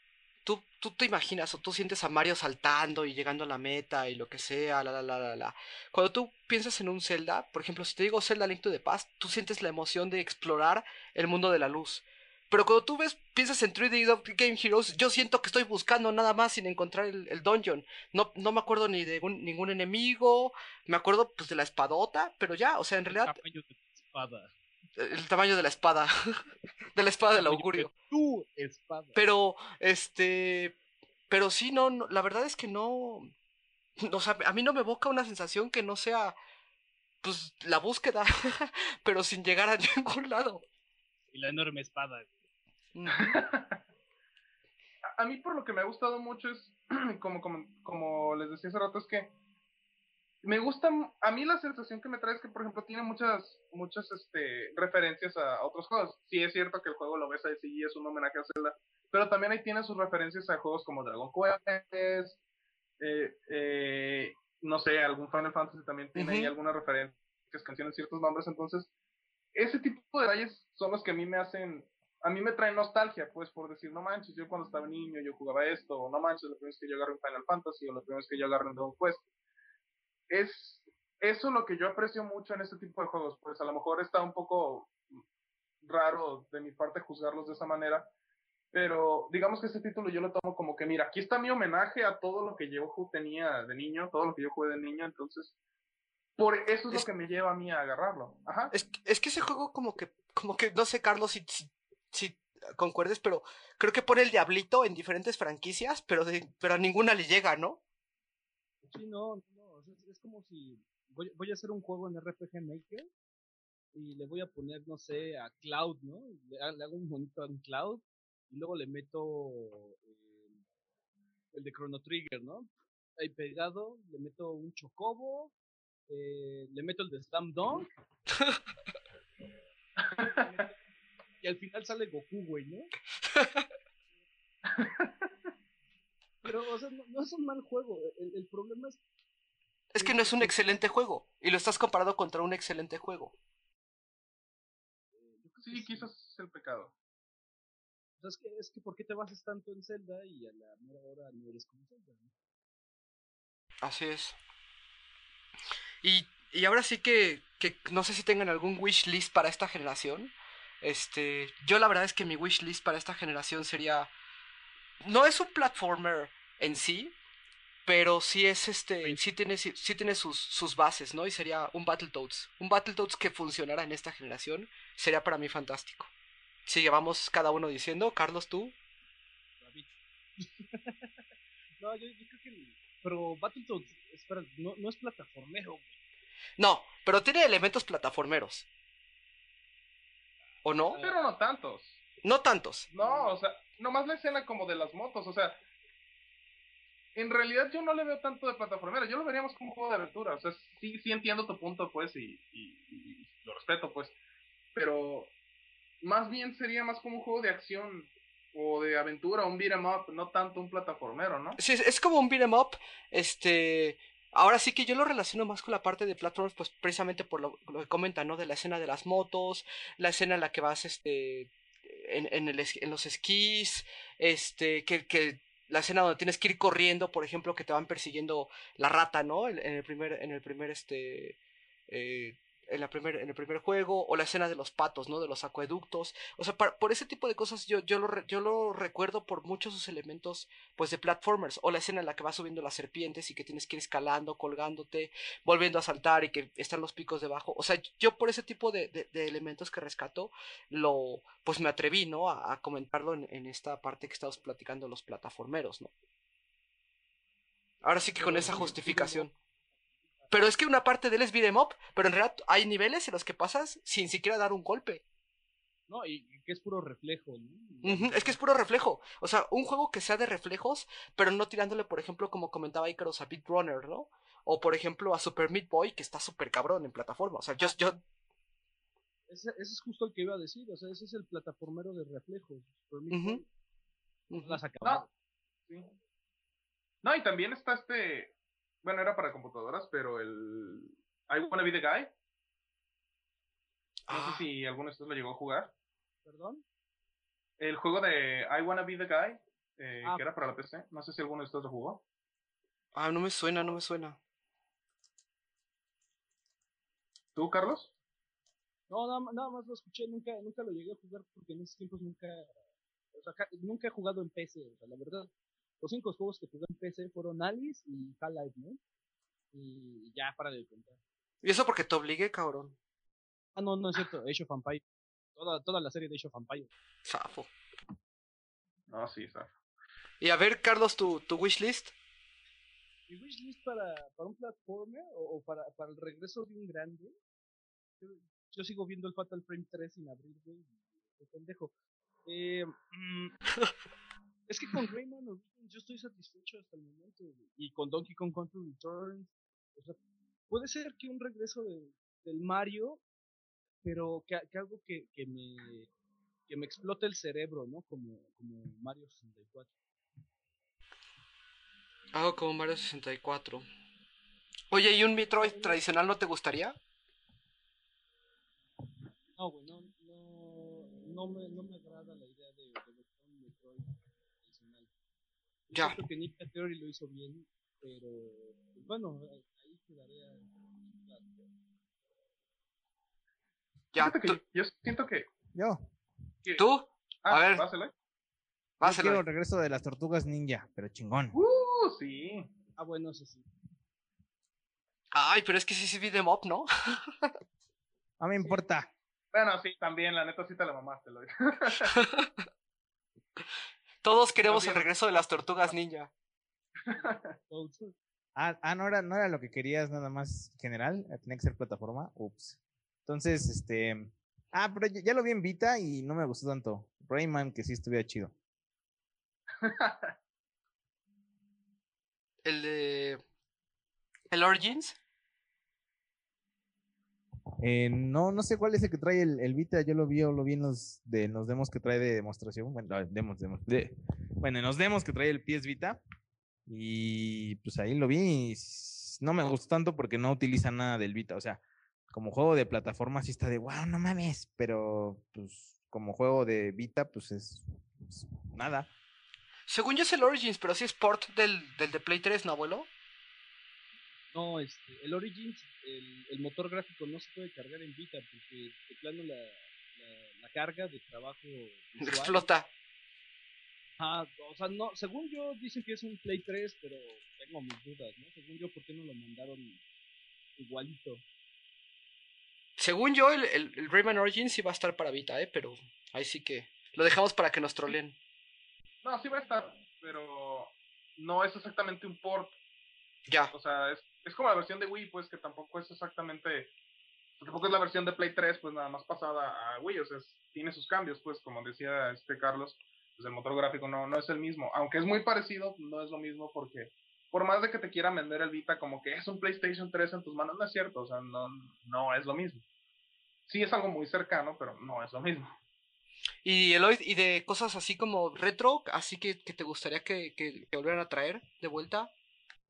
tú, tú te imaginas o tú sientes a Mario saltando y llegando a la meta y lo que sea, la, la, la, la, la. Cuando tú piensas en un Zelda, por ejemplo, si te digo Zelda Link to the Past, tú sientes la emoción de explorar el mundo de la luz. Pero cuando tú ves, piensas en 3D Dot Game Heroes, yo siento que estoy buscando nada más sin encontrar el, el dungeon. No, no me acuerdo ni de un- ningún enemigo, me acuerdo pues de la espadota, pero ya, o sea, en realidad Tamaño de tu espada. el tamaño de la espada. de la espada del de augurio. Tu espada. Pero, este. Pero sí, no, no, la verdad es que no. O sea, a mí no me evoca una sensación que no sea. Pues la búsqueda. pero sin llegar a ningún lado. Y la enorme espada. A, a mí por lo que me ha gustado mucho es, como, como, como les decía hace rato, es que me gusta, a mí la sensación que me trae es que, por ejemplo, tiene muchas, muchas este, referencias a, a otros juegos. Sí es cierto que el juego lo ves ahí, sí es un homenaje a Zelda, pero también ahí tiene sus referencias a juegos como Dragon Quest, eh, eh, no sé, algún Final Fantasy también tiene ahí Ujú. alguna referencia que canciones ciertos nombres, entonces ese tipo de detalles son los que a mí me hacen, a mí me traen nostalgia, pues por decir, no manches, yo cuando estaba niño yo jugaba esto, o no manches, la primera vez que yo agarré un Final Fantasy, o la primera vez que yo agarré un Dragon Quest. Es eso lo que yo aprecio mucho en este tipo de juegos, pues a lo mejor está un poco raro de mi parte juzgarlos de esa manera, pero digamos que este título yo lo tomo como que, mira, aquí está mi homenaje a todo lo que yo tenía de niño, todo lo que yo jugué de niño, entonces, por eso es, Es- lo que me lleva a mí a agarrarlo. Ajá. Es, es que ese juego como que, como que, no sé, Carlos, si, si, si concuerdes, pero creo que pone el diablito en diferentes franquicias, pero, de, pero a ninguna le llega, ¿no? Sí, no, no, es como si voy, voy a hacer un juego en RPG Maker y le voy a poner, no sé, a Cloud, ¿no? Le hago un monito a un Cloud y luego le meto eh, el de Chrono Trigger, ¿no? Ahí pegado, le meto un Chocobo, eh, le meto el de Slam Dunk y al final sale Goku, güey, ¿no? Pero, o sea, no, no es un mal juego. El, el problema es Es que no es un excelente juego, y lo estás comparando contra un excelente juego. que Sí, quizás es el pecado. O sea, es que, es que ¿por qué te basas tanto en Zelda y a la mera hora no eres como Zelda? ¿no? Así es. Y, y ahora sí que, que no sé si tengan algún wish list para esta generación. Este, yo la verdad es que mi wish list para esta generación sería no es un platformer en sí, pero sí es este, sí tiene sí, sí tiene sus, sus bases, ¿no? Y sería un Battletoads, un Battletoads que funcionara en esta generación sería para mí fantástico. Sigue, vamos cada uno diciendo, Carlos tú. David. no, yo, yo creo que. Pero Battletoads, espera, no, no es plataformero. No, pero tiene elementos plataformeros. ¿O no? Pero no tantos. No tantos. No, o sea, nomás la escena como de las motos, o sea, en realidad yo no le veo tanto de plataformero, yo lo veríamos como un juego de aventura, o sea, sí, sí entiendo tu punto, pues, y, y- y lo respeto, pues, pero más bien sería más como un juego de acción o de aventura, un beat'em up, no tanto un plataformero, ¿no? Sí, es, es como un beat'em up. Este. Ahora sí que yo lo relaciono más con la parte de platforms, pues precisamente por lo, que comentan, ¿no? De la escena de las motos, la escena en la que vas, este. En, en, el, en los esquís, este. Que, que la escena donde tienes que ir corriendo, por ejemplo, que te van persiguiendo la rata, ¿no? En, en el primer, en el primer, este. eh, en, la primer, en el primer juego, o la escena de los patos, ¿no? De los acueductos. O sea, por ese tipo de cosas yo, yo, lo, yo lo recuerdo por muchos sus elementos pues de platformers o la escena en la que vas subiendo las serpientes y que tienes que ir escalando, colgándote, volviendo a saltar y que están los picos debajo. O sea, yo por ese tipo de, de- de elementos que rescato, lo pues me atreví, ¿no? A, a comentarlo en, en esta parte que estamos platicando los plataformeros, ¿no? Ahora sí que con esa justificación. Pero es que una parte de él es beat'em up, pero en realidad hay niveles en los que pasas sin siquiera dar un golpe. No, y, que es puro reflejo, ¿no? Es que es puro reflejo. O sea, un juego que sea de reflejos, pero no tirándole, por ejemplo, como comentaba Icarus, a Beat Runner, ¿no? O por ejemplo a Super Meat Boy, que está súper cabrón en plataforma. O sea, yo, yo Ese, ese es justo el que iba a decir, o sea, ese es el plataformero de reflejos. Super Meat Ujú. Boy, ujú. no las acabado. Sí. No, y también está este, bueno, era para computadoras, pero el I Wanna Be the Guy, no Ah, sé si alguno de ustedes lo llegó a jugar. ¿Perdón? El juego de I Wanna Be the Guy, eh, Ah. que era para la PC. No sé si alguno de ustedes lo jugó. ah, no me suena, no me suena. ¿Tú, Carlos? No, nada, más lo escuché, nunca, nunca lo llegué a jugar porque en esos tiempos nunca, o sea, ca- nunca he jugado en PC, o sea, la verdad, los cinco juegos que jugué en PC fueron Alice y Half-Life, ¿no? Y ya, para de contar. Y eso porque te obligué, cabrón. Ah, no, no es cierto, Age of Empires. Toda, toda la serie de Age of Empires. Zafo. No, sí, está. Y a ver, Carlos, tu, tu wishlist. Mi wishlist para, para un platformer o, o para, para el regreso de un grande. Yo, yo sigo viendo el Fatal Frame 3 sin abrir, güey. Qué pendejo. Eh, mm, es que con Rayman Origins yo estoy satisfecho hasta el momento. Y con Donkey Kong Country Returns. O sea, puede ser que un regreso de, del Mario, pero que, que algo que, que me que me explote el cerebro, ¿no? Como, como Mario 64. Algo como Mario 64. Oye, ¿y un Metroid tradicional no te gustaría? No, güey, no, no, no, me, no me agrada la idea de, de buscar un Metroid tradicional. Yo Ya. Siento que Ninja Theory lo hizo bien, pero pues, bueno, ahí quedaría. Ya, Fíjate que yo siento que. Yo, que- ¿tú? Ah, A ver. pásale. yo Pásalo. quiero el regreso de las tortugas ninja, pero chingón. Uh, sí. Ah, bueno, eso sí. Ay, pero es que sí sí vi de mob, ¿no? No me importa. Bueno, sí, también, la neta sí te la mamaste, lo Todos queremos el regreso de las tortugas ninja. Ah, ah, no era, no era lo que querías nada más general, tenía que ser plataforma. Ups. Entonces, este. Ah, pero ya, ya lo vi en Vita y no me gustó tanto. Rayman, que sí estuviera chido. El de. El Origins. Eh, no, no sé cuál es el que trae el, el Vita, yo lo vi, lo vi en los, de, los demos que trae de demostración. Bueno, demos, demos, de- bueno, en los demos que trae el PS Vita. Y pues ahí lo vi y no me gustó tanto porque no utiliza nada del Vita. O sea, como juego de plataforma sí está de wow, no mames. Pero pues como juego de Vita, pues es, es nada. Según yo es el Origins, pero sí es port del, del de Play 3, ¿no, abuelo? No, este, el Origins, el, el motor gráfico no se puede cargar en Vita porque de plano la, la, la carga de trabajo visual- Explota. Ah, o sea, no, según yo dicen que es un Play 3, pero tengo mis dudas, ¿no? Según yo, ¿por qué no lo mandaron igualito? Según yo, el, el, el Rayman Origins sí va a estar para Vita, ¿eh? Pero ahí sí que. Lo dejamos para que nos troleen. No, sí va a estar, pero no es exactamente un port. Ya. O sea, es, es como la versión de Wii, pues que tampoco es exactamente. Tampoco es la versión de Play 3, pues nada más pasada a Wii. O sea, es- tiene sus cambios, pues como decía este Carlos, pues el motor gráfico no, no es el mismo. Aunque es muy parecido, no es lo mismo porque. Por más de que te quieran vender el Vita como que es un PlayStation 3 en tus manos, no es cierto, o sea, no, no es lo mismo. Sí es algo muy cercano, pero no es lo mismo. Y Eloy, y de cosas así como retro, así que, que te gustaría que, que, que volvieran a traer de vuelta.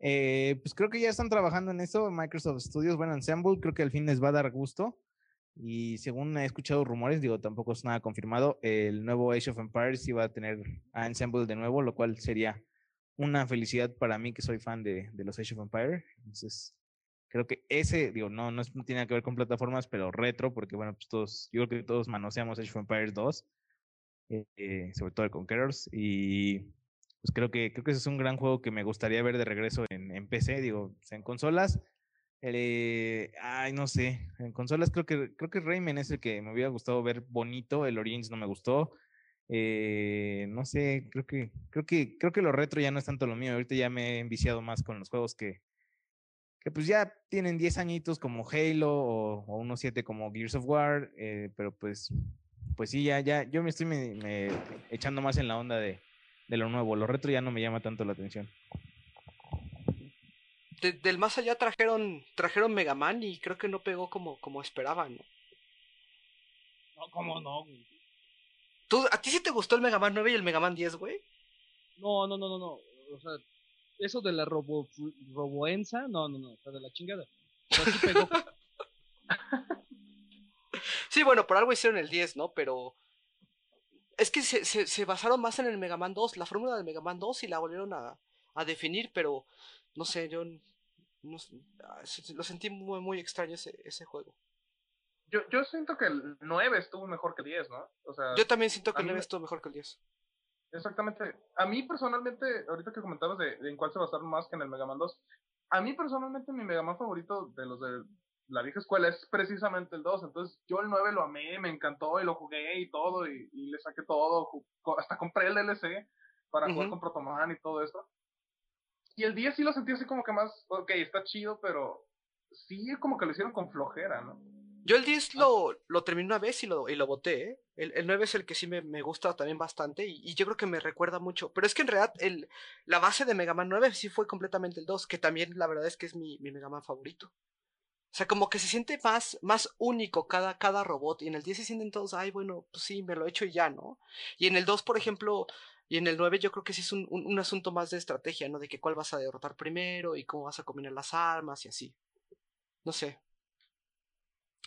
Eh, pues creo que ya están trabajando en eso. Microsoft Studios, bueno, Ensemble, creo que al fin les va a dar gusto. Y según he escuchado rumores, digo, tampoco es nada confirmado, el nuevo Age of Empires iba a tener a Ensemble de nuevo, lo cual sería una felicidad para mí que soy fan de, de los Age of Empires. Entonces, creo que ese, digo, no, no, es- no tiene que ver con plataformas, pero retro, porque bueno, pues todos, yo creo que todos manoseamos Age of Empires 2, eh, eh, sobre todo el Conquerors, y pues creo que, creo que ese es un gran juego que me gustaría ver de regreso en, PC, digo, en consolas. eh, ay, no sé, en consolas creo que creo que Rayman es el que me hubiera gustado ver bonito, el Origins no me gustó. eh, no sé, creo que creo que creo que lo retro ya no es tanto lo mío, ahorita ya me he enviciado más con los juegos que que pues ya tienen 10 añitos como Halo o, unos 7 como Gears of War, eh, pero pues pues sí, ya ya yo me estoy echando más en la onda de de lo nuevo. Lo retro ya no me llama tanto la atención. De- del más allá trajeron trajeron Mega Man y creo que no pegó como, como esperaban. ¿no? No, ¿cómo no, güey? ¿Tú, ¿A ti sí te gustó el Mega Man 9 y el Mega Man 10, güey? No, no, no, no, no. O sea, eso de la robo, roboenza, no, no, no, está de la chingada. O sea, sí pegó. Sí, bueno, por algo hicieron el 10, ¿no? Pero es que se, se, se basaron más en el Mega Man 2, la fórmula del Mega Man 2 y la volvieron a, a definir, pero no sé, yo no ah, lo sentí muy, muy extraño ese, ese juego. Yo, yo siento que el 9 estuvo mejor que el 10, ¿no? O sea, Yo también siento que el mí 9 me- estuvo mejor que el 10. Exactamente. A mí personalmente, ahorita que comentabas de, de en cuál se basaron más que en el Mega Man 2, a mí personalmente mi Mega Man favorito de los de la vieja escuela es precisamente el 2. Entonces yo el 9 lo amé, me encantó y lo jugué y todo y, y le saqué todo. Hasta compré el DLC para jugar con Protoman y todo esto. Y el 10 sí lo sentí así como que más, ok, está chido, pero sí como que lo hicieron con flojera, ¿no? Yo el 10 lo, lo terminé una vez y lo, y lo boté, ¿eh? El, el 9 es el que sí me, me gusta también bastante y, y yo creo que me recuerda mucho. Pero es que en realidad el, la base de Mega Man 9 sí fue completamente el 2, que también la verdad es que es mi, mi Mega Man favorito. O sea, como que se siente más, más único cada, cada robot. Y en el 10 se sienten todos, ay, bueno, pues sí, me lo he hecho y ya, ¿no? Y en el 2, por ejemplo, Y en el 9 yo creo que sí es un, un, un asunto más de estrategia, ¿no? De que cuál vas a derrotar primero y cómo vas a combinar las armas y así. No sé.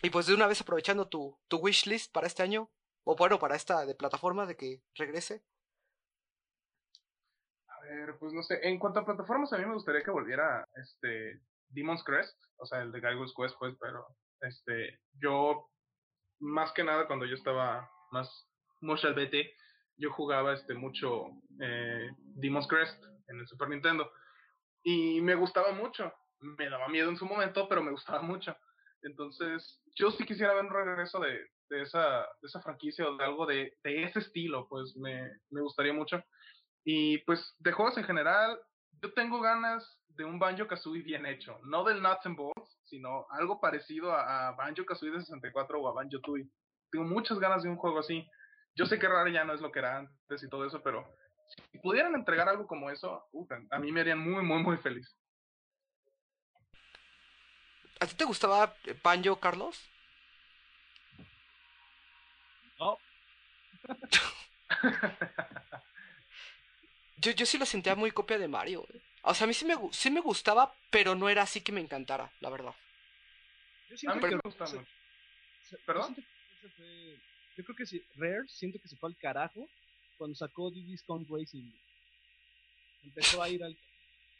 Y pues de una vez aprovechando tu, tu wishlist para este año, o bueno, para esta de plataforma de que regrese. A ver, pues no sé. En cuanto a plataformas, a mí me gustaría que volviera este Demon's Crest, o sea, el de Guybrush Quest, pues, pero este, yo, más que nada, cuando yo estaba más mucho al BT, yo jugaba este mucho eh, Demon's Crest en el Super Nintendo y me gustaba mucho. Me daba miedo en su momento, pero me gustaba mucho. Entonces, yo sí quisiera ver un regreso de, de, esa, de esa franquicia o de algo de, de ese estilo, pues me, me gustaría mucho. Y pues de juegos en general, yo tengo ganas de un Banjo Kazooie bien hecho, no del Nuts and Bolts, sino algo parecido a, a Banjo Kazooie de 64 o a Banjo Tooie. Tengo muchas ganas de un juego así. Yo sé que Rare ya no es lo que era antes y todo eso, pero si pudieran entregar algo como eso, uf, a mí me harían muy, muy, muy feliz. ¿A ti te gustaba Banjo, Carlos? No. yo, yo sí lo sentía muy copia de Mario. O sea, a mí sí me, sí me gustaba, pero no era así que me encantara, la verdad. Yo A siento que me gusta se- se- yo ¿Perdón? fue- Yo creo que sí, Rare siento que se fue al carajo cuando sacó Diddy's Kong Racing. Empezó a ir al...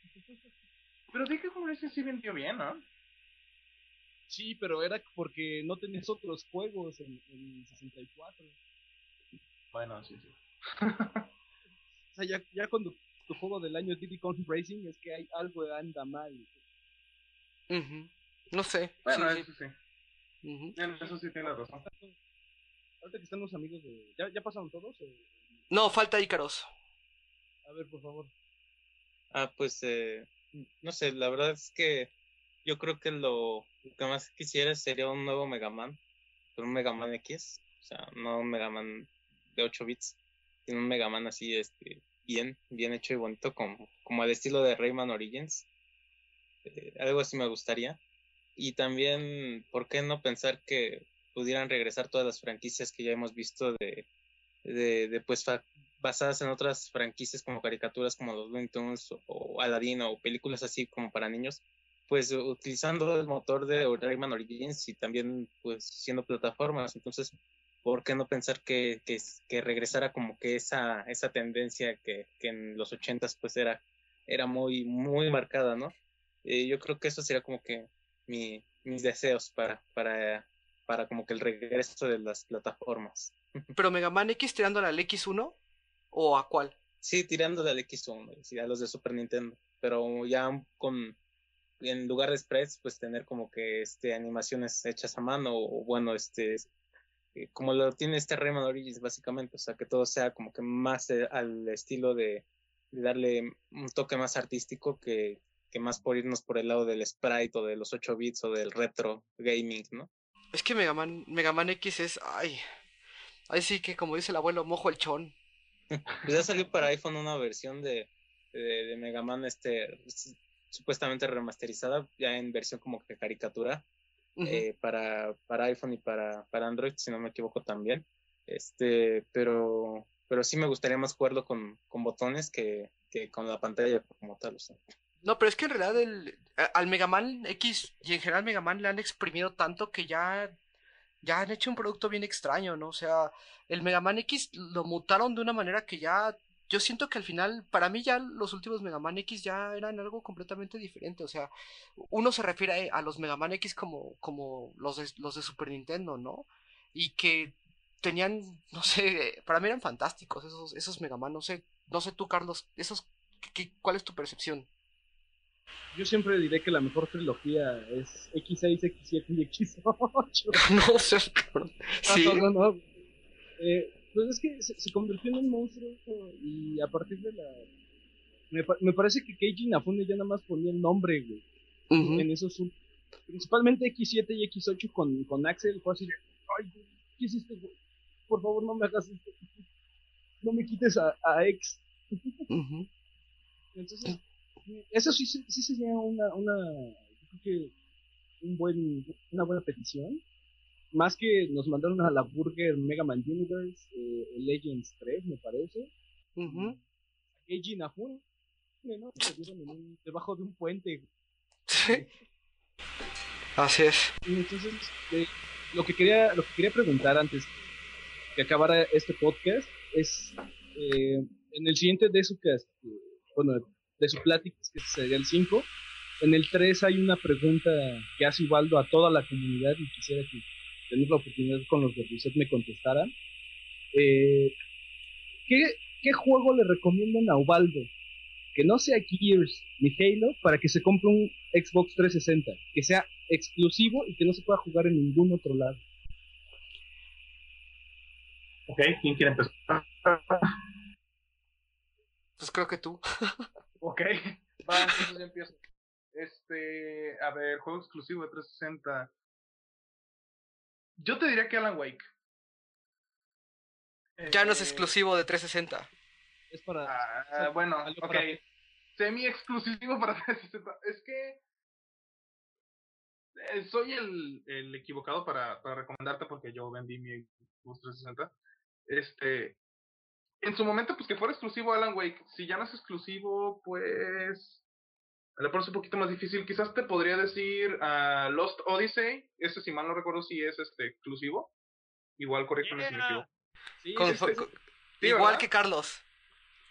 Pero dije que Racing sí vendió bien, ¿no? Sí, pero era porque no tenías otros juegos en, en 64. Bueno, sí, sí. O sea, ya, ya cuando tu juego del año es Diddy Kong Racing es que hay algo anda mal. No sé. Bueno, sí, sí. eso sí. Ujú. En eso sí tiene razón. Ahorita que están los amigos de... ¿Ya, ya pasaron todos? o- No, falta Ícaros. A ver, por favor. Ah, pues, eh, no sé, la verdad es que yo creo que lo, lo que más quisiera sería un nuevo Mega Man, pero un Mega Man X, o sea, no un Mega Man de 8 bits, sino un Mega Man así, este, bien, bien hecho y bonito, como, como al estilo de Rayman Origins. Eh, algo así me gustaría. Y también, ¿por qué no pensar que pudieran regresar todas las franquicias que ya hemos visto de, de, de pues, basadas en otras franquicias como caricaturas como los Looney Tunes o, o Aladdin o películas así como para niños, pues utilizando el motor de Rayman Origins y también pues siendo plataformas. Entonces, ¿por qué no pensar que, que, que regresara como que esa, esa tendencia que, que en los ochentas pues era, era muy, muy marcada, ¿no? Eh, yo creo que eso sería como que mi, mis deseos para, para, para como que el regreso de las plataformas. Pero Mega Man X tirándole al X1 o a cuál? Sí, tirando del X1, sí, a los de Super Nintendo, pero ya con, en lugar de sprites, pues tener como que este animaciones hechas a mano, o bueno, este, eh, como lo tiene este Rayman Origins básicamente, o sea, que todo sea como que más eh, al estilo de, de darle un toque más artístico que, que más por irnos por el lado del sprite o de los 8 bits o del retro gaming, ¿no? Es que Mega Man, Mega Man X es. Ay. Ay, sí que como dice el abuelo, mojo el chón. Pues ya salió para iPhone una versión de, de, de Mega Man este supuestamente remasterizada, ya en versión como que caricatura, Eh, para, para iPhone y para, para Android, si no me equivoco también. Este, pero, pero sí me gustaría más jugarlo con, con botones que, que con la pantalla como tal. O sea. No, pero es que en realidad el, al Mega Man X y en general Mega Man le han exprimido tanto que ya, ya han hecho un producto bien extraño, ¿no? O sea, el Mega Man X lo mutaron de una manera que ya, yo siento que al final, para mí ya los últimos Mega Man X ya eran algo completamente diferente. O sea, uno se refiere a, a los Mega Man X como, como los de, los de Super Nintendo, ¿no? Y que tenían, no sé, para mí eran fantásticos esos, esos Mega Man, no sé, no sé tú, Carlos, esos, ¿qué- ¿cuál es tu percepción? Yo siempre diré que la mejor trilogía es X6, X7 y X8. No sé, cabrón. Sí. No, no, no. Eh, pues es que se, se convirtió en un monstruo y a partir de la... Me, me parece que Keiji Inafune ya nada más ponía el nombre, güey, en esos... Principalmente X7 y X8 con, con Axel fue así de... Ay, güey, ¿qué hiciste, güey? Por favor, no me hagas esto. No me quites a, a X. Entonces, eso sí, sí, sí sería una, una, yo creo que un buen, una buena petición. Más que nos mandaron a la Burger Mega Man Universe, eh, Legends 3, me parece. Ujú. Eiji Inafune, ¿no? En un- debajo de un puente. Sí. Así es. Y entonces, eh, lo que quería, lo que quería preguntar antes que acabara este podcast es eh, en el siguiente de su cast, bueno, de su plática, que sería el 5, en el 3 hay una pregunta que hace Ubaldo a toda la comunidad y quisiera que tener la oportunidad con los de Reset me contestaran. Eh, ¿qué, ¿Qué juego le recomiendan a Ubaldo? Que no sea Gears ni Halo para que se compre un Xbox 360, que sea exclusivo y que no se pueda jugar en ningún otro lado. Ok, ¿quién quiere empezar? Pues creo que tú. Ok, va, entonces ya empiezo. Este, a ver, juego exclusivo de 360. Yo te diría que Alan Wake. Ya no es Eh, exclusivo de 360. Es para... Ah, bueno, ok. para- Semi exclusivo para 360. Es que eh, soy el, el equivocado para, para recomendarte porque yo vendí mi Xbox 360. Este, en su momento, pues que fuera exclusivo Alan Wake. Si ya no es exclusivo, pues le pones un poquito más difícil. Quizás te podría decir ah, Lost Odyssey. Ese, si mal no recuerdo, si es este exclusivo. Igual, corrígeme si me equivoco. Sí, Con- Sí, igual ¿verdad? que Carlos.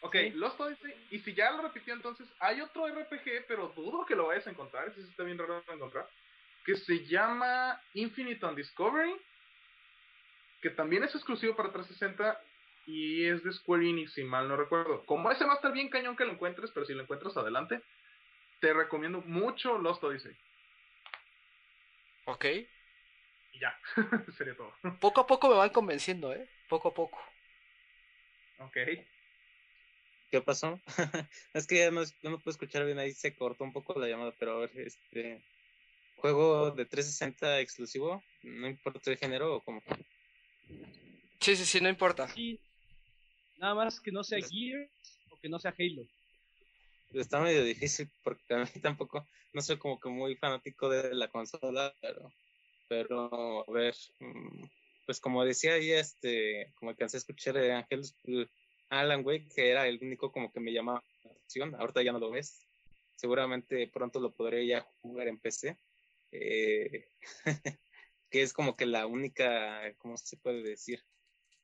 Ok, Sí. Lost Odyssey. Y si ya lo repitió entonces, hay otro RPG, pero dudo que lo vayas a encontrar. Ese sí está bien raro de encontrar. Que se llama Infinite on Discovery. Que también es exclusivo para 360. Y es de Square Enix, si mal no recuerdo. Como ese va a estar bien cañón que lo encuentres, pero si lo encuentras adelante, te recomiendo mucho Lost Odyssey. Ok. Y ya, sería todo. Poco a poco me van convenciendo, ¿eh? Poco a poco. Ok. ¿Qué pasó? es que ya no, no me puedo escuchar bien, ahí se cortó un poco la llamada, pero a ver, este juego de 360 exclusivo, no importa el género o como. Sí, sí, sí, no importa. sí. Nada más que no sea Gears o que no sea Halo. Está medio difícil porque a mí tampoco, no soy como que muy fanático de la consola, pero, pero a ver, mm, pues como decía ahí, este, como alcancé a escuchar de Ángel, Alan Wake, que era el único como que me llamaba la atención, ahorita ya no lo ves, seguramente pronto lo podré ya jugar en PC, eh, que es como que la única, ¿cómo se puede decir?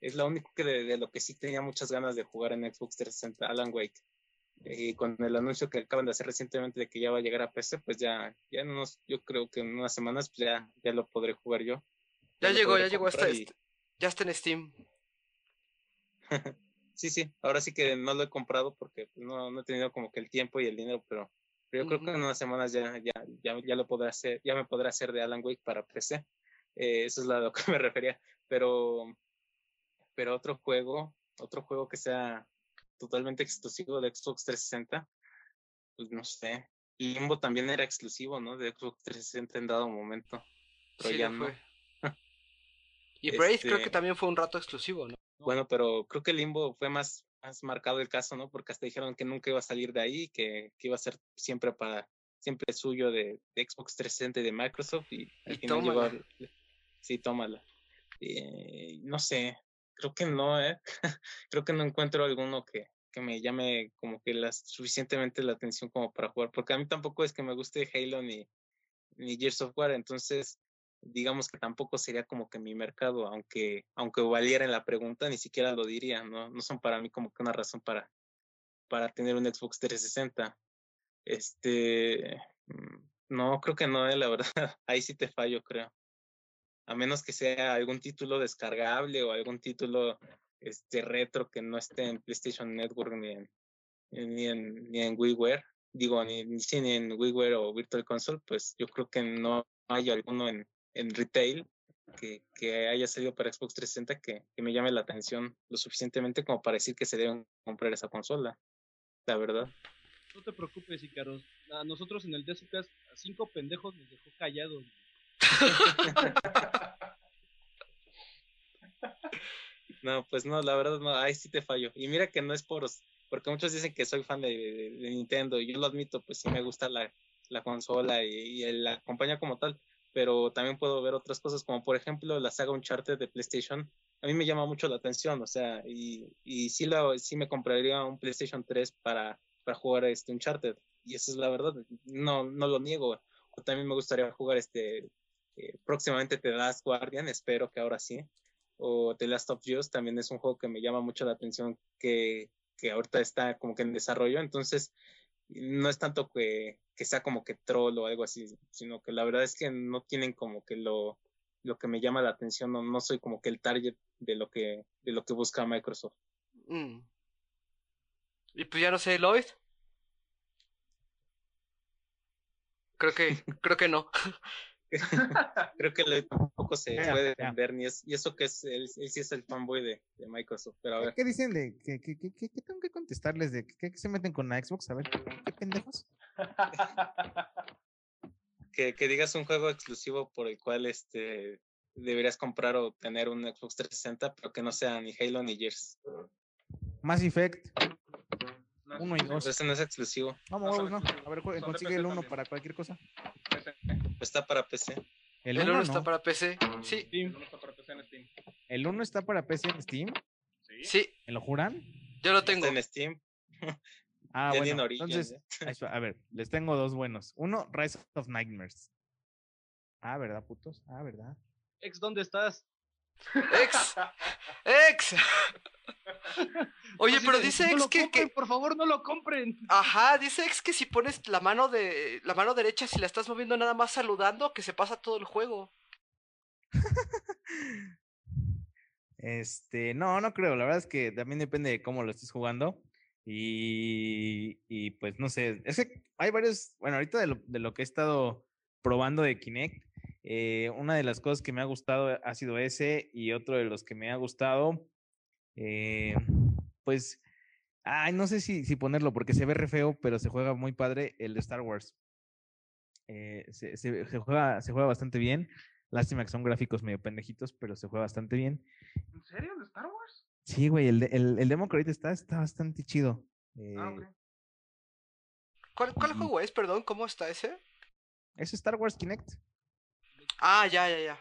Es la única de, de lo que sí tenía muchas ganas de jugar en Xbox 360, Alan Wake y con el anuncio que acaban de hacer recientemente de que ya va a llegar a PC, pues ya, ya unos, yo creo que en unas semanas pues ya, ya lo podré jugar yo. Ya llegó, ya llegó hasta y- Ya está en Steam. Sí, sí, ahora sí que no lo he comprado porque pues, no, no he tenido como que el tiempo y el dinero, pero, pero yo creo que en unas semanas ya, ya, ya, ya lo podré hacer, ya me podré hacer de Alan Wake para PC. Eh, eso es a lo que me refería. Pero, pero otro juego, otro juego que sea totalmente exclusivo de Xbox 360, pues no sé. Limbo también era exclusivo, ¿no? De Xbox 360 en dado momento. Pero Sí, ya no. fue. Y Brace creo que Este- también fue un rato exclusivo, ¿no? Bueno, pero creo que Limbo fue más, más marcado el caso, ¿no? Porque hasta dijeron que nunca iba a salir de ahí, que, que iba a ser siempre para, siempre suyo de, de Xbox 360 y de Microsoft y al Y a- tómala. Sí, tómala. Eh, no sé, creo que no, ¿eh? creo que no encuentro alguno que, que me llame como que las, suficientemente la atención como para jugar, porque a mí tampoco es que me guste Halo ni, ni Gears of War, entonces digamos que tampoco sería como que mi mercado, aunque, aunque valiera en la pregunta, ni siquiera lo diría, ¿no? No son para mí como que una razón para, para tener un Xbox 360. Este, mm, no, creo que no, eh, la verdad, ahí sí te fallo, creo. A menos que sea algún título descargable o algún título este retro que no esté en PlayStation Network ni en, ni en, ni en WiiWare, digo, ni, ni, en WiiWare o Virtual Console, pues yo creo que no hay alguno en, en retail que, que haya salido para Xbox 360 que, que me llame la atención lo suficientemente como para decir que se deben comprar esa consola, la verdad. No te preocupes, Icaros. A nosotros en el Desucast, a cinco pendejos nos dejó callados. No, pues no, la verdad no, ahí sí te fallo. Y mira que no es por, porque muchos dicen que soy fan de, Nintendo, y yo lo admito, pues sí me gusta la, la consola y, la compañía como tal, pero también puedo ver otras cosas, como por ejemplo la saga Uncharted de PlayStation. A mí me llama mucho la atención, o sea, y, y sí, lo, sí me compraría un PlayStation 3 para, para jugar este Uncharted, y eso es la verdad, no, no lo niego. También me gustaría jugar este, próximamente The Last Guardian, espero que ahora sí, o The Last of Us, también es un juego que me llama mucho la atención, que, que ahorita está como que en desarrollo, entonces no es tanto que, que sea como que troll o algo así, sino que la verdad es que no tienen como que lo, lo que me llama la atención, no, no soy como que el target de lo que, de lo que busca Microsoft. Mm. Y pues ya no sé, Lloyd. Creo que, creo que no. Creo que le, tampoco se puede vender ni es, y eso que es, él, él sí es el fanboy de, de Microsoft, pero a ver, ¿Qué dicen de que, que- que tengo que contestarles de que se meten con la Xbox? A ver, ¿qué pendejos? que, que digas un juego exclusivo por el cual este deberías comprar o tener un Xbox 360, pero que no sea ni Halo ni Gears. Mass Effect, uno y dos. Ese no es exclusivo, Vamos, No ¿no? exclusivos. A ver, consigue el uno para cualquier cosa. está para PC. El El uno 1 está no. para PC. Sí, Steam. No está para PC en Steam. El uno está para PC en Steam. Sí. sí, ¿Me lo juran? yo lo Está tengo. en Steam, Ah, ya bueno. Entonces, ¿eh? a ver, les tengo dos buenos. Uno, Rise of Nightmares. Ah, ¿verdad, putos? Ah, ¿verdad? Ex, ¿dónde estás? Ex, ex. Oye, Así pero dice no ex lo que, compren, que, por favor, no lo compren. ajá, dice ex que si pones la mano de, la mano derecha, si la estás moviendo nada más saludando, que se pasa todo el juego. Este, no, no creo. La verdad es que también depende de cómo lo estés jugando. Y, y pues no sé. Es que hay varios. Bueno, ahorita de lo, de lo que he estado probando de Kinect, eh, una de las cosas que me ha gustado ha sido ese. Y otro de los que me ha gustado, eh, pues. Ay, no sé si, si ponerlo porque se ve re feo, pero se juega muy padre el de Star Wars. Eh, se, se- se juega, se juega bastante bien. Lástima que son gráficos medio pendejitos, pero se juega bastante bien. ¿En serio? ¿De Star Wars? Sí, güey, el, el, el demo que ahorita está, está bastante chido. Ah, Eh, ok. ¿Cuál, juego es? Perdón, ¿cómo está ese? Es Star Wars Kinect. Ah, ya, ya, ya.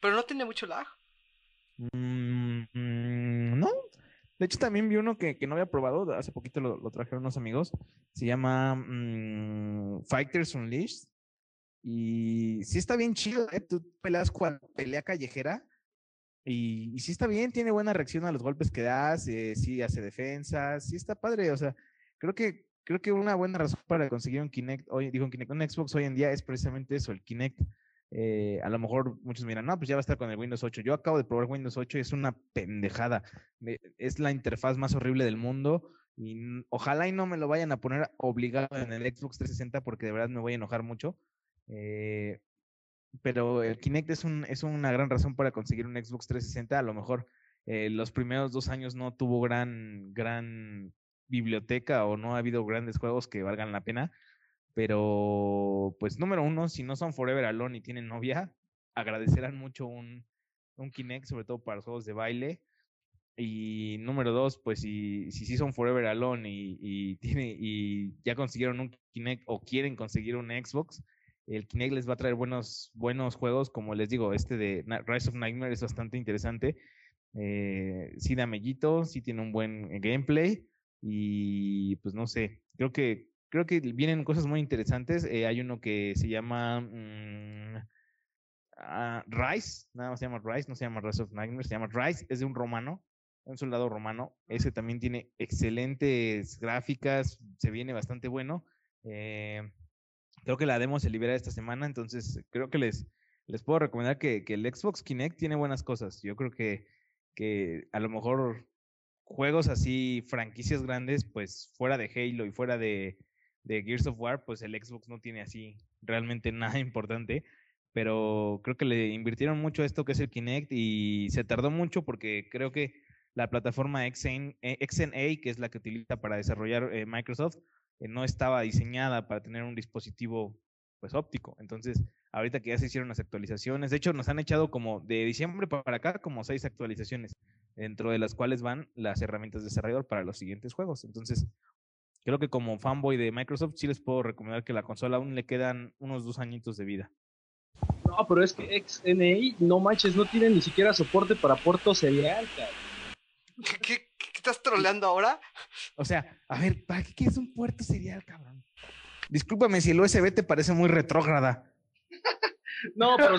Pero no tiene mucho lag. Mm. De hecho, también vi uno que, que no había probado. Hace poquito lo, lo trajeron unos amigos. Se llama mm, Fighters Unleashed. Y sí está bien chido, ¿eh? Tú peleas cual pelea callejera. Y, y sí está bien, tiene buena reacción a los golpes que das. eh, sí hace defensa. Sí está padre. O sea, creo que, creo que una buena razón para conseguir un Kinect, hoy, digo, un Kinect, un Xbox hoy en día es precisamente eso, el Kinect. Eh, a lo mejor muchos miran, no, pues ya va a estar con el Windows 8. Yo acabo de probar Windows 8 y es una pendejada. Es la interfaz más horrible del mundo y ojalá y no me lo vayan a poner obligado en el Xbox 360 porque de verdad me voy a enojar mucho. Eh, pero el Kinect es, un, es una gran razón para conseguir un Xbox 360. A lo mejor eh, los primeros dos años no tuvo gran, gran biblioteca o no ha habido grandes juegos que valgan la pena. Pero, pues, número uno, si no son Forever Alone y tienen novia, agradecerán mucho un, un Kinect, sobre todo para los juegos de baile. Y número dos, pues si, si sí son Forever Alone y, y, tiene, y ya consiguieron un Kinect o quieren conseguir un Xbox, el Kinect les va a traer buenos, buenos juegos, como les digo, este de Rise of Nightmare es bastante interesante. Eh, sí da mellito, sí tiene un buen gameplay y pues no sé, creo que creo que vienen cosas muy interesantes. Eh, hay uno que se llama mm, ah, Rise, nada más se llama Rise, no se llama Rise of Nightmare, se llama Rise, es de un romano, un soldado romano. Ese también tiene excelentes gráficas, se viene bastante bueno. Eh, creo que la demo se libera esta semana, entonces creo que les, les puedo recomendar que, que el Xbox Kinect tiene buenas cosas. Yo creo que, que a lo mejor juegos así, franquicias grandes, pues fuera de Halo y fuera de, de Gears of War, pues el Xbox no tiene así realmente nada importante. Pero creo que le invirtieron mucho esto que es el Kinect y se tardó mucho porque creo que la plataforma XN, eh, XNA, que es la que utiliza para desarrollar eh, Microsoft, eh, no estaba diseñada para tener un dispositivo pues óptico. Entonces, ahorita que ya se hicieron las actualizaciones, de hecho nos han echado como de diciembre para acá como seis actualizaciones, dentro de las cuales van las herramientas de desarrollador para los siguientes juegos. Entonces, creo que como fanboy de Microsoft sí les puedo recomendar que la consola aún le quedan unos dos añitos de vida. No, pero es que XNA, no manches, no tiene ni siquiera soporte para puerto serial, cabrón. ¿Qué, qué- qué estás troleando ahora? O sea, a ver, ¿para qué quieres un puerto serial, cabrón? Discúlpame si el USB te parece muy retrógrada. No, pero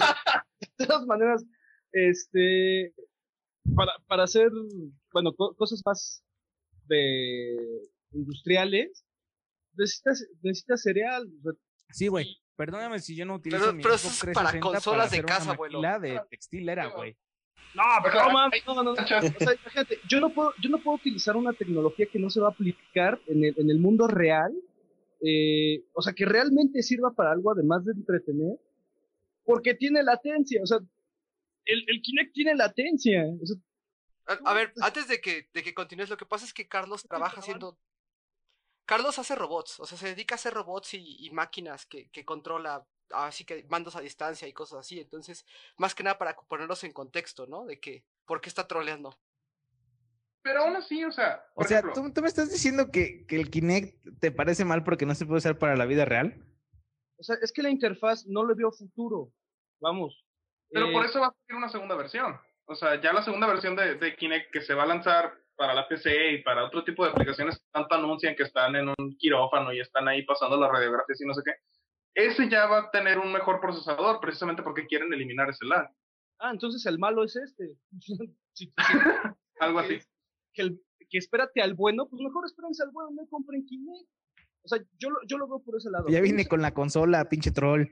de todas maneras, este, para, para hacer, bueno, co- cosas más de industriales, necesitas, necesitas cereal. o sea, Sí, güey. Perdóname si yo no utilizo Pero- mi pero Xbox eso es para 360 consolas de casa, abuelo. maquila de textilera, güey. No, pero no, mames, no, no, no. O sea, imagínate, yo no puedo, yo no puedo utilizar una tecnología que no se va a aplicar en el, en el mundo real, eh, o sea, que realmente sirva para algo además de entretener, porque tiene latencia, o sea, el, el Kinect tiene latencia. o sea, A, a ver, antes de que, de que continúes, lo que pasa es que Carlos trabaja haciendo... Carlos hace robots, o sea, se dedica a hacer robots y, y máquinas que, que controla, así que mandos a distancia y cosas así. Entonces, más que nada para ponerlos en contexto, ¿no? De que, ¿por qué está troleando? Pero aún así, o sea, O sea, ejemplo, ¿tú, tú me estás diciendo que, que el Kinect te parece mal porque no se puede usar para la vida real? o sea, es que la interfaz no le veo futuro, vamos. pero Eh, por eso va a salir una segunda versión. O sea, ya la segunda versión de, de Kinect que se va a lanzar para la PC y para otro tipo de aplicaciones tanto anuncian que están en un quirófano y están ahí pasando las radiografías y no sé qué. Ese ya va a tener un mejor procesador, precisamente porque quieren eliminar ese lag. Ah, entonces el malo es este. Algo que, así. que, el- que espérate al bueno, pues mejor espérense al bueno, no compren Kinect. O sea, yo lo, yo lo veo por ese lado. Ya vine Espérense- con la consola, pinche troll.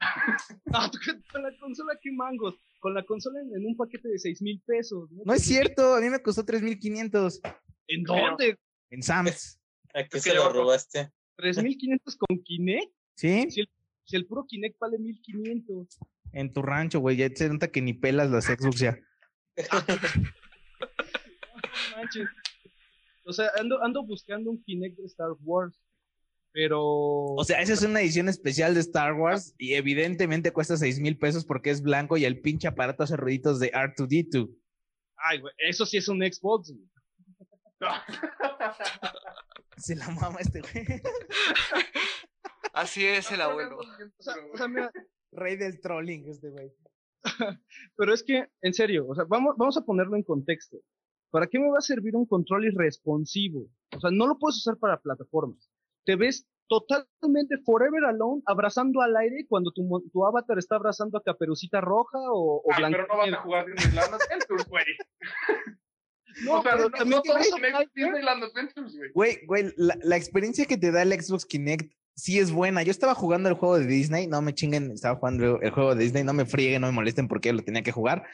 Ah, tú que- con la consola, ¿qué mangos? Con la consola en, en un paquete de seis mil pesos. No es cierto, a mí me costó 3.500 ¿En Pero- dónde? en Sam's. ¿A qué se lo le va- robaste? ¿3.500 con Kinect? ¿Sí? Si el, si el puro Kinect vale 1.500. En tu rancho, güey. Ya se nota que ni pelas las Xbox ya. No manches. O sea, ando, ando buscando un Kinect de Star Wars. Pero. O sea, esa es una edición especial de Star Wars y evidentemente cuesta 6 mil pesos porque es blanco y el pinche aparato hace ruiditos de R2D2. Ay, güey, eso sí es un Xbox. güey. Se la mama este güey. Así es el abuelo. O sea, o sea, mira, Rey del trolling este güey. pero es que, en serio, o sea, vamos, vamos a ponerlo en contexto. ¿Para qué me va a servir un control irresponsivo? O sea, no lo puedes usar para plataformas. Te ves totalmente forever alone abrazando al aire cuando tu, tu avatar está abrazando a Caperucita Roja o, o Ay, pero no vas a jugar Disneyland Adventures, güey. No, o sea, pero no, también no todo tienes Kinect Disneyland Adventures, güey. Güey, güey, la, la experiencia que te da el Xbox Kinect sí es buena. Yo estaba jugando el juego de Disney, no me chinguen, estaba jugando el juego de Disney, no me frieguen, no me molesten porque lo tenía que jugar.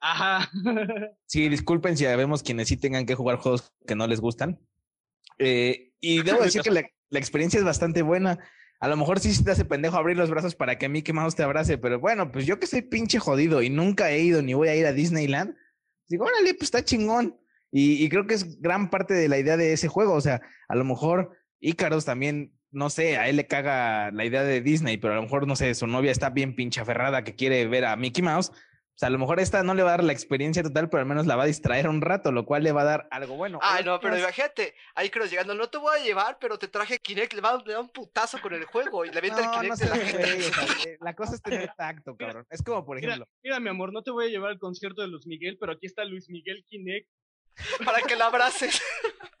Ajá. Sí, disculpen si vemos quienes sí tengan que jugar juegos que no les gustan. Eh, y debo decir que la, la experiencia es bastante buena. A lo mejor sí te hace pendejo abrir los brazos para que Mickey Mouse te abrace, pero bueno, pues yo que soy pinche jodido y nunca he ido ni voy a ir a Disneyland, digo, órale, pues está chingón. Y, y creo que es gran parte de la idea de ese juego. O sea, a lo mejor Ícaros también, no sé, a él le caga la idea de Disney, pero a lo mejor, no sé, su novia está bien pinche aferrada que quiere ver a Mickey Mouse. O sea, a lo mejor esta no le va a dar la experiencia total, pero al menos la va a distraer un rato, lo cual le va a dar algo bueno. Ay, no, pero imagínate, ahí creo llegando, no te voy a llevar, pero te traje Kinect, le va a le da un putazo con el juego y le avienta el No, Kinect no la güey, o sea, la cosa es tener tacto, cabrón. Es como, por ejemplo, mira, mi amor, no te voy a llevar al concierto de Luis Miguel, pero aquí está Luis Miguel Kinect. para que la abraces.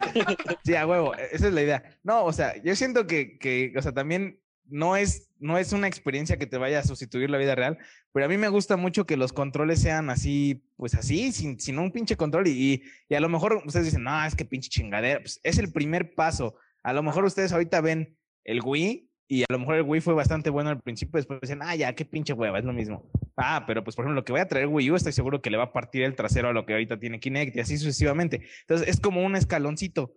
Sí, a huevo, e- esa es la idea. No, o sea, yo siento que, que, o sea, también no es, no es una experiencia que te vaya a sustituir la vida real, pero a mí me gusta mucho que los controles sean así, pues así, sin, sin un pinche control. Y, y a lo mejor ustedes dicen, no, es que pinche chingadera. Pues es el primer paso. A lo mejor ustedes ahorita ven el Wii y a lo mejor el Wii fue bastante bueno al principio, después dicen, ah, ya, qué pinche hueva, es lo mismo. Ah, pero pues por ejemplo, lo que voy a traer Wii U, estoy seguro que le va a partir el trasero a lo que ahorita tiene Kinect y así sucesivamente. Entonces es como un escaloncito.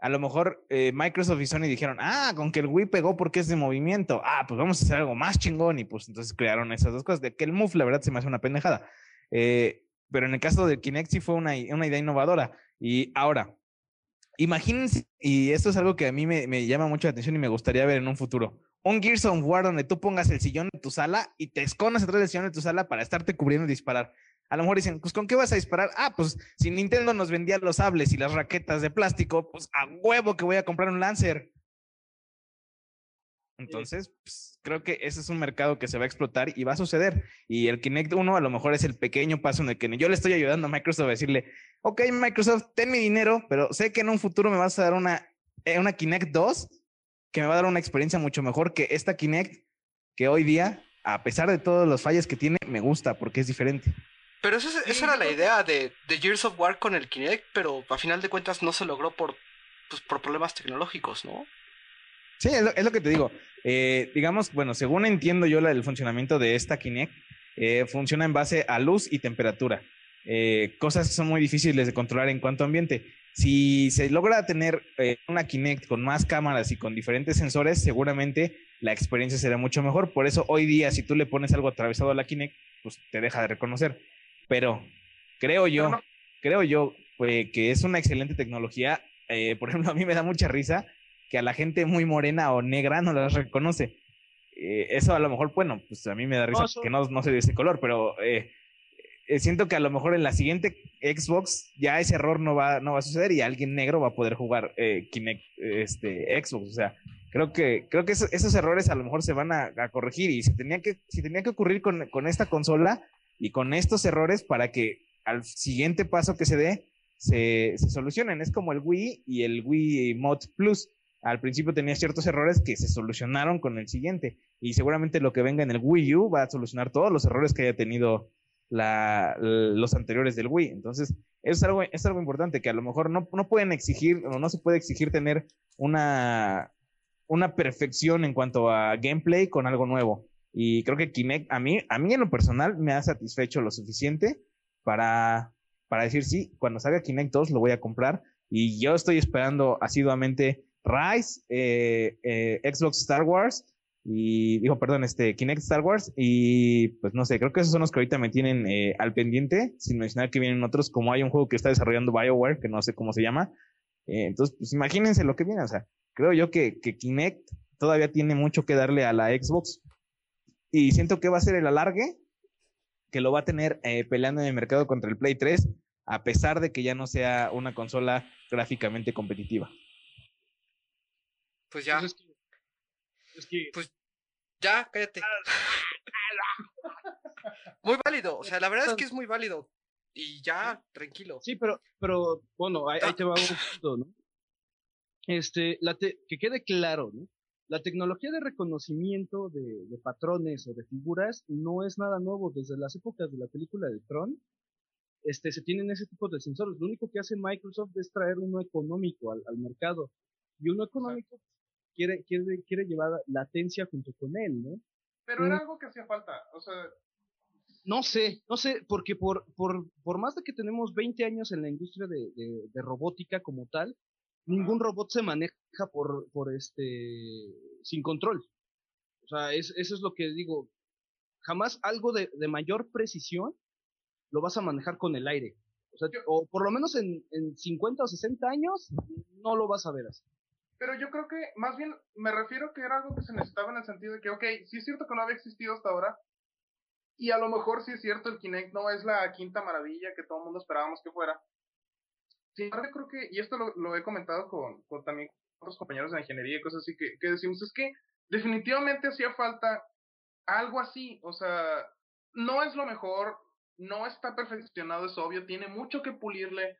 A lo mejor eh, Microsoft y Sony dijeron, ah, con que el Wii pegó porque es de movimiento, ah, pues vamos a hacer algo más chingón y pues entonces crearon esas dos cosas. De que el Move, la verdad, se me hace una pendejada. Eh, pero en el caso del Kinect sí fue una, una idea innovadora. Y ahora, imagínense, y esto es algo que a mí me, me llama mucho la atención y me gustaría ver en un futuro. Un Gears of War donde tú pongas el sillón de tu sala y te escondas atrás del sillón de tu sala para estarte cubriendo y disparar. A lo mejor dicen, pues ¿con qué vas a disparar? Ah, pues si Nintendo nos vendía los sables y las raquetas de plástico, pues a huevo que voy a comprar un Lancer. Entonces, pues, creo que ese es un mercado que se va a explotar y va a suceder. Y el Kinect 1 a lo mejor es el pequeño paso en el que yo le estoy ayudando a Microsoft a decirle, ok, Microsoft, ten mi dinero, pero sé que en un futuro me vas a dar una, eh, una Kinect 2 que me va a dar una experiencia mucho mejor que esta Kinect que hoy día, a pesar de todos los fallos que tiene, me gusta porque es diferente. Pero eso, es- esa era la idea de, de Gears of War con el Kinect, pero a final de cuentas no se logró por, pues, por problemas tecnológicos, ¿no? Sí, es lo, es lo que te digo. Eh, digamos, bueno, según entiendo yo el funcionamiento de esta Kinect, eh, funciona en base a luz y temperatura. Eh, cosas que son muy difíciles de controlar en cuanto a ambiente. Si se logra tener eh, una Kinect con más cámaras y con diferentes sensores, seguramente la experiencia será mucho mejor. Por eso hoy día, si tú le pones algo atravesado a la Kinect, pues te deja de reconocer. Pero creo yo, no- creo yo pues, que es una excelente tecnología. Eh, por ejemplo, a mí me da mucha risa que a la gente muy morena o negra no las reconoce. Eh, eso a lo mejor, bueno, pues a mí me da risa que no, no soy de ese color, pero eh, eh, siento que a lo mejor en la siguiente Xbox ya ese error no va, no va a suceder y alguien negro va a poder jugar eh, Kinect, este, Xbox. O sea, creo que, creo que eso- esos errores a lo mejor se van a, a corregir y si tenía que, si tenía que ocurrir con, con esta consola y con estos errores para que al siguiente paso que se dé se, se solucionen. Es como el Wii y el Wii Mod Plus. Al principio tenía ciertos errores que se solucionaron con el siguiente y seguramente lo que venga en el Wii U va a solucionar todos los errores que haya tenido los anteriores del Wii. Entonces, es algo, es algo importante que a lo mejor no, no pueden exigir o no se puede exigir tener una, una perfección en cuanto a gameplay con algo nuevo. Y creo que Kinect, a mí, a mí en lo personal, me ha satisfecho lo suficiente para, para decir sí, cuando salga Kinect 2 lo voy a comprar. Y yo estoy esperando asiduamente Rise, eh, eh, Xbox Star Wars y digo, perdón, este Kinect Star Wars y pues no sé, creo que esos son los que ahorita me tienen eh, al pendiente, sin mencionar que vienen otros, como hay un juego que está desarrollando BioWare, que no sé cómo se llama. Eh, entonces, pues imagínense lo que viene, o sea, creo yo que, que Kinect todavía tiene mucho que darle a la Xbox y siento que va a ser el alargue que lo va a tener eh, peleando en el mercado contra el Play 3, a pesar de que ya no sea una consola gráficamente competitiva. Pues ya, Pues es que, es que Pues- ya, cállate. Muy válido, o sea, la verdad es que es muy válido. Y ya, tranquilo. Sí, pero, pero bueno, ahí, ahí te va un punto, ¿no? Este, la te- que quede claro, ¿no? La tecnología de reconocimiento de, de patrones o de figuras no es nada nuevo. Desde las épocas de la película de Tron, este, se tienen ese tipo de sensores. Lo único que hace Microsoft es traer uno económico al, al mercado. Y uno económico quiere, quiere, quiere llevar latencia junto con él, ¿no? Pero era algo que hacía falta. O sea, No sé, no sé, porque por, por, por más de que tenemos 20 años en la industria de, de, de robótica como tal, ningún robot se maneja por, por este, sin control. O sea, es, eso es lo que digo. Jamás algo de, de mayor precisión lo vas a manejar con el aire. O sea, Yo- o por lo menos en, en 50 o 60 años, no lo vas a ver así. Pero yo creo que más bien me refiero que era algo que se necesitaba en el sentido de que, ok, sí es cierto que no había existido hasta ahora, y a lo mejor sí es cierto, el Kinect no es la quinta maravilla que todo el mundo esperábamos que fuera. Sin creo que, y esto lo, he comentado con, con también otros compañeros de ingeniería y cosas así, que, que decimos, es que definitivamente hacía falta algo así, o sea, no es lo mejor, no está perfeccionado, es obvio, tiene mucho que pulirle,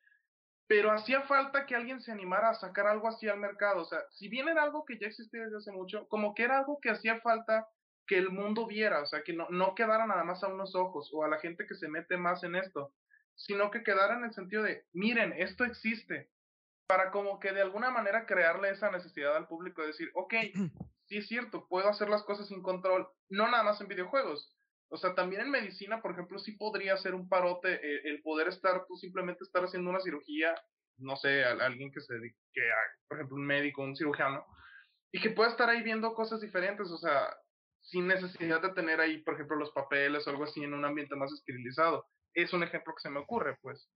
pero hacía falta que alguien se animara a sacar algo así al mercado. O sea, si bien era algo que ya existía desde hace mucho, como que era algo que hacía falta que el mundo viera, o sea, que no, no quedara nada más a unos ojos o a la gente que se mete más en esto, sino que quedara en el sentido de, miren, esto existe, para como que de alguna manera crearle esa necesidad al público de decir, ok, sí es cierto, puedo hacer las cosas sin control, no nada más en videojuegos, o sea, también en medicina, por ejemplo, sí podría ser un parote eh, el poder estar, tú simplemente estar haciendo una cirugía, no sé, a, a alguien que se dedique, a, por ejemplo, un médico, un cirujano, y que pueda estar ahí viendo cosas diferentes, o sea, sin necesidad de tener ahí, por ejemplo, los papeles o algo así en un ambiente más esterilizado. Es un ejemplo que se me ocurre, pues.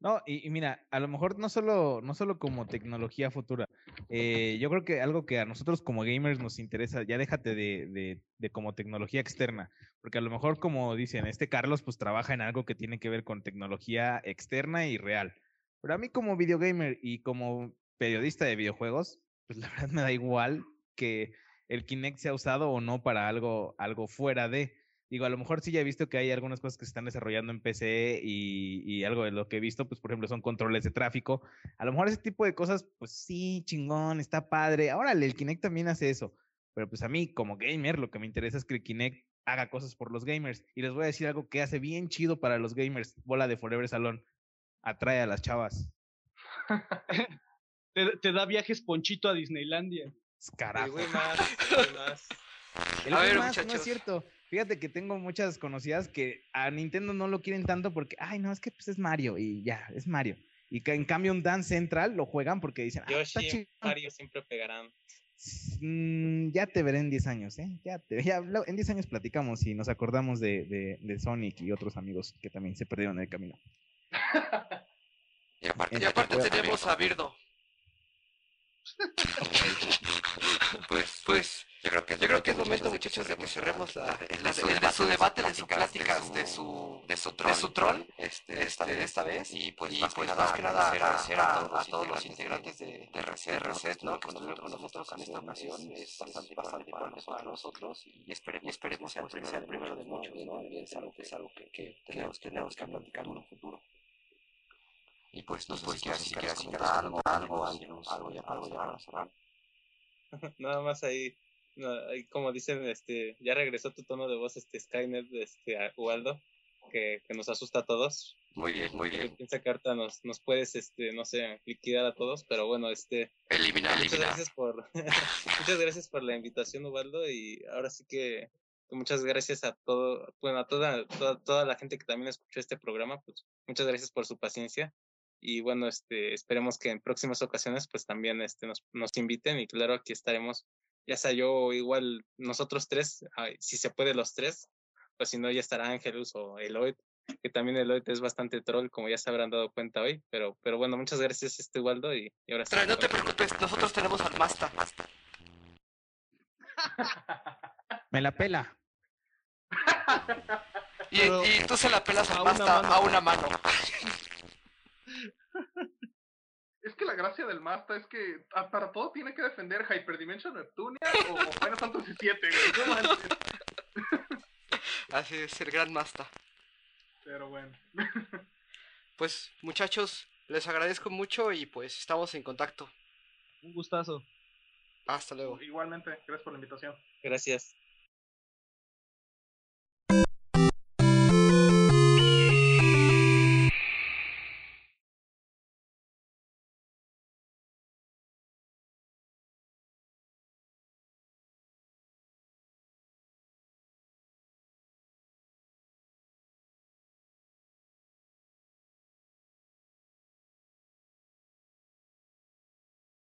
No, y, mira, a lo mejor no solo, no solo como tecnología futura. eh, yo creo que algo que a nosotros como gamers nos interesa, ya déjate de, de, de como tecnología externa, porque a lo mejor como dicen, este Carlos pues trabaja en algo que tiene que ver con tecnología externa y real. Pero a mí como videogamer y como periodista de videojuegos, pues la verdad me da igual que el Kinect se ha usado o no para algo, algo fuera de. Digo, a lo mejor sí ya he visto que hay algunas cosas que se están desarrollando en PC y, y algo de lo que he visto, pues por ejemplo, son controles de tráfico. A lo mejor ese tipo de cosas, pues sí, chingón, está padre. Órale, el Kinect también hace eso. Pero pues a mí, como gamer, lo que me interesa es que el Kinect haga cosas por los gamers. Y les voy a decir algo que hace bien chido para los gamers. Bola de Forever Salón. Atrae a las chavas. Te, te da viajes ponchito a Disneylandia. Carajo. güey, más, güey, más. El A Wii ver, más, no muchachos. es cierto. Fíjate que tengo muchas conocidas que a Nintendo no lo quieren tanto porque, ay, no, es que pues es Mario y ya, es Mario. Y que en cambio un Dance Central lo juegan porque dicen, ah, está Yoshi, chido. Mario siempre pegarán. Mm, ya te veré en 10 años, ¿eh? Ya te, ya, en 10 años platicamos y nos acordamos de, de, de Sonic y otros amigos que también se perdieron en el camino. Y aparte, Y aparte tenemos a Birdo. Pues, pues, yo creo que, Yo creo que es momento, muchachos, de que cerremos la, la- el de su debate, de sus pláticas, de su, de su de troll, su troll, este, este, de esta vez. Y pues, Y más, pues que más nada, que nada agradecer a, a, a- todos los integrantes de, de, de Reset, de Reset, ¿no? que Que estuvieron con nosotros en esta ocasión. Es bastante, bastante para, para nosotros y esperemos, esperemos sea, el sea el primero de muchos, ¿no? Es algo que, es algo que, que tenemos, que tenemos que platicar en un futuro. Y pues, no sé si quieras, si algo, algo, algo, algo ya para cerrar. Nada más ahí, no, como dicen, este, ya regresó tu tono de voz, este Skynet, este, a Ubaldo, que, que nos asusta a todos. Muy bien, muy bien. pienso que ahorita nos, nos puedes, este, no sé, liquidar a todos, pero bueno, este, Eliminar, muchas eliminar. gracias por, muchas gracias por la invitación, Ubaldo, y ahora sí que que muchas gracias a todo, bueno, a toda, toda, toda la gente que también escuchó este programa, pues muchas gracias por su paciencia. Y bueno, este, esperemos que en próximas ocasiones pues también este, nos, nos inviten y claro, aquí estaremos, ya sea yo igual nosotros tres, ay, si se puede los tres, pues si no ya estará Ángelus o Eloy, que también Eloy es bastante troll, como ya se habrán dado cuenta hoy, pero, pero bueno, muchas gracias este Waldo y, y ahora sí. Pero no te preocupes, nosotros tenemos al Masta. Me la pela. Y, Pero- y tú se la pelas A al una Masta mano. a una mano. Es que la gracia del Masta es que ah, para todo tiene que defender Hyperdimension Neptunia o, o Final Fantasy VII, güey. Así es, el gran Masta. Pero bueno. Pues muchachos, les agradezco mucho y pues estamos en contacto. Un gustazo. Hasta luego. Igualmente, gracias por la invitación. Gracias.